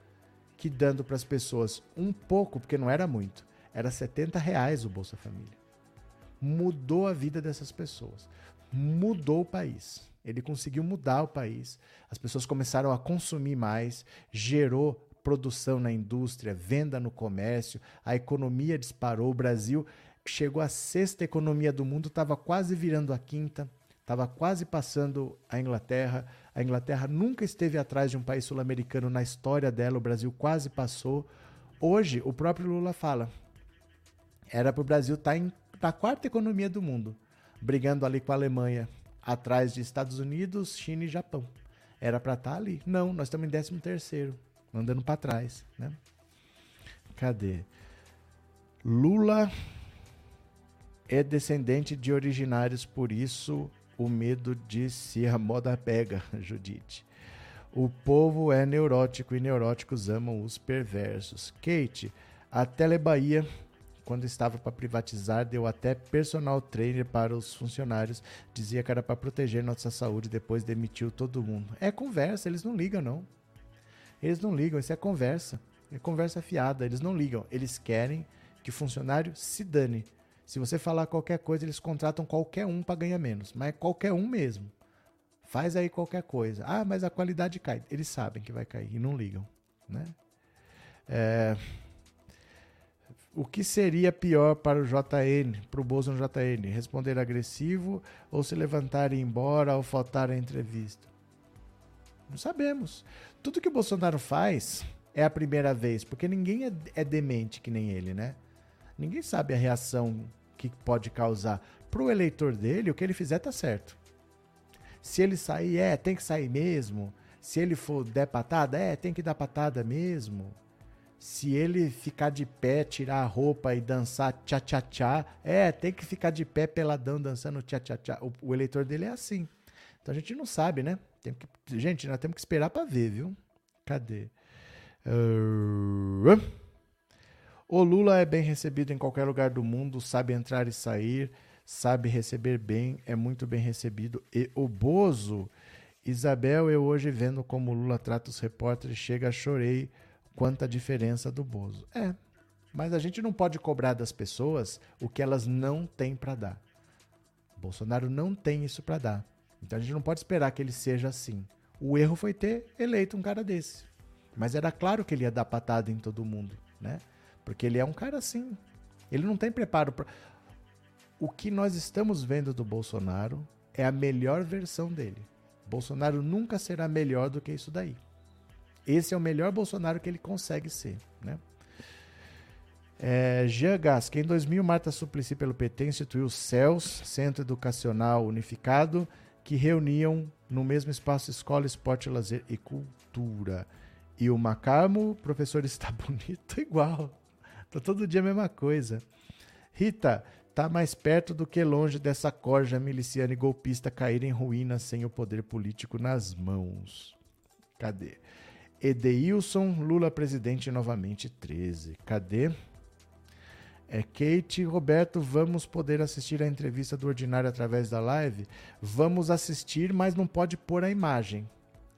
que dando para as pessoas um pouco, porque não era muito, era 70 reais o Bolsa Família. Mudou a vida dessas pessoas. Mudou o país. Ele conseguiu mudar o país. As pessoas começaram a consumir mais, gerou produção na indústria, venda no comércio, a economia disparou. O Brasil chegou à sexta economia do mundo, estava quase virando a quinta estava quase passando a Inglaterra. A Inglaterra nunca esteve atrás de um país sul-americano na história dela, o Brasil quase passou. Hoje, o próprio Lula fala: era para o Brasil estar tá na quarta economia do mundo, brigando ali com a Alemanha, atrás de Estados Unidos, China e Japão. Era para estar tá ali. Não, nós estamos em 13 terceiro, andando para trás. Né? Cadê? Lula é descendente de originários, por isso o medo de se a moda pega, Judite. O povo é neurótico e neuróticos amam os perversos. Kate, a Telebahia, quando estava para privatizar, deu até personal trainer para os funcionários. Dizia que era para proteger nossa saúde, depois demitiu todo mundo. É conversa, eles não ligam, não. Eles não ligam, isso é conversa. É conversa fiada, eles não ligam. Eles querem que funcionário se dane. Se você falar qualquer coisa, eles contratam qualquer um para ganhar menos, mas é qualquer um mesmo. Faz aí qualquer coisa. Ah, mas a qualidade cai. Eles sabem que vai cair e não ligam, né? É... O que seria pior para o JN, para o Bolsonaro JN? Responder agressivo ou se levantar e ir embora ou faltar a entrevista? Não sabemos. Tudo que o Bolsonaro faz é a primeira vez, porque ninguém é, é demente que nem ele, né? Ninguém sabe a reação que pode causar. Para o eleitor dele, o que ele fizer tá certo. Se ele sair, é, tem que sair mesmo. Se ele for der patada, é, tem que dar patada mesmo. Se ele ficar de pé, tirar a roupa e dançar tchá-tchá-tchá, é, tem que ficar de pé peladão dançando tchá-tchá-tchá. O, o, eleitor dele é assim. Então a gente não sabe, né? Tem que, gente, nós temos que esperar para ver, viu? Cadê? Uh... O Lula é bem recebido em qualquer lugar do mundo, sabe entrar e sair, sabe receber bem, é muito bem recebido. E o Bozo, Isabel, eu hoje vendo como o Lula trata os repórteres, chega, chorei quanta diferença do Bozo. É, mas a gente não pode cobrar das pessoas o que elas não têm para dar. Bolsonaro não tem isso para dar. Então a gente não pode esperar que ele seja assim. O erro foi ter eleito um cara desse. Mas era claro que ele ia dar patada em todo mundo, né? Porque ele é um cara assim. Ele não tem preparo para. O que nós estamos vendo do Bolsonaro é a melhor versão dele. Bolsonaro nunca será melhor do que isso daí. Esse é o melhor Bolsonaro que ele consegue ser, né? É, Jean que em 2000 Marta Suplicy pelo PT instituiu o CELS, Centro Educacional Unificado, que reuniam no mesmo espaço escola, esporte, lazer e cultura. E o Macamo, professor está bonito igual. Tá todo dia a mesma coisa. Rita, tá mais perto do que longe dessa corja miliciana e golpista cair em ruínas sem o poder político nas mãos. Cadê? Edeilson, Lula presidente novamente 13. Cadê? É Kate Roberto, vamos poder assistir a entrevista do Ordinário através da live? Vamos assistir, mas não pode pôr a imagem.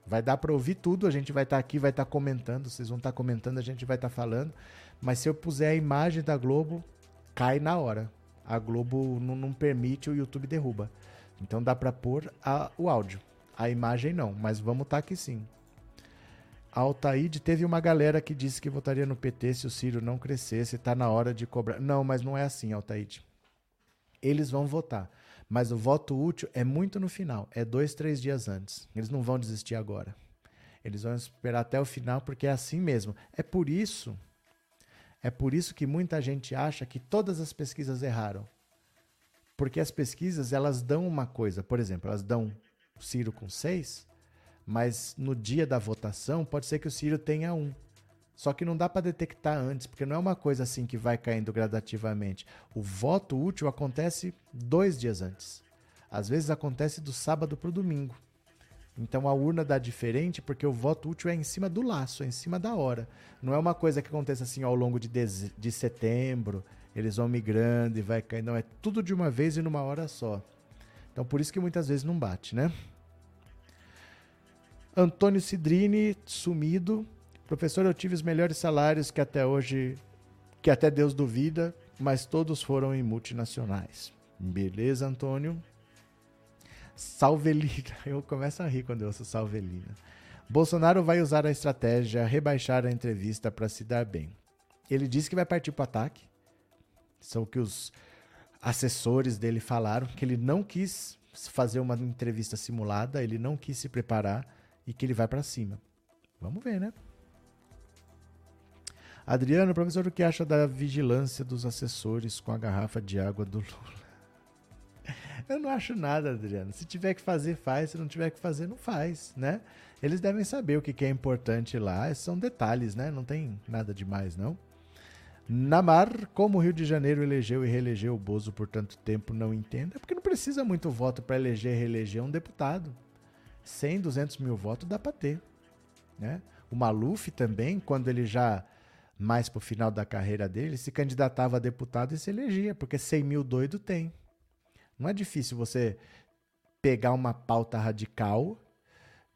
Vai dar para ouvir tudo, a gente vai estar tá aqui, vai estar tá comentando, vocês vão estar tá comentando, a gente vai estar tá falando. Mas se eu puser a imagem da Globo, cai na hora. A Globo não, não permite, o YouTube derruba. Então dá para pôr a, o áudio. A imagem não, mas vamos estar tá aqui sim. Altaíde teve uma galera que disse que votaria no PT se o Ciro não crescesse, está na hora de cobrar. Não, mas não é assim, Altaíde. Eles vão votar. Mas o voto útil é muito no final, é dois, três dias antes. Eles não vão desistir agora. Eles vão esperar até o final, porque é assim mesmo. É por isso, é por isso que muita gente acha que todas as pesquisas erraram. Porque as pesquisas, elas dão uma coisa. Por exemplo, elas dão Ciro com seis, mas no dia da votação pode ser que o Ciro tenha um. Só que não dá para detectar antes, porque não é uma coisa assim que vai caindo gradativamente. O voto útil acontece dois dias antes. Às vezes acontece do sábado para o domingo. Então a urna dá diferente porque o voto útil é em cima do laço, é em cima da hora. Não é uma coisa que acontece assim ao longo de, de setembro, eles vão migrando e vai caindo. Não, é tudo de uma vez e numa hora só. Então por isso que muitas vezes não bate, né? Antônio Cidrini, sumido. Professor, eu tive os melhores salários que até hoje, que até Deus duvida, mas todos foram em multinacionais. Beleza, Antônio? Salvelina. Eu começo a rir quando eu ouço Salvelina. Bolsonaro vai usar a estratégia rebaixar a entrevista para se dar bem. Ele disse que vai partir para o ataque. São o que os assessores dele falaram, que ele não quis fazer uma entrevista simulada, ele não quis se preparar e que ele vai para cima. Vamos ver, né? Adriano, professor, o que acha da vigilância dos assessores com a garrafa de água do Lula? Eu não acho nada, Adriano. Se tiver que fazer, faz. Se não tiver que fazer, não faz, né? Eles devem saber o que é importante lá. São detalhes, né? Não tem nada demais, não. Namar, como o Rio de Janeiro elegeu e reelegeu o Bozo por tanto tempo, não entenda. É porque não precisa muito voto para eleger e reeleger um deputado. 100, 200 mil votos dá para ter. Né? O Maluf também, quando ele já, mais para o final da carreira dele, se candidatava a deputado e se elegia, porque 100 mil doido tem. Não é difícil você pegar uma pauta radical,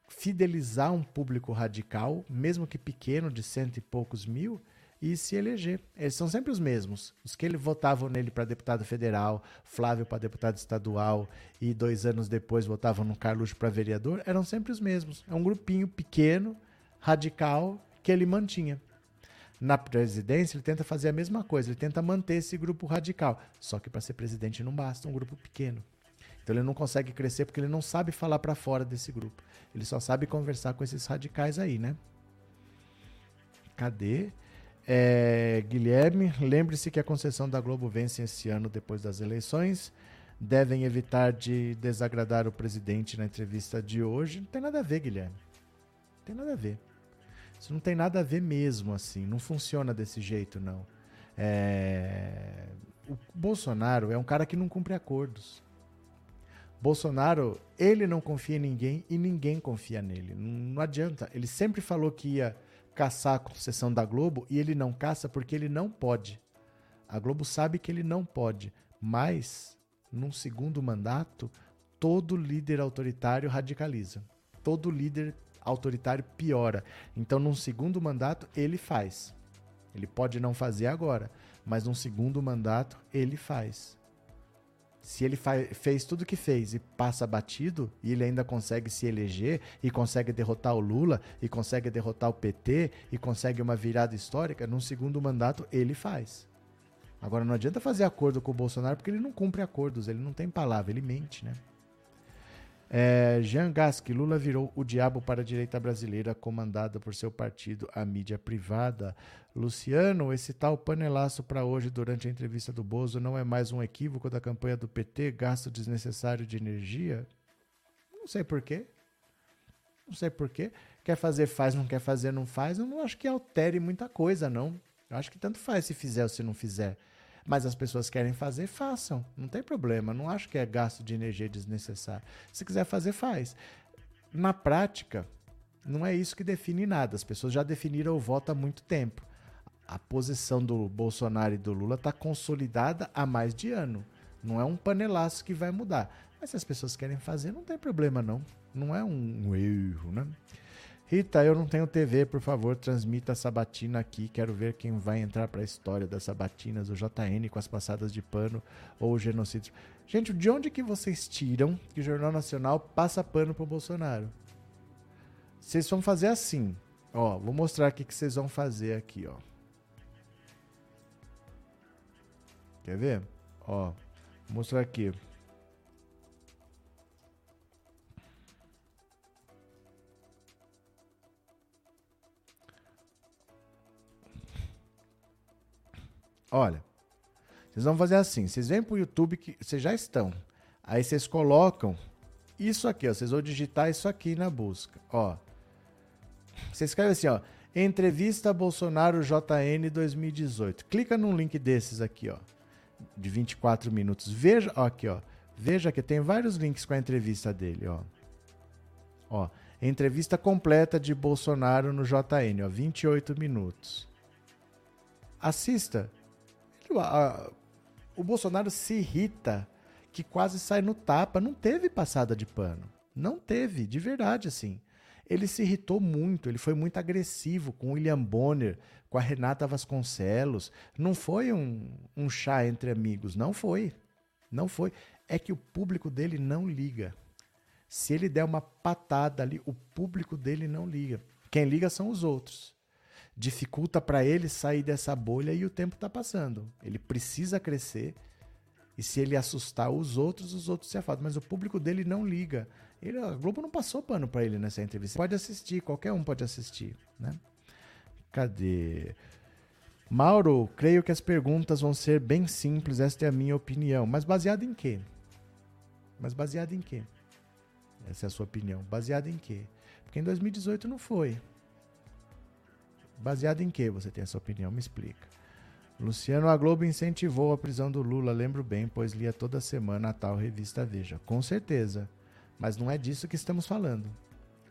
fidelizar um público radical, mesmo que pequeno, de cento e poucos mil, e se eleger. Eles são sempre os mesmos. Os que ele votavam nele para deputado federal, Flávio para deputado estadual e dois anos depois votavam no Carluxo para vereador, eram sempre os mesmos. É um grupinho pequeno, radical, que ele mantinha. Na presidência, ele tenta fazer a mesma coisa, ele tenta manter esse grupo radical. Só que para ser presidente não basta um grupo pequeno. Então ele não consegue crescer porque ele não sabe falar para fora desse grupo. Ele só sabe conversar com esses radicais aí, né? Cadê? É, Guilherme, lembre-se que a concessão da Globo vence esse ano depois das eleições. Devem evitar de desagradar o presidente na entrevista de hoje. Não tem nada a ver, Guilherme. Não tem nada a ver. Isso não tem nada a ver mesmo, assim. Não funciona desse jeito, não. É... O Bolsonaro é um cara que não cumpre acordos. Bolsonaro, ele não confia em ninguém e ninguém confia nele. Não, não adianta. Ele sempre falou que ia caçar a concessão da Globo e ele não caça porque ele não pode. A Globo sabe que ele não pode, mas num segundo mandato, todo líder autoritário radicaliza. Todo líder autoritário piora. Então, num segundo mandato, ele faz. Ele pode não fazer agora, mas num segundo mandato, ele faz. Se ele fez tudo o que fez e passa batido, e ele ainda consegue se eleger, e consegue derrotar o Lula, e consegue derrotar o PT, e consegue uma virada histórica, num segundo mandato ele faz. Agora não adianta fazer acordo com o Bolsonaro porque ele não cumpre acordos, ele não tem palavra, ele mente, né? É, Jean Gasque, Lula virou o diabo para a direita brasileira, comandada por seu partido, a mídia privada. Luciano, esse tal panelaço para hoje durante a entrevista do Bozo não é mais um equívoco da campanha do PT, gasto desnecessário de energia? Não sei porquê. Não sei porquê. Quer fazer, faz, não quer fazer, não faz. Eu não acho que altere muita coisa, não. Eu acho que tanto faz se fizer ou se não fizer. Mas as pessoas querem fazer, façam. Não tem problema. Não acho que é gasto de energia desnecessário. Se quiser fazer, faz. Na prática, não é isso que define nada. As pessoas já definiram o voto há muito tempo. A posição do Bolsonaro e do Lula está consolidada há mais de ano. Não é um panelaço que vai mudar. Mas se as pessoas querem fazer, não tem problema, não. Não é um erro, né? Rita, eu não tenho TV, por favor, transmita a sabatina aqui. Quero ver quem vai entrar para a história das sabatinas, o JN com as passadas de pano ou o genocídio. Gente, de onde que vocês tiram que o Jornal Nacional passa pano pro Bolsonaro? Vocês vão fazer assim. Ó, vou mostrar o que vocês vão fazer aqui, ó. Quer ver? Ó, vou mostrar aqui. Olha, vocês vão fazer assim, vocês vêm pro YouTube que vocês já estão. Aí vocês colocam isso aqui, ó, vocês vão digitar isso aqui na busca, ó. Você escreve assim, ó, entrevista Bolsonaro JN 2018. Clica num link desses aqui, ó, de 24 minutos. Veja, ó, aqui, ó. Veja que tem vários links com a entrevista dele, ó. Ó, entrevista completa de Bolsonaro no JN, ó, 28 minutos. Assista a, o Bolsonaro se irrita que quase sai no tapa. Não teve passada de pano. Não teve, de verdade, assim. Ele se irritou muito, ele foi muito agressivo com o William Bonner, com a Renata Vasconcelos. Não foi um, um chá entre amigos, não foi. Não foi. É que o público dele não liga. Se ele der uma patada ali, o público dele não liga. Quem liga são os outros dificulta para ele sair dessa bolha e o tempo está passando. Ele precisa crescer e se ele assustar os outros, os outros se afastam. Mas o público dele não liga. Ele, a Globo não passou pano para ele nessa entrevista. Pode assistir, qualquer um pode assistir, né? Cadê? Mauro, creio que as perguntas vão ser bem simples, esta é a minha opinião. Mas baseado em quê? Mas baseado em quê? Essa é a sua opinião. Baseado em quê? Porque em 2018 não foi. Baseado em que você tem essa opinião? Me explica. Luciano, a Globo incentivou a prisão do Lula, lembro bem, pois lia toda semana a tal revista Veja. Com certeza. Mas não é disso que estamos falando.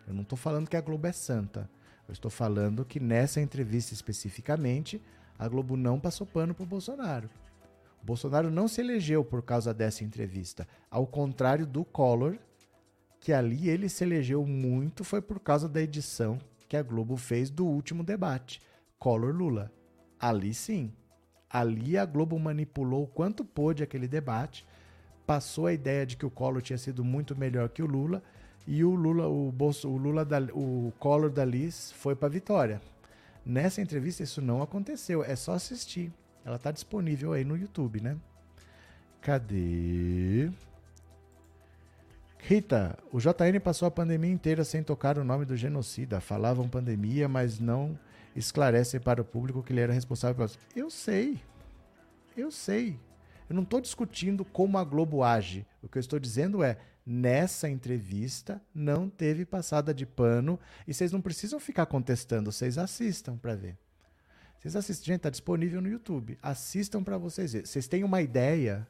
Eu não estou falando que a Globo é santa. Eu estou falando que nessa entrevista especificamente, a Globo não passou pano para o Bolsonaro. O Bolsonaro não se elegeu por causa dessa entrevista. Ao contrário do Collor, que ali ele se elegeu muito foi por causa da edição que a Globo fez do último debate, Collor Lula. Ali sim, ali a Globo manipulou quanto pôde aquele debate, passou a ideia de que o Collor tinha sido muito melhor que o Lula e o Lula, o, Bolso, o Lula, da, o Collor da Liz foi para vitória. Nessa entrevista isso não aconteceu, é só assistir. Ela está disponível aí no YouTube, né? Cadê? Rita, o JN passou a pandemia inteira sem tocar o nome do genocida. Falavam pandemia, mas não esclarecem para o público que ele era responsável pelas. Eu sei. Eu sei. Eu não estou discutindo como a Globo age. O que eu estou dizendo é, nessa entrevista não teve passada de pano e vocês não precisam ficar contestando, vocês assistam para ver. Vocês assistem, gente, está disponível no YouTube. Assistam para vocês verem. Vocês têm uma ideia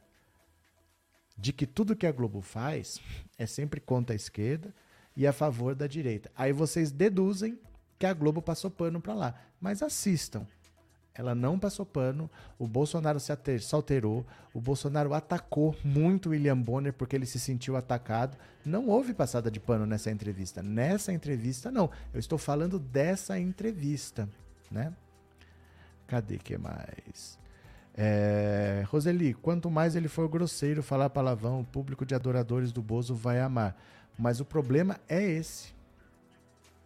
de que tudo que a Globo faz é sempre contra a esquerda e a favor da direita. Aí vocês deduzem que a Globo passou pano para lá. Mas assistam. Ela não passou pano, o Bolsonaro se alterou, o Bolsonaro atacou muito William Bonner porque ele se sentiu atacado. Não houve passada de pano nessa entrevista. Nessa entrevista, não. Eu estou falando dessa entrevista, né? Cadê que mais? É, Roseli, quanto mais ele for grosseiro, falar palavrão, o público de adoradores do Bozo vai amar. Mas o problema é esse.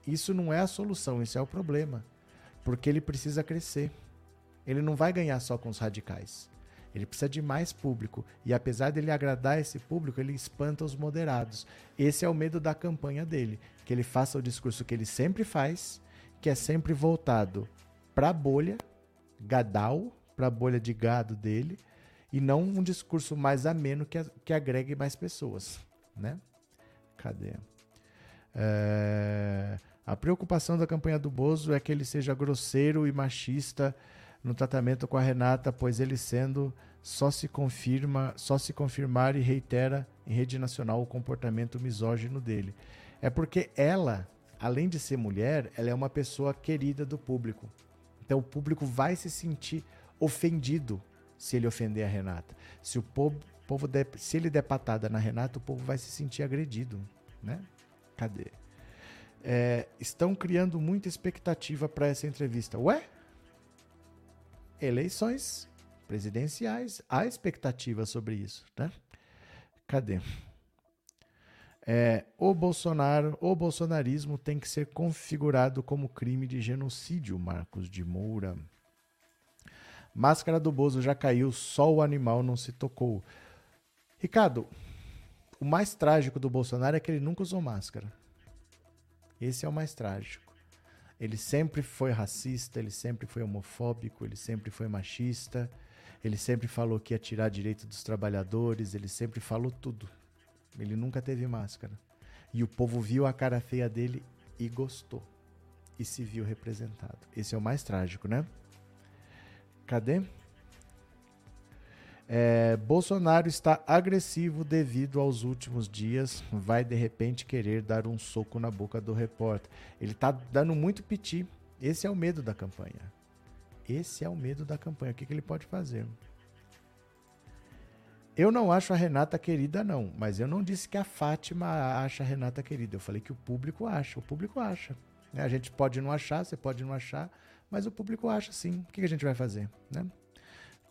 Isso não é a solução, isso é o problema. Porque ele precisa crescer. Ele não vai ganhar só com os radicais. Ele precisa de mais público. E apesar dele agradar esse público, ele espanta os moderados. Esse é o medo da campanha dele. Que ele faça o discurso que ele sempre faz, que é sempre voltado para bolha, gadal, para a bolha de gado dele e não um discurso mais ameno que, que agregue mais pessoas, né? Cadê? É... A preocupação da campanha do Bozo é que ele seja grosseiro e machista no tratamento com a Renata, pois ele sendo só se confirma, só se confirmar e reitera em rede nacional o comportamento misógino dele. É porque ela, além de ser mulher, ela é uma pessoa querida do público. Então o público vai se sentir ofendido se ele ofender a Renata. Se o povo, povo der, se ele der patada na Renata, o povo vai se sentir agredido, né? Cadê? É, estão criando muita expectativa para essa entrevista. Ué? Eleições presidenciais, há expectativa sobre isso, né? Cadê? É, o Bolsonaro, o bolsonarismo tem que ser configurado como crime de genocídio, Marcos de Moura. Máscara do Bozo já caiu, só o animal não se tocou. Ricardo, o mais trágico do Bolsonaro é que ele nunca usou máscara. Esse é o mais trágico. Ele sempre foi racista, ele sempre foi homofóbico, ele sempre foi machista, ele sempre falou que ia tirar direito dos trabalhadores, ele sempre falou tudo. Ele nunca teve máscara. E o povo viu a cara feia dele e gostou. E se viu representado. Esse é o mais trágico, né? Cadê? É, Bolsonaro está agressivo devido aos últimos dias. Vai de repente querer dar um soco na boca do repórter. Ele está dando muito piti. Esse é o medo da campanha. Esse é o medo da campanha. O que, que ele pode fazer? Eu não acho a Renata querida, não. Mas eu não disse que a Fátima acha a Renata querida. Eu falei que o público acha. O público acha. Né? A gente pode não achar, você pode não achar mas o público acha sim. O que a gente vai fazer? Né?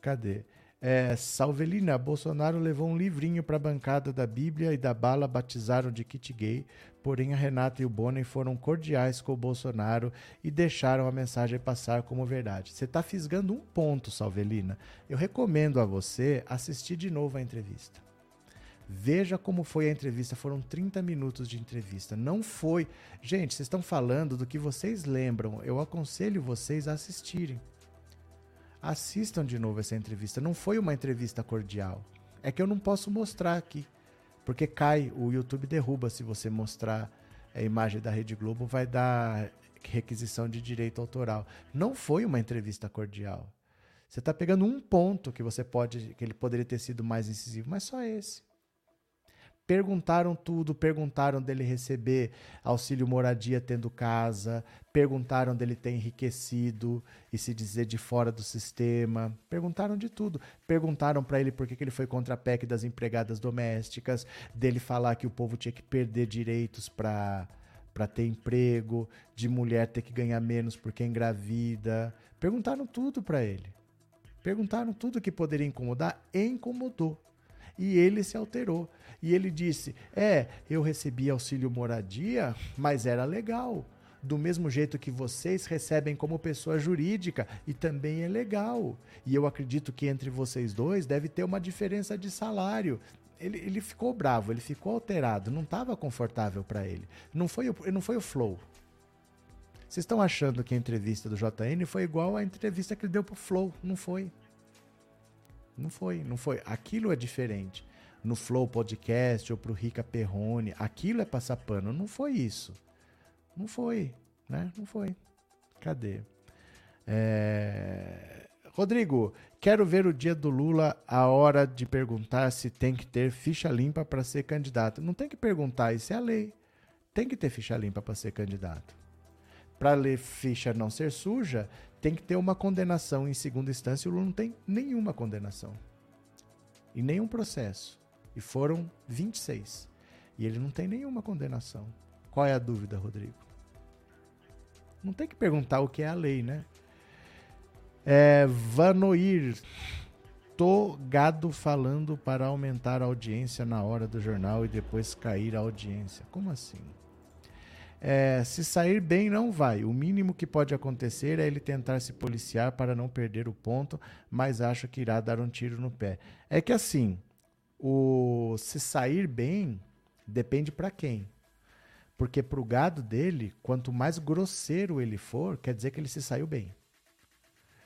Cadê? É, Salvelina, Bolsonaro levou um livrinho para a bancada da Bíblia e da bala batizaram de kit gay, porém a Renata e o Bonen foram cordiais com o Bolsonaro e deixaram a mensagem passar como verdade. Você está fisgando um ponto, Salvelina. Eu recomendo a você assistir de novo a entrevista. Veja como foi a entrevista. Foram 30 minutos de entrevista. Não foi. Gente, vocês estão falando do que vocês lembram. Eu aconselho vocês a assistirem. Assistam de novo essa entrevista. Não foi uma entrevista cordial. É que eu não posso mostrar aqui. Porque cai, o YouTube derruba se você mostrar a imagem da Rede Globo, vai dar requisição de direito autoral. Não foi uma entrevista cordial. Você está pegando um ponto que você pode, que ele poderia ter sido mais incisivo, mas só esse. Perguntaram tudo, perguntaram dele receber auxílio moradia tendo casa, perguntaram dele ter enriquecido e se dizer de fora do sistema, perguntaram de tudo. Perguntaram para ele por que, ele foi contra a PEC das empregadas domésticas, dele falar que o povo tinha que perder direitos para para ter emprego, de mulher ter que ganhar menos porque é engravida. Perguntaram tudo para ele. Perguntaram tudo que poderia incomodar e incomodou. E ele se alterou. E ele disse: É, eu recebi auxílio moradia, mas era legal. Do mesmo jeito que vocês recebem como pessoa jurídica, e também é legal. E eu acredito que entre vocês dois deve ter uma diferença de salário. Ele, ele ficou bravo, ele ficou alterado, não estava confortável para ele. Não foi, o, não foi o flow. Vocês estão achando que a entrevista do JN foi igual à entrevista que ele deu pro Flow? Não foi. Não foi, não foi. Aquilo é diferente no Flow Podcast ou pro Rica Perrone. Aquilo é passar pano. Não foi isso. Não foi, né? Não foi. Cadê? É... Rodrigo, quero ver o dia do Lula a hora de perguntar se tem que ter ficha limpa para ser candidato. Não tem que perguntar, isso é a lei. Tem que ter ficha limpa para ser candidato. Para ler ficha não ser suja, tem que ter uma condenação em segunda instância. O Lula não tem nenhuma condenação. E nenhum processo. E foram 26. E ele não tem nenhuma condenação. Qual é a dúvida, Rodrigo? Não tem que perguntar o que é a lei, né? É, Vanoir. Tô gado falando para aumentar a audiência na hora do jornal e depois cair a audiência. Como assim? É, se sair bem, não vai. O mínimo que pode acontecer é ele tentar se policiar para não perder o ponto, mas acho que irá dar um tiro no pé. É que assim, o se sair bem depende para quem. Porque para o gado dele, quanto mais grosseiro ele for, quer dizer que ele se saiu bem.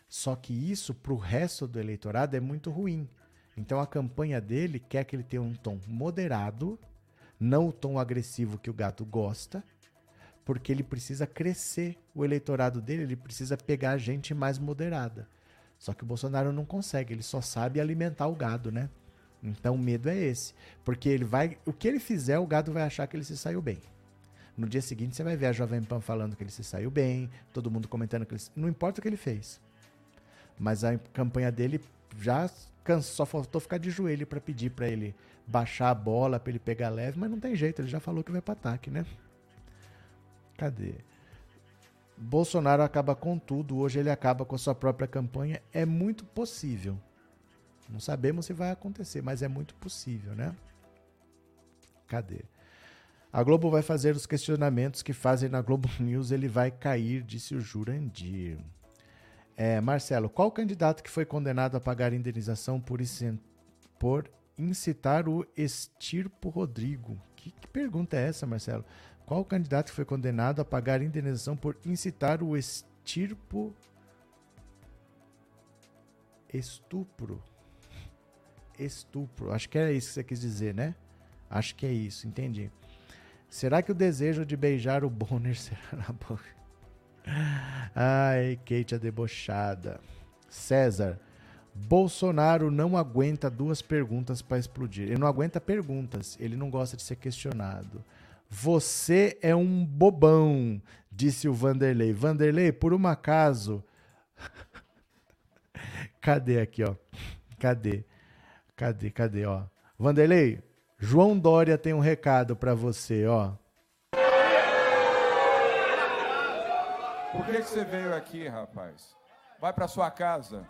Só que isso para o resto do eleitorado é muito ruim. Então a campanha dele quer que ele tenha um tom moderado, não o tom agressivo que o gato gosta, porque ele precisa crescer o eleitorado dele, ele precisa pegar gente mais moderada. Só que o Bolsonaro não consegue, ele só sabe alimentar o gado, né? Então o medo é esse, porque ele vai, o que ele fizer, o gado vai achar que ele se saiu bem. No dia seguinte você vai ver a Jovem Pan falando que ele se saiu bem, todo mundo comentando que ele, não importa o que ele fez. Mas a campanha dele já cansou, só faltou ficar de joelho para pedir para ele baixar a bola, para ele pegar leve, mas não tem jeito, ele já falou que vai para ataque, né? Cadê? Bolsonaro acaba com tudo, hoje ele acaba com a sua própria campanha, é muito possível. Não sabemos se vai acontecer, mas é muito possível, né? Cadê? A Globo vai fazer os questionamentos que fazem na Globo News, ele vai cair, disse o Jurandir. É, Marcelo, qual candidato que foi condenado a pagar indenização por, por incitar o Estirpo Rodrigo? Que, que pergunta é essa, Marcelo? Qual candidato foi condenado a pagar indenização por incitar o Estirpo estupro? estupro. Acho que é isso que você quis dizer, né? Acho que é isso, entendi. Será que o desejo de beijar o Bonner será na boca? Ai, Kate a debochada. César, Bolsonaro não aguenta duas perguntas para explodir. Ele não aguenta perguntas, ele não gosta de ser questionado. Você é um bobão, disse o Vanderlei. Vanderlei, por um acaso. Cadê aqui, ó? Cadê? Cadê, cadê, ó? Vanderlei, João Dória tem um recado para você, ó. Por que, que você veio aqui, rapaz? Vai para sua casa.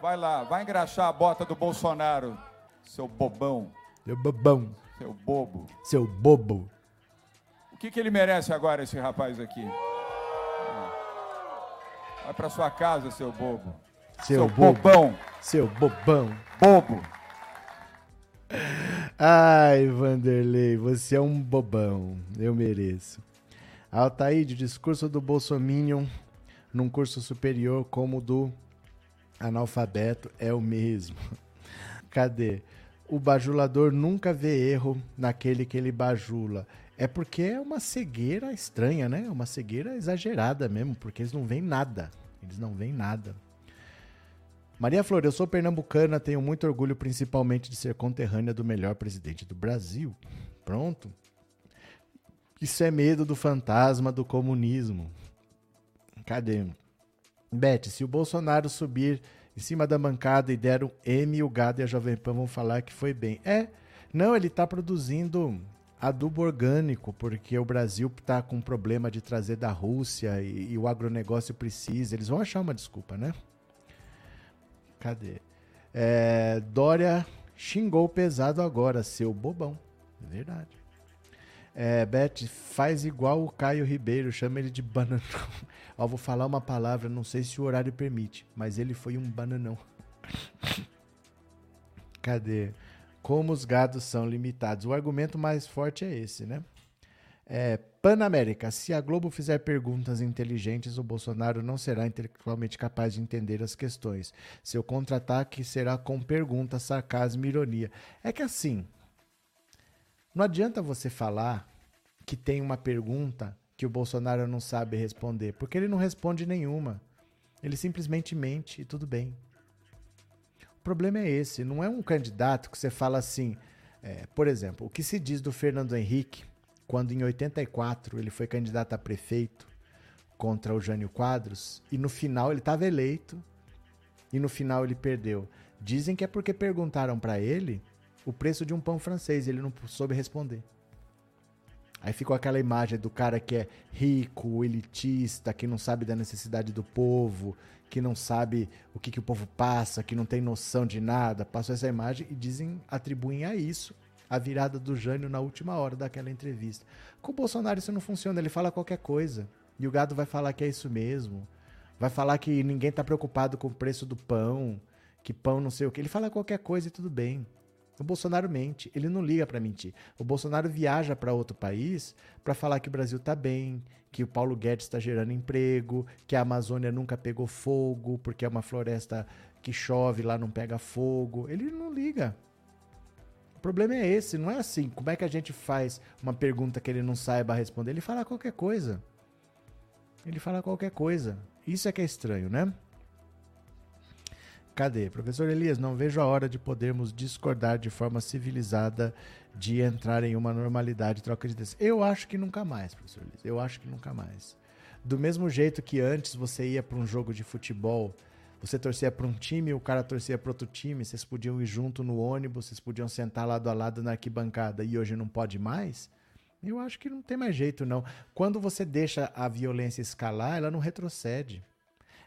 Vai lá, vai engraxar a bota do Bolsonaro, seu bobão. Seu bobão. Seu bobo. Seu bobo. O que, que ele merece agora, esse rapaz aqui? Vai para sua casa, seu bobo. Seu, seu bobão. Seu bobão. Bobo. Ai, Vanderlei, você é um bobão. Eu mereço. Altaíde, discurso do Bolsominion num curso superior como o do analfabeto é o mesmo. Cadê? O bajulador nunca vê erro naquele que ele bajula. É porque é uma cegueira estranha, né? É uma cegueira exagerada mesmo, porque eles não veem nada. Eles não veem nada. Maria Flor, eu sou pernambucana, tenho muito orgulho principalmente de ser conterrânea do melhor presidente do Brasil. Pronto. Isso é medo do fantasma do comunismo. Cadê? Beth, se o Bolsonaro subir em cima da bancada e der um M, o Gado e a Jovem Pan vão falar que foi bem. É, não, ele está produzindo adubo orgânico, porque o Brasil está com problema de trazer da Rússia e, e o agronegócio precisa. Eles vão achar uma desculpa, né? Cadê? É, Dória xingou pesado agora, seu bobão. É verdade. É, Beth, faz igual o Caio Ribeiro, chama ele de bananão. Ó, vou falar uma palavra, não sei se o horário permite, mas ele foi um bananão. Cadê? Como os gados são limitados. O argumento mais forte é esse, né? É, Panamérica. Se a Globo fizer perguntas inteligentes, o Bolsonaro não será intelectualmente capaz de entender as questões. Seu contra-ataque será com perguntas, sarcasmo e ironia. É que assim, não adianta você falar que tem uma pergunta que o Bolsonaro não sabe responder, porque ele não responde nenhuma. Ele simplesmente mente e tudo bem. Problema é esse, não é um candidato que você fala assim, é, por exemplo, o que se diz do Fernando Henrique quando em 84 ele foi candidato a prefeito contra o Jânio Quadros e no final ele estava eleito e no final ele perdeu. Dizem que é porque perguntaram para ele o preço de um pão francês e ele não soube responder. Aí ficou aquela imagem do cara que é rico, elitista, que não sabe da necessidade do povo, que não sabe o que, que o povo passa, que não tem noção de nada. Passou essa imagem e dizem, atribuem a isso a virada do Jânio na última hora daquela entrevista. Com o Bolsonaro isso não funciona, ele fala qualquer coisa. E o gado vai falar que é isso mesmo. Vai falar que ninguém está preocupado com o preço do pão, que pão não sei o que. Ele fala qualquer coisa e tudo bem. O Bolsonaro mente, ele não liga para mentir. O Bolsonaro viaja para outro país para falar que o Brasil está bem, que o Paulo Guedes está gerando emprego, que a Amazônia nunca pegou fogo, porque é uma floresta que chove lá não pega fogo. Ele não liga problema é esse, não é assim. Como é que a gente faz uma pergunta que ele não saiba responder? Ele fala qualquer coisa. Ele fala qualquer coisa. Isso é que é estranho, né? Cadê? Professor Elias, não vejo a hora de podermos discordar de forma civilizada de entrar em uma normalidade troca de ideias. Eu acho que nunca mais, professor Elias. Eu acho que nunca mais. Do mesmo jeito que antes você ia para um jogo de futebol, você torcia para um time, o cara torcia para outro time, vocês podiam ir junto no ônibus, vocês podiam sentar lado a lado na arquibancada e hoje não pode mais? Eu acho que não tem mais jeito, não. Quando você deixa a violência escalar, ela não retrocede.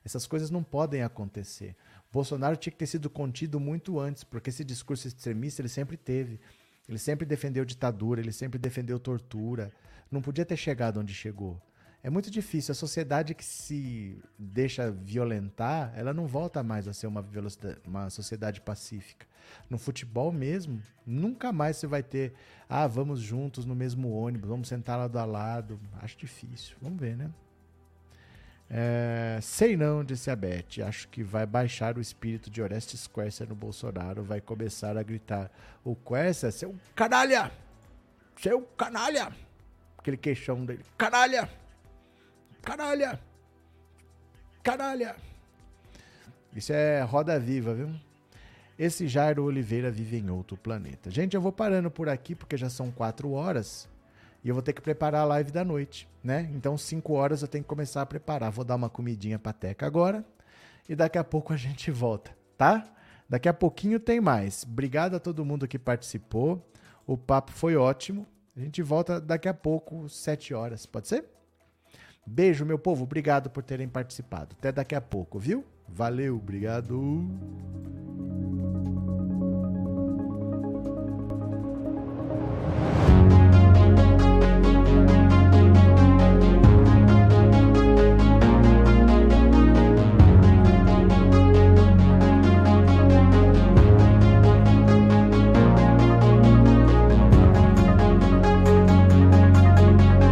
Essas coisas não podem acontecer. Bolsonaro tinha que ter sido contido muito antes, porque esse discurso extremista ele sempre teve. Ele sempre defendeu ditadura, ele sempre defendeu tortura. Não podia ter chegado onde chegou. É muito difícil. A sociedade que se deixa violentar, ela não volta mais a ser uma, uma sociedade pacífica. No futebol mesmo, nunca mais você vai ter, ah, vamos juntos no mesmo ônibus, vamos sentar lado a lado. Acho difícil. Vamos ver, né? É, sei não, disse a Beth. Acho que vai baixar o espírito de Orestes Quercia no Bolsonaro. Vai começar a gritar: O Quercia, seu canalha! Seu canalha! Aquele queixão dele: Canalha! Canalha! Canalha! Isso é roda viva, viu? Esse Jairo Oliveira vive em outro planeta. Gente, eu vou parando por aqui porque já são quatro horas e eu vou ter que preparar a live da noite, né? Então, cinco horas eu tenho que começar a preparar. Vou dar uma comidinha pra Teca agora e daqui a pouco a gente volta, tá? Daqui a pouquinho tem mais. Obrigado a todo mundo que participou. O papo foi ótimo. A gente volta daqui a pouco, sete horas, pode ser? Beijo, meu povo. Obrigado por terem participado. Até daqui a pouco, viu? Valeu, obrigado.